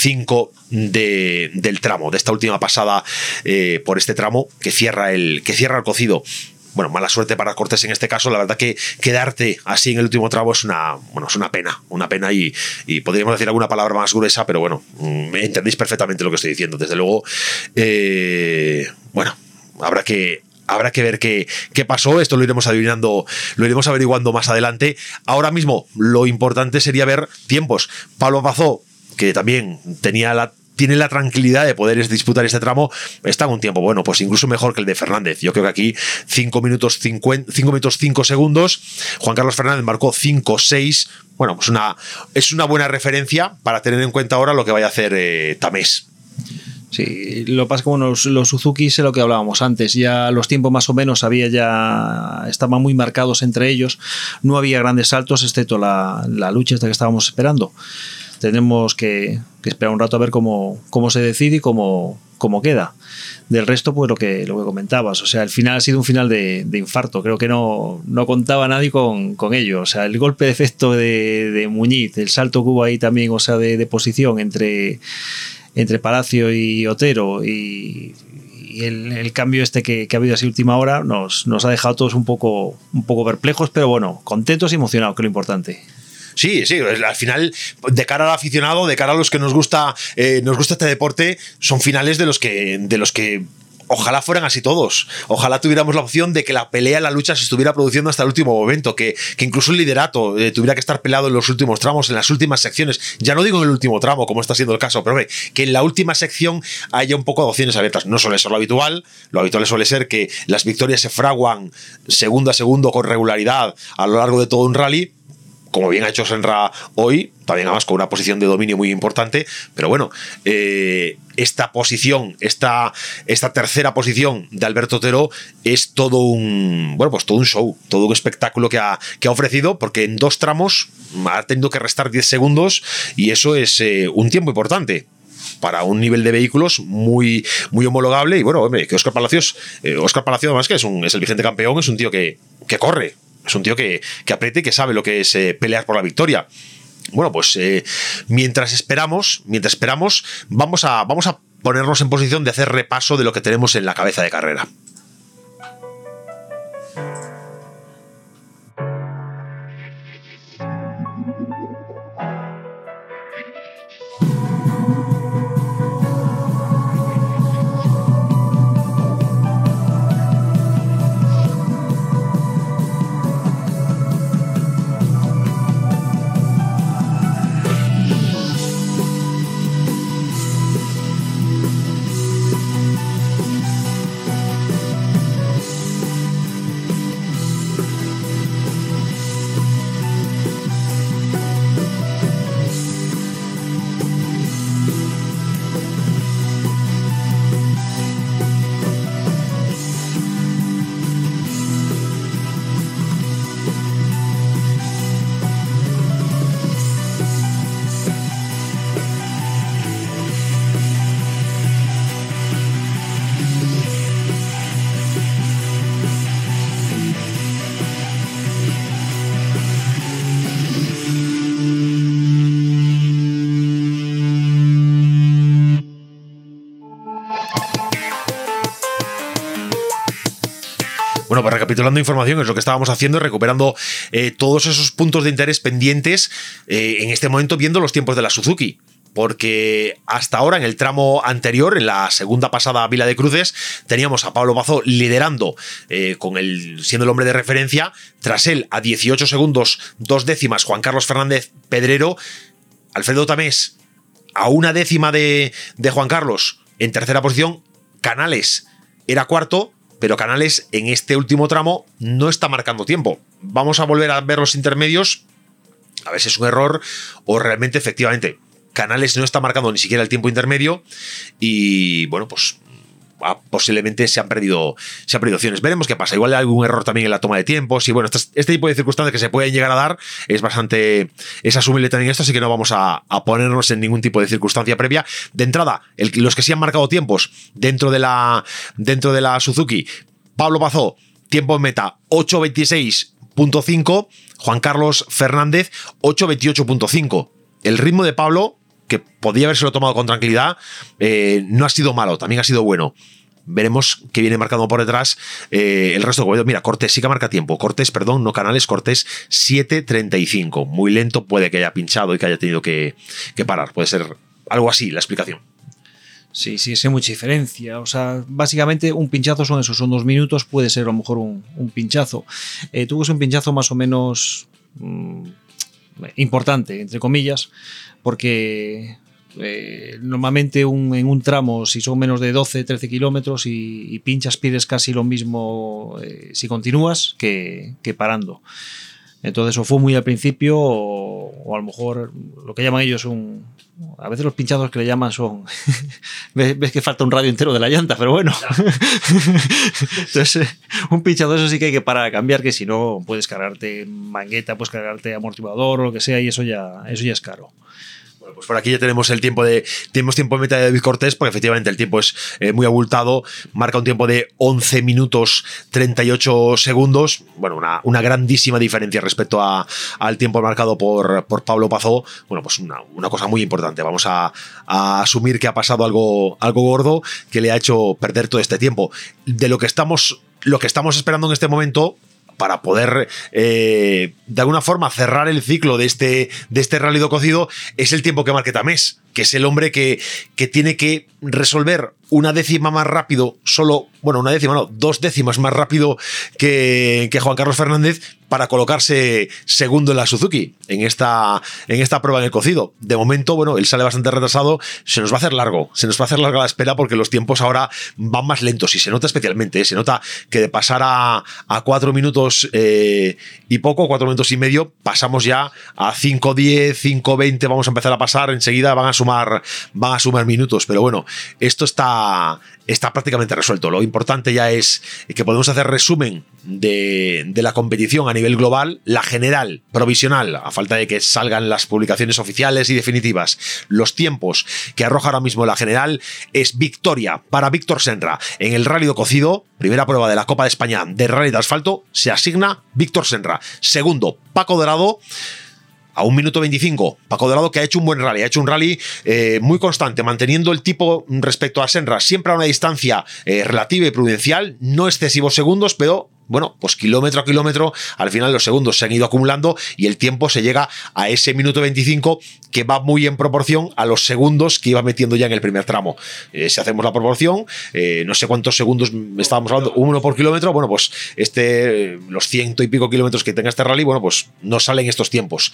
de, del tramo, de esta última pasada eh, por este tramo que cierra el, que cierra el cocido bueno, mala suerte para Cortés en este caso. La verdad que quedarte así en el último tramo es una, bueno, es una pena, una pena y, y podríamos decir alguna palabra más gruesa, pero bueno, mm, entendéis perfectamente lo que estoy diciendo. Desde luego, eh, bueno, habrá que, habrá que ver qué, qué, pasó. Esto lo iremos adivinando, lo iremos averiguando más adelante. Ahora mismo, lo importante sería ver tiempos. Pablo Pazó, que también tenía la tiene la tranquilidad de poder disputar este tramo, está en un tiempo bueno, pues incluso mejor que el de Fernández. Yo creo que aquí 5 minutos 5 minutos 5 segundos. Juan Carlos Fernández marcó 5 6. Bueno, pues una, es una buena referencia para tener en cuenta ahora lo que vaya a hacer eh, Tamés. Sí, lo pasa bueno, los, los, Suzuki es lo que hablábamos antes, ya los tiempos más o menos había ya estaban muy marcados entre ellos, no había grandes saltos excepto la, la lucha esta que estábamos esperando. Tenemos que, esperar un rato a ver cómo, cómo se decide y cómo, cómo queda. Del resto, pues lo que, lo que comentabas. O sea, el final ha sido un final de, infarto. Creo que no, no contaba nadie con, con, ello. O sea, el golpe de efecto de, de Muñiz, el salto que hubo ahí también, o sea, de, de posición entre, entre Palacio y Otero y, el, cambio este que, que, ha habido así última hora nos, nos ha dejado todos un poco, un poco perplejos, pero bueno, contentos y emocionados, que es lo importante. Sí, sí, al final, de cara al aficionado, de cara a los que nos gusta, eh, nos gusta este deporte, son finales de los que, de los que ojalá fueran así todos. Ojalá tuviéramos la opción de que la pelea, la lucha se estuviera produciendo hasta el último momento, que, que incluso el liderato eh, tuviera que estar peleado en los últimos tramos, en las últimas secciones. Ya no digo en el último tramo, como está siendo el caso, pero ve, que en la última sección haya un poco de opciones abiertas. No suele ser lo habitual. Lo habitual suele ser que las victorias se fraguan segundo a segundo con regularidad a lo largo de todo un rally como bien ha hecho Senra hoy, también además con una posición de dominio muy importante, pero bueno, eh, esta posición, esta, esta tercera posición de Alberto Otero es todo un, bueno, pues todo un show, todo un espectáculo que ha, que ha ofrecido, porque en dos tramos ha tenido que restar 10 segundos y eso es eh, un tiempo importante. para un nivel de vehículos muy, muy homologable. Y bueno, hombre, que Oscar Palacios, eh, Oscar Palacios además que es, un, es el vigente campeón, es un tío que, que corre, es un tío que, que apriete y que sabe lo que es eh, pelear por la victoria. Bueno, pues eh, mientras esperamos, mientras esperamos, vamos a, vamos a ponernos en posición de hacer repaso de lo que tenemos en la cabeza de carrera. Recapitulando información, es lo que estábamos haciendo, recuperando eh, todos esos puntos de interés pendientes, eh, en este momento viendo los tiempos de la Suzuki. Porque hasta ahora en el tramo anterior, en la segunda pasada Vila de Cruces, teníamos a Pablo Bazo liderando, eh, con el, siendo el hombre de referencia, tras él a 18 segundos, dos décimas, Juan Carlos Fernández Pedrero, Alfredo Tamés a una décima de, de Juan Carlos en tercera posición, Canales era cuarto, pero Canales en este último tramo no está marcando tiempo. Vamos a volver a ver los intermedios, a ver si es un error o realmente efectivamente Canales no está marcando ni siquiera el tiempo intermedio y bueno, pues posiblemente se han perdido se han perdido opciones. Veremos qué pasa. Igual hay algún error también en la toma de tiempos y bueno, este, tipo de circunstancias que se pueden llegar a dar es bastante es asumible también esto, así que no vamos a, ponernos en ningún tipo de circunstancia previa. De entrada, los que sí han marcado tiempos dentro de la dentro de la Suzuki, Pablo Pazó, tiempo en meta 8.26.5, Juan Carlos Fernández 8.28.5. El ritmo de Pablo que podía haberse tomado con tranquilidad, eh, no ha sido malo, también ha sido bueno. Veremos que viene marcando por detrás eh, el resto. Mira, Cortés sí que marca tiempo. Cortés, perdón, no Canales, Cortés 7.35. Muy lento, puede que haya pinchado y que haya tenido que, que parar. Puede ser algo así la explicación. Sí, sí, es mucha diferencia. O sea, básicamente un pinchazo son esos, son dos minutos, puede ser a lo mejor un, un pinchazo. Eh, tuvo un pinchazo más o menos mmm, importante, entre comillas, porque eh, normalmente un, en un tramo, si son menos de 12, 13 kilómetros y, y, pinchas, pides casi lo mismo eh, si continúas que, que, parando. Entonces, o fue muy al principio, o, o, a lo mejor lo que llaman ellos un. A veces los pinchazos que le llaman son. [laughs] ves, ves, que falta un radio entero de la llanta, pero bueno. [laughs] Entonces, un pinchazo, eso sí que hay que parar a cambiar, que si no, puedes cargarte mangueta, puedes cargarte amortiguador o lo que sea, y eso ya, eso ya es caro. Pues por aquí ya tenemos el tiempo de tenemos tiempo de meta de David Cortés, porque efectivamente el tiempo es eh, muy abultado, marca un tiempo de 11 minutos 38 segundos, bueno, una, una grandísima diferencia respecto a, al tiempo marcado por, por Pablo Pazó, bueno, pues una, una cosa muy importante, vamos a, a, asumir que ha pasado algo, algo gordo que le ha hecho perder todo este tiempo. De lo que estamos, lo que estamos esperando en este momento para poder eh, de alguna forma cerrar el ciclo de este, de este rálido cocido es el tiempo que marque Tamés, que es el hombre que, que tiene que resolver una décima más rápido, solo, bueno, una décima, no, dos décimas más rápido que, que Juan Carlos Fernández para colocarse segundo en la Suzuki en esta, en esta prueba en el cocido. De momento, bueno, él sale bastante retrasado, se nos va a hacer largo, se nos va a hacer larga la espera porque los tiempos ahora van más lentos y se nota especialmente, ¿eh? se nota que de pasar a, a cuatro minutos eh, y poco, cuatro minutos y medio, pasamos ya a 5.10, 5.20, vamos a empezar a pasar, enseguida van a sumar, a sumar minutos, pero bueno, esto está, está prácticamente resuelto. Lo importante ya es que podemos hacer resumen de, de, la competición a nivel global, la general, provisional, a falta de que salgan las publicaciones oficiales y definitivas. Los tiempos que arroja ahora mismo la general es victoria para Víctor Senra en el Rally de Cocido, primera prueba de la Copa de España de Rally de Asfalto, se asigna Víctor Senra. Segundo, Paco Dorado a un minuto 25. Paco Dorado que ha hecho un buen rally, ha hecho un rally eh, muy constante, manteniendo el tipo respecto a Senra, siempre a una distancia eh, relativa y prudencial, no excesivos segundos, pero bueno, pues kilómetro a kilómetro, al final los segundos se han ido acumulando y el tiempo se llega a ese minuto 25 que va muy en proporción a los segundos que iba metiendo ya en el primer tramo. Eh, si hacemos la proporción, no sé cuántos segundos estábamos hablando, uno por kilómetro, bueno, pues este, los ciento y pico kilómetros que tenga este rally, bueno, pues no salen estos tiempos.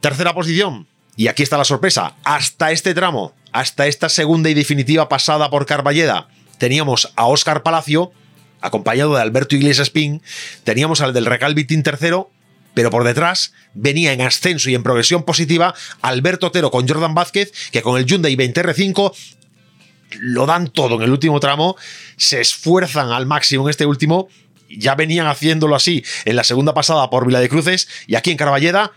Tercera posición, y aquí está la sorpresa, hasta este tramo, hasta esta segunda y definitiva pasada por Carballeda, teníamos a Óscar Palacio, acompañado de Alberto Iglesias Pin, teníamos al del Recalvitín tercero, pero por detrás venía en ascenso y en progresión positiva Alberto Otero con Jordan Vázquez, que con el Hyundai 20R5 lo dan todo en el último tramo, se esfuerzan al máximo en este último, ya venían haciéndolo así en la segunda pasada por Vila de Cruces, y aquí en Carballeda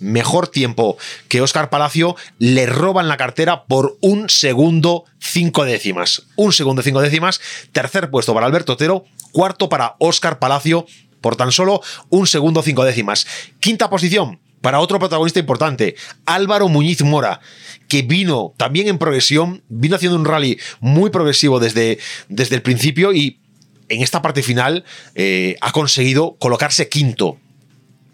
mejor tiempo que Oscar Palacio, le roban la cartera por un segundo cinco décimas. Un segundo cinco décimas. Tercer puesto para Alberto Otero. Cuarto para Oscar Palacio por tan solo un segundo cinco décimas. Quinta posición para otro protagonista importante, Álvaro Muñiz Mora, que vino también en progresión, vino haciendo un rally muy progresivo desde, desde el principio y en esta parte final eh, ha conseguido colocarse quinto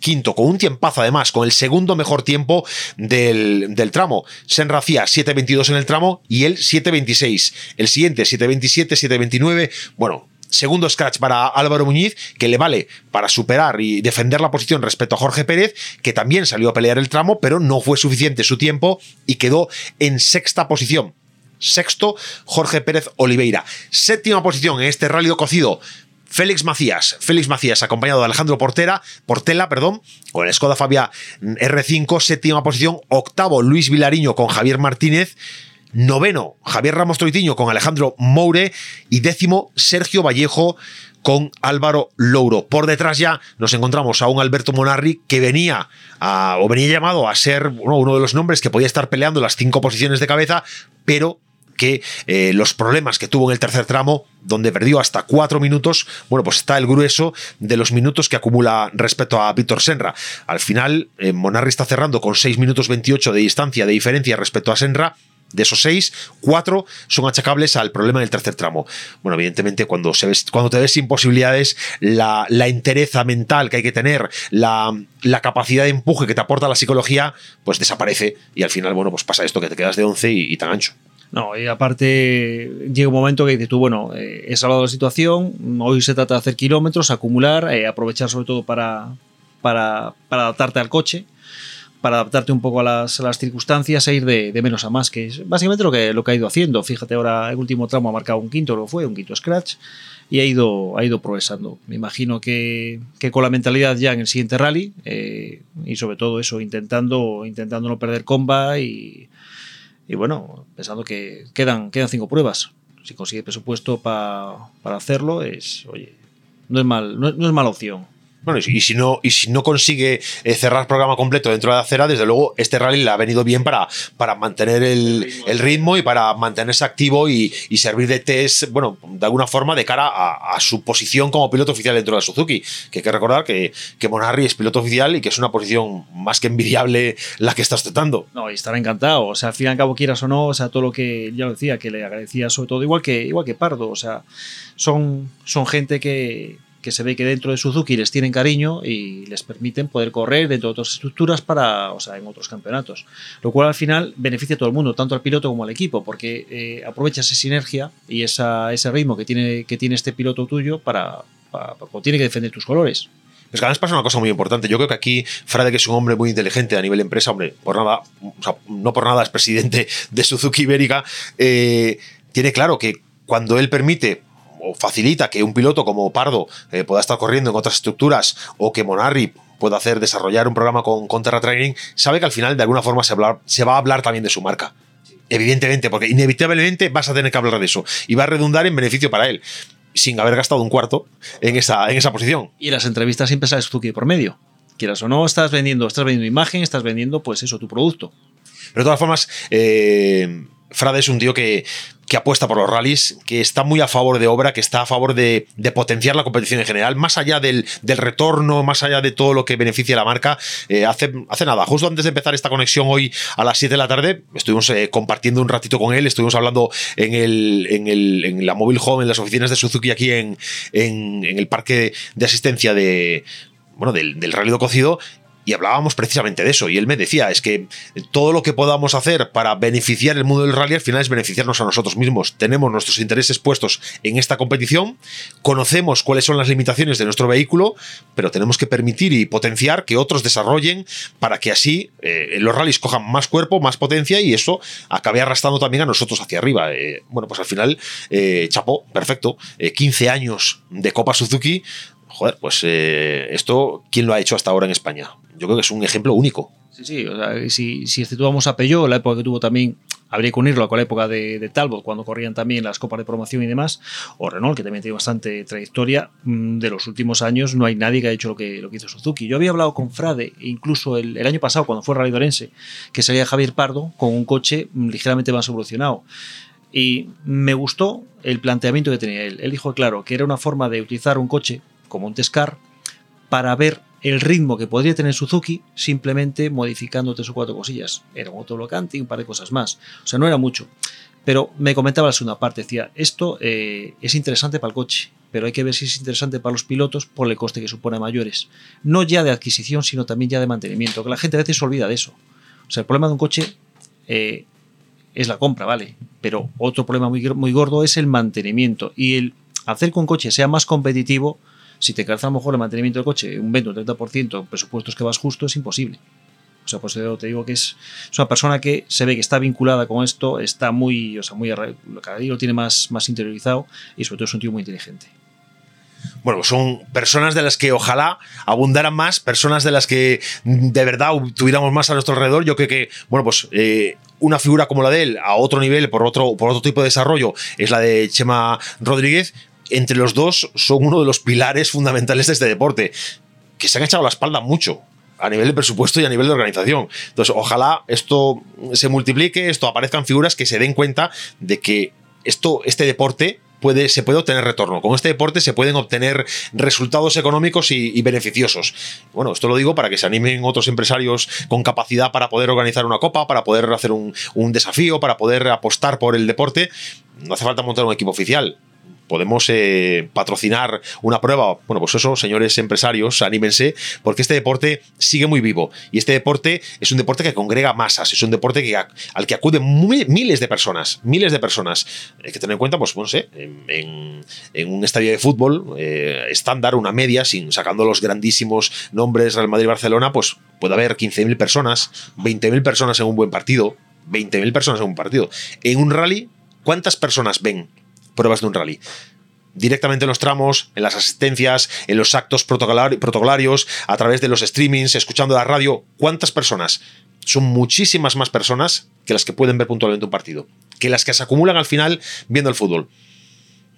quinto, con un tiempazo además, con el segundo mejor tiempo del, tramo. Senra hacía 7.22 en el tramo y él 7.26. El siguiente 7.27, 7.29. Bueno, segundo scratch para Álvaro Muñiz, que le vale para superar y defender la posición respecto a Jorge Pérez, que también salió a pelear el tramo, pero no fue suficiente su tiempo y quedó en sexta posición. Sexto, Jorge Pérez Oliveira. Séptima posición en este rally cocido, Félix Macías, Félix Macías, acompañado de Alejandro Portera, Portela, perdón, con el Skoda Fabia R5, séptima posición, octavo Luis Vilariño con Javier Martínez, noveno Javier Ramos Troitiño con Alejandro Moure y décimo Sergio Vallejo con Álvaro Louro. Por detrás ya nos encontramos a un Alberto Monarri que venía o venía llamado a ser uno de los nombres que podía estar peleando las cinco posiciones de cabeza, pero que eh, los problemas que tuvo en el tercer tramo, donde perdió hasta cuatro minutos, bueno, pues está el grueso de los minutos que acumula respecto a Víctor Senra. Al final, eh, Monarri está cerrando con 6 minutos 28 de distancia de diferencia respecto a Senra. De esos seis, cuatro son achacables al problema del tercer tramo. Bueno, evidentemente, cuando, se cuando te ves sin posibilidades, la, la entereza mental que hay que tener, la, la, capacidad de empuje que te aporta la psicología, pues desaparece. Y al final, bueno, pues pasa esto que te quedas de 11 y tan ancho. No, y aparte llega un momento que dices tú, bueno, eh, he salvado la situación, hoy se trata de hacer kilómetros, acumular, eh, aprovechar sobre todo para, para, adaptarte al coche, para adaptarte un poco a las, circunstancias e ir de, menos a más, que es básicamente lo que, lo que ha ido haciendo. Fíjate, ahora el último tramo ha marcado un quinto, lo fue, un quinto scratch, y ha ido, ha ido progresando. Me imagino que, con la mentalidad ya en el siguiente rally, eh, y sobre todo eso, intentando, intentando no perder comba y y bueno, pensando que quedan, quedan cinco pruebas. Si consigue presupuesto para hacerlo, es, oye, no es, mal, no es mala opción. Bueno, y si no, y si no consigue eh, cerrar programa completo dentro de la acera, desde luego este rally le ha venido bien para, para mantener el, ritmo y para mantenerse activo y, servir de test, bueno, de alguna forma de cara a, su posición como piloto oficial dentro de Suzuki. Que hay que recordar que, que Monarri es piloto oficial y que es una posición más que envidiable la que estás tratando. No, y estará encantado. O sea, al fin y al cabo, quieras o no, o sea, todo lo que ya lo decía, que le agradecía sobre todo, igual que, igual que Pardo. O sea, son, son gente que que se ve que dentro de Suzuki les tienen cariño y les permiten poder correr dentro de otras estructuras para, o sea, en otros campeonatos. Lo cual al final beneficia a todo el mundo, tanto al piloto como al equipo, porque eh, aprovecha esa sinergia y esa, ese ritmo que tiene, que tiene este piloto tuyo para, tiene que defender tus colores. Es que además pasa una cosa muy importante. Yo creo que aquí Frade, que es un hombre muy inteligente a nivel empresa, hombre, por nada, no por nada es presidente de Suzuki Ibérica, eh, tiene claro que cuando él permite o facilita que un piloto como Pardo eh, pueda estar corriendo en otras estructuras o que Monarri pueda hacer, desarrollar un programa con, con Terra Training, sabe que al final de alguna forma se, hablar- se va a hablar también de su marca. Evidentemente, porque inevitablemente vas a tener que hablar de eso y va a redundar en beneficio para él, sin haber gastado un cuarto en esa, en esa posición. Y las entrevistas siempre sale Suzuki por medio. Quieras o no, estás vendiendo, estás vendiendo imagen, estás vendiendo, pues eso, tu producto. Pero de todas formas, eh, Frade es un tío que, que apuesta por los rallies, que está muy a favor de obra, que está a favor de, potenciar la competición en general, más allá del, retorno, más allá de todo lo que beneficia a la marca. Eh, hace, hace nada, justo antes de empezar esta conexión hoy a las 7 de la tarde, estuvimos eh, compartiendo un ratito con él, estuvimos hablando en, el, en, el, en la Mobile Home, en las oficinas de Suzuki aquí en, en, en el parque de asistencia de, bueno, del, del rally de cocido y hablábamos precisamente de eso. Y él me decía, es que todo lo que podamos hacer para beneficiar el mundo del rally al final es beneficiarnos a nosotros mismos. Tenemos nuestros intereses puestos en esta competición, conocemos cuáles son las limitaciones de nuestro vehículo, pero tenemos que permitir y potenciar que otros desarrollen para que así eh, los rallies cojan más cuerpo, más potencia y eso acabe arrastrando también a nosotros hacia arriba. Eh, bueno, pues al final, eh, chapó, perfecto. Eh, 15 años de Copa Suzuki. Joder, pues eh, esto, ¿quién lo ha hecho hasta ahora en España? Yo creo que es un ejemplo único. Sí, sí, o sea, si, si exceptuamos a Peugeot, la época que tuvo también, habría que unirlo con la época de, de Talbot, cuando corrían también las copas de promoción y demás, o Renault, que también tiene bastante trayectoria, mm, de los últimos años no hay nadie que haya hecho lo que, lo que hizo Suzuki. Yo había hablado con Frade, incluso el, el año pasado, cuando fue Rally de Orense, que salía Javier Pardo con un coche mm, ligeramente más evolucionado. Y me gustó el planteamiento que tenía él. Él dijo, claro, que era una forma de utilizar un coche como un Tescar para ver el ritmo que podría tener Suzuki simplemente modificando tres o cuatro cosillas. Era un autoblocante y un par de cosas más. O sea, no era mucho. Pero me comentaba la segunda parte, decía, esto eh, es interesante para el coche, pero hay que ver si es interesante para los pilotos por el coste que supone a mayores. No ya de adquisición, sino también ya de mantenimiento, que la gente a veces se olvida de eso. O sea, el problema de un coche eh, es la compra, ¿vale? Pero otro problema muy, muy gordo es el mantenimiento. Y el hacer que un coche sea más competitivo, si te calza a lo mejor el mantenimiento del coche un 20 o 30%, presupuestos que vas justo, es imposible. O sea, pues te digo que es, es una persona que se ve que está vinculada con esto, está muy, o sea, muy cada día lo tiene más, más interiorizado y sobre todo es un tío muy inteligente. Bueno, pues son personas de las que ojalá abundaran más, personas de las que de verdad tuviéramos más a nuestro alrededor. Yo creo que, bueno, pues eh, una figura como la de él, a otro nivel, por otro, por otro tipo de desarrollo, es la de Chema Rodríguez. Entre los dos son uno de los pilares fundamentales de este deporte, que se han echado la espalda mucho a nivel de presupuesto y a nivel de organización. Entonces, ojalá esto se multiplique, esto aparezcan figuras que se den cuenta de que esto, este deporte puede, se puede obtener retorno. Con este deporte se pueden obtener resultados económicos y, beneficiosos. Bueno, esto lo digo para que se animen otros empresarios con capacidad para poder organizar una copa, para poder hacer un desafío, para poder apostar por el deporte. No hace falta montar un equipo oficial podemos eh, patrocinar una prueba. Bueno, pues eso, señores empresarios, anímense, porque este deporte sigue muy vivo. Y este deporte es un deporte que congrega masas, es un deporte que, al que acuden miles de personas, miles de personas. Hay que tener en cuenta, pues, no sé, en, un estadio de fútbol eh, estándar, una media, sin sacando los grandísimos nombres Real Madrid Barcelona, pues puede haber 15.000 personas, 20.000 personas en un buen partido, 20.000 personas en un partido. En un rally, ¿cuántas personas ven pruebas de un rally? directamente en los tramos, en las asistencias, en los actos protocolar- protocolarios, a través de los streamings, escuchando la radio. ¿Cuántas personas? Son muchísimas más personas que las que pueden ver puntualmente un partido, que las que se acumulan al final viendo el fútbol.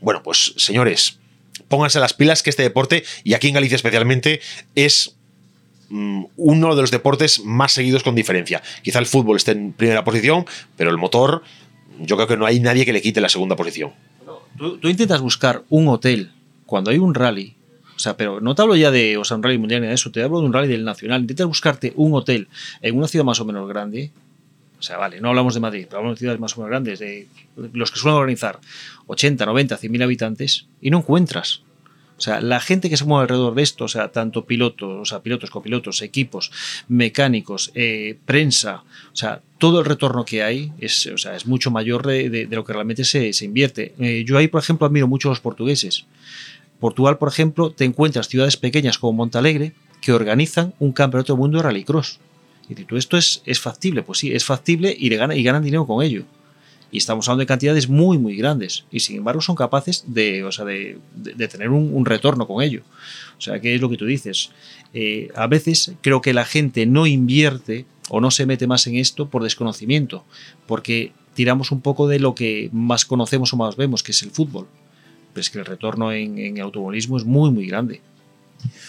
Bueno, pues señores, pónganse las pilas que este deporte, y aquí en Galicia especialmente, es mm, uno de los deportes más seguidos con diferencia. Quizá el fútbol esté en primera posición, pero el motor, yo creo que no hay nadie que le quite la segunda posición. Tú, intentas buscar un hotel cuando hay un rally, o sea, pero no te hablo ya de o sea, un rally mundial ni de eso, te hablo de un rally del nacional. Intentas buscarte un hotel en una ciudad más o menos grande. O sea, vale, no hablamos de Madrid, pero hablamos de ciudades más o menos grandes, de los que suelen organizar 80, 90, 100 mil habitantes, y no encuentras. O sea, la gente que se mueve alrededor de esto, o sea, tanto pilotos, o sea, pilotos, copilotos, equipos, mecánicos, eh, prensa, o sea, todo el retorno que hay es, o sea, es mucho mayor de, lo que realmente se, se invierte. Eh, yo ahí, por ejemplo, admiro mucho a los portugueses. Portugal, por ejemplo, te encuentras ciudades pequeñas como Montalegre que organizan un campeonato del mundo de rallycross. Y tú, esto es, es factible. Pues sí, es factible y, le gana, y ganan dinero con ello. Y estamos hablando de cantidades muy, muy grandes. Y sin embargo son capaces de, o sea, de, de- tener un, retorno con ello. O sea, que es lo que tú dices. Eh, a veces creo que la gente no invierte o no se mete más en esto por desconocimiento, porque tiramos un poco de lo que más conocemos o más vemos, que es el fútbol. Pero es que el retorno en, en automovilismo es muy, muy grande.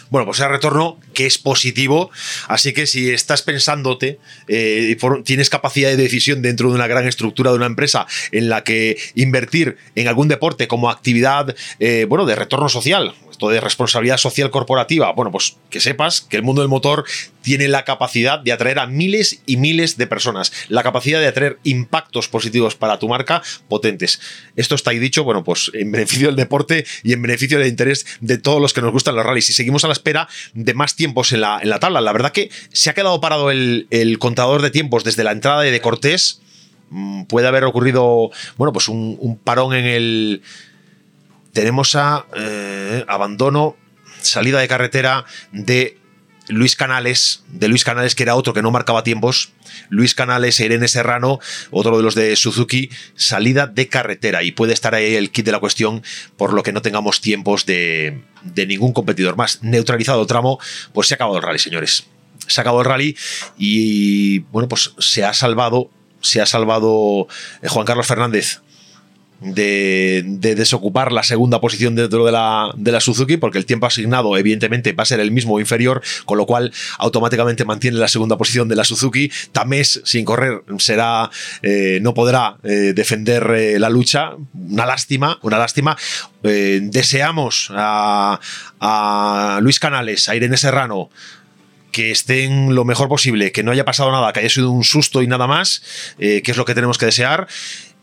Bueno, pues ese retorno que es positivo, así que si estás pensándote, eh, tienes capacidad de decisión dentro de una gran estructura de una empresa en la que invertir en algún deporte como actividad, eh, bueno, de retorno social, de responsabilidad social corporativa, bueno, pues que sepas que el mundo del motor tiene la capacidad de atraer a miles y miles de personas, la capacidad de atraer impactos positivos para tu marca potentes. Esto está ahí dicho, bueno, pues en beneficio del deporte y en beneficio del interés de todos los que nos gustan los rallies. Y seguimos a la espera de más tiempos en la, en la tabla. La verdad que se ha quedado parado el, el contador de tiempos desde la entrada de Cortés. Mm, Puede haber ocurrido, bueno, pues un parón en el. Tenemos a eh, abandono, salida de carretera de Luis Canales, de Luis Canales, que era otro que no marcaba tiempos. Luis Canales e Irene Serrano, otro de los de Suzuki, salida de carretera. Y puede estar ahí el kit de la cuestión, por lo que no tengamos tiempos de, de ningún competidor más. Neutralizado el tramo, pues se ha acabado el rally, señores. Se ha acabado el rally y, bueno, pues se ha salvado, se ha salvado eh, Juan Carlos Fernández de, de desocupar la segunda posición dentro de la, de la Suzuki, porque el tiempo asignado, evidentemente, va a ser el mismo o inferior, con lo cual automáticamente mantiene la segunda posición de la Suzuki. Tamés, sin correr, será, eh, no podrá eh, defender eh, la lucha. Una lástima, una lástima. Deseamos a, Luis Canales, a Irene Serrano, que estén lo mejor posible, que no haya pasado nada, que haya sido un susto y nada más, que es lo que tenemos que desear.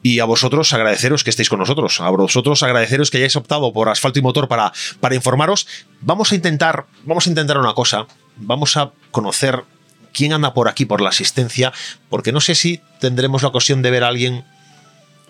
Y a vosotros agradeceros que estéis con nosotros. A vosotros agradeceros que hayáis optado por asfalto y motor para, para informaros. Vamos a intentar, vamos a intentar una cosa. Vamos a conocer quién anda por aquí por la asistencia, porque no sé si tendremos la ocasión de ver a alguien.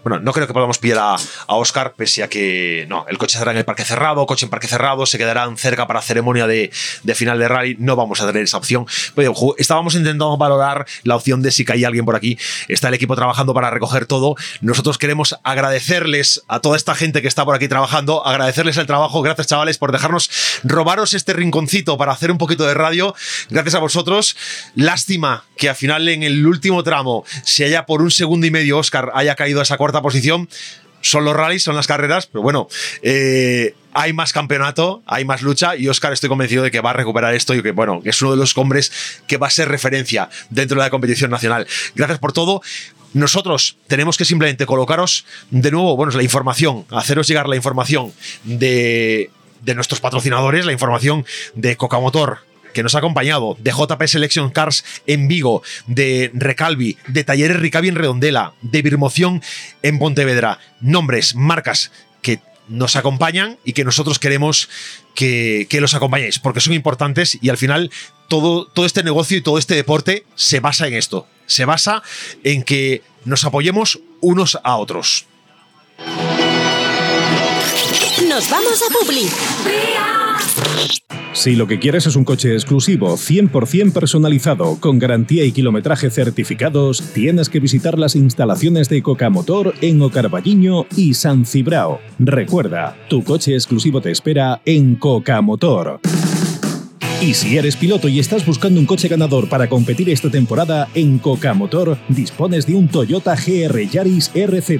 Bueno, no creo que podamos pillar a, a Oscar, pese a que no, el coche estará en el parque cerrado, coche en parque cerrado, se quedarán cerca para ceremonia de, de final de rally. No vamos a tener esa opción. Pero estábamos intentando valorar la opción de si caía alguien por aquí. Está el equipo trabajando para recoger todo. Nosotros queremos agradecerles a toda esta gente que está por aquí trabajando, agradecerles el trabajo. Gracias, chavales, por dejarnos robaros este rinconcito para hacer un poquito de radio. Gracias a vosotros. Lástima que al final en el último tramo se haya por un segundo y medio Oscar haya caído a esa cuarta posición. Son los rallies, son las carreras, pero bueno, eh, hay más campeonato, hay más lucha y Oscar estoy convencido de que va a recuperar esto y que bueno, es uno de los hombres que va a ser referencia dentro de la competición nacional. Gracias por todo. Nosotros tenemos que simplemente colocaros de nuevo, bueno, la información, haceros llegar la información de, de nuestros patrocinadores, la información de Cocamotor, que nos ha acompañado, de JP Selection Cars en Vigo, de Recalvi, de Talleres Ricavi en Redondela, de Birmoción en Pontevedra. Nombres, marcas que nos acompañan y que nosotros queremos que, que los acompañéis, porque son importantes y al final todo, todo este negocio y todo este deporte se basa en esto. Se basa en que nos apoyemos unos a otros. Nos vamos a Publi. Si lo que quieres es un coche exclusivo, 100% personalizado, con garantía y kilometraje certificados, tienes que visitar las instalaciones de Coca Motor en Ocarballiño y San Cibrao. Recuerda, tu coche exclusivo te espera en Coca Motor. Y si eres piloto y estás buscando un coche ganador para competir esta temporada, en Coca Motor dispones de un Toyota GR Yaris RZ,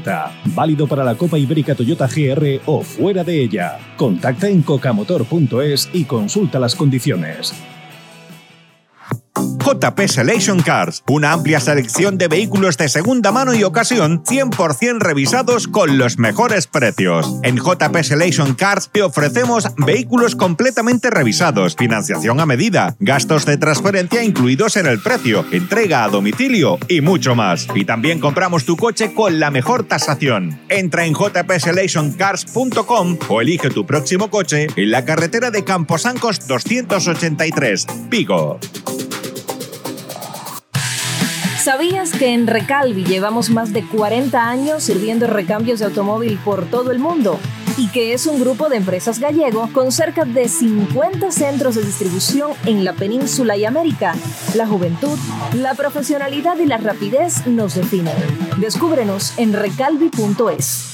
válido para la Copa Ibérica Toyota GR o fuera de ella. Contacta en cocamotor.es y consulta las condiciones. JP Selection Cars, una amplia selección de vehículos de segunda mano y ocasión 100% revisados con los mejores precios. En JP Selection Cars te ofrecemos vehículos completamente revisados, financiación a medida, gastos de transferencia incluidos en el precio, entrega a domicilio y mucho más. Y también compramos tu coche con la mejor tasación. Entra en jpselectioncars.com o elige tu próximo coche en la carretera de Camposancos 283, Vigo. ¿Sabías que en Recalvi llevamos más de 40 años sirviendo recambios de automóvil por todo el mundo? y que es un grupo de empresas gallego con cerca de 50 centros de distribución en la península y América. La juventud, la profesionalidad y la rapidez nos definen. Descúbrenos en recalvi.es.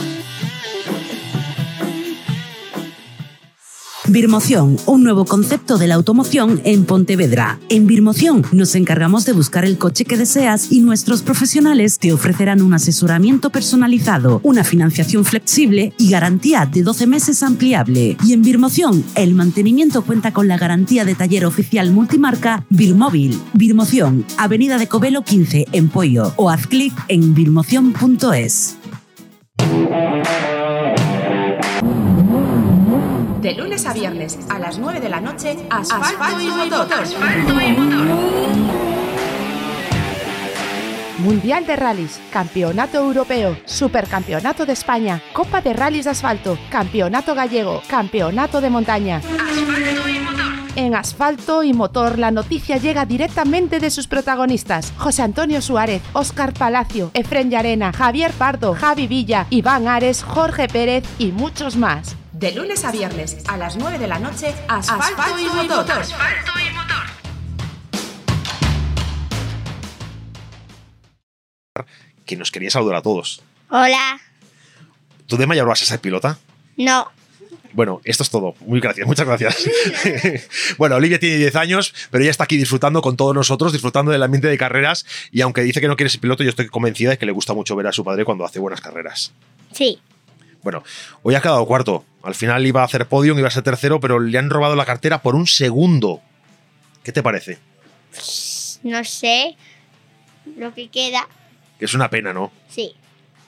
Birmoción, un nuevo concepto de la automoción en Pontevedra. En Birmoción nos encargamos de buscar el coche que deseas y nuestros profesionales te ofrecerán un asesoramiento personalizado, una financiación flexible y garantía de 12 meses ampliable. Y en Birmoción, el mantenimiento cuenta con la garantía de taller oficial multimarca Birmóvil. Birmoción, Avenida de Covelo 15 en Pollo o haz clic en birmoción.es. De lunes a viernes a las 9 de la noche, Asfalto, y, motor. Mundial de Rallys, Campeonato Europeo, Supercampeonato de España, Copa de Rallys de Asfalto, Campeonato Gallego, Campeonato de Montaña. En Asfalto y Motor la noticia llega directamente de sus protagonistas, José Antonio Suárez, Óscar Palacio, Efren Llarena, Javier Pardo, Javi Villa, Iván Ares, Jorge Pérez y muchos más. De lunes a viernes a las 9 de la noche, Asfalto, y, motor. Que nos quería saludar a todos. Hola. ¿Tú de mayor vas a ser pilota? No. Bueno, esto es todo. Muy gracias, muchas gracias. [laughs] bueno, Olivia tiene 10 años, pero ella está aquí disfrutando con todos nosotros, disfrutando del ambiente de carreras. Y aunque dice que no quiere ser piloto, yo estoy convencida de que le gusta mucho ver a su padre cuando hace buenas carreras. Sí. Bueno, hoy ha quedado cuarto. Al final iba a hacer podium, iba a ser tercero, pero le han robado la cartera por un segundo. ¿Qué te parece? No sé lo que queda. Que es una pena, ¿no? Sí.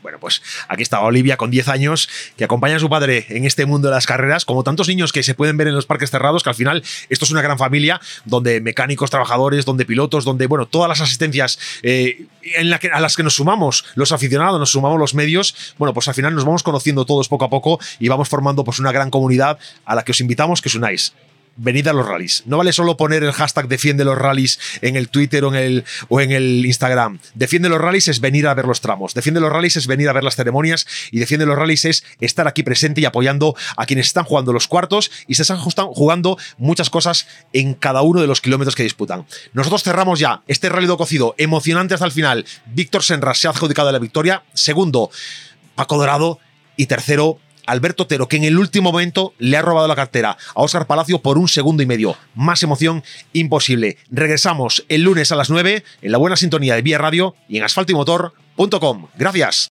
Bueno, pues aquí está Olivia con 10 años, que acompaña a su padre en este mundo de las carreras, como tantos niños que se pueden ver en los parques cerrados, que al final esto es una gran familia, donde mecánicos, trabajadores, donde pilotos, donde, bueno, todas las asistencias eh, en que, a las que nos sumamos los aficionados, nos sumamos los medios, bueno, pues al final nos vamos conociendo todos poco a poco y vamos formando pues una gran comunidad a la que os invitamos que os unáis venid a los rallies. No vale solo poner el hashtag defiende los rallies en el Twitter o en el, o en el Instagram. Defiende los rallies es venir a ver los tramos. Defiende los rallies es venir a ver las ceremonias. Y defiende los rallies es estar aquí presente y apoyando a quienes están jugando los cuartos y se están jugando muchas cosas en cada uno de los kilómetros que disputan. Nosotros cerramos ya este rally do cocido emocionante hasta el final. Víctor Senra se ha adjudicado la victoria. Segundo, Paco Dorado. Y tercero, Alberto Otero, que en el último momento le ha robado la cartera a Óscar Palacio por un segundo y medio. Más emoción imposible. Regresamos el lunes a las 9 en la buena sintonía de Vía Radio y en asfaltoymotor.com. Gracias.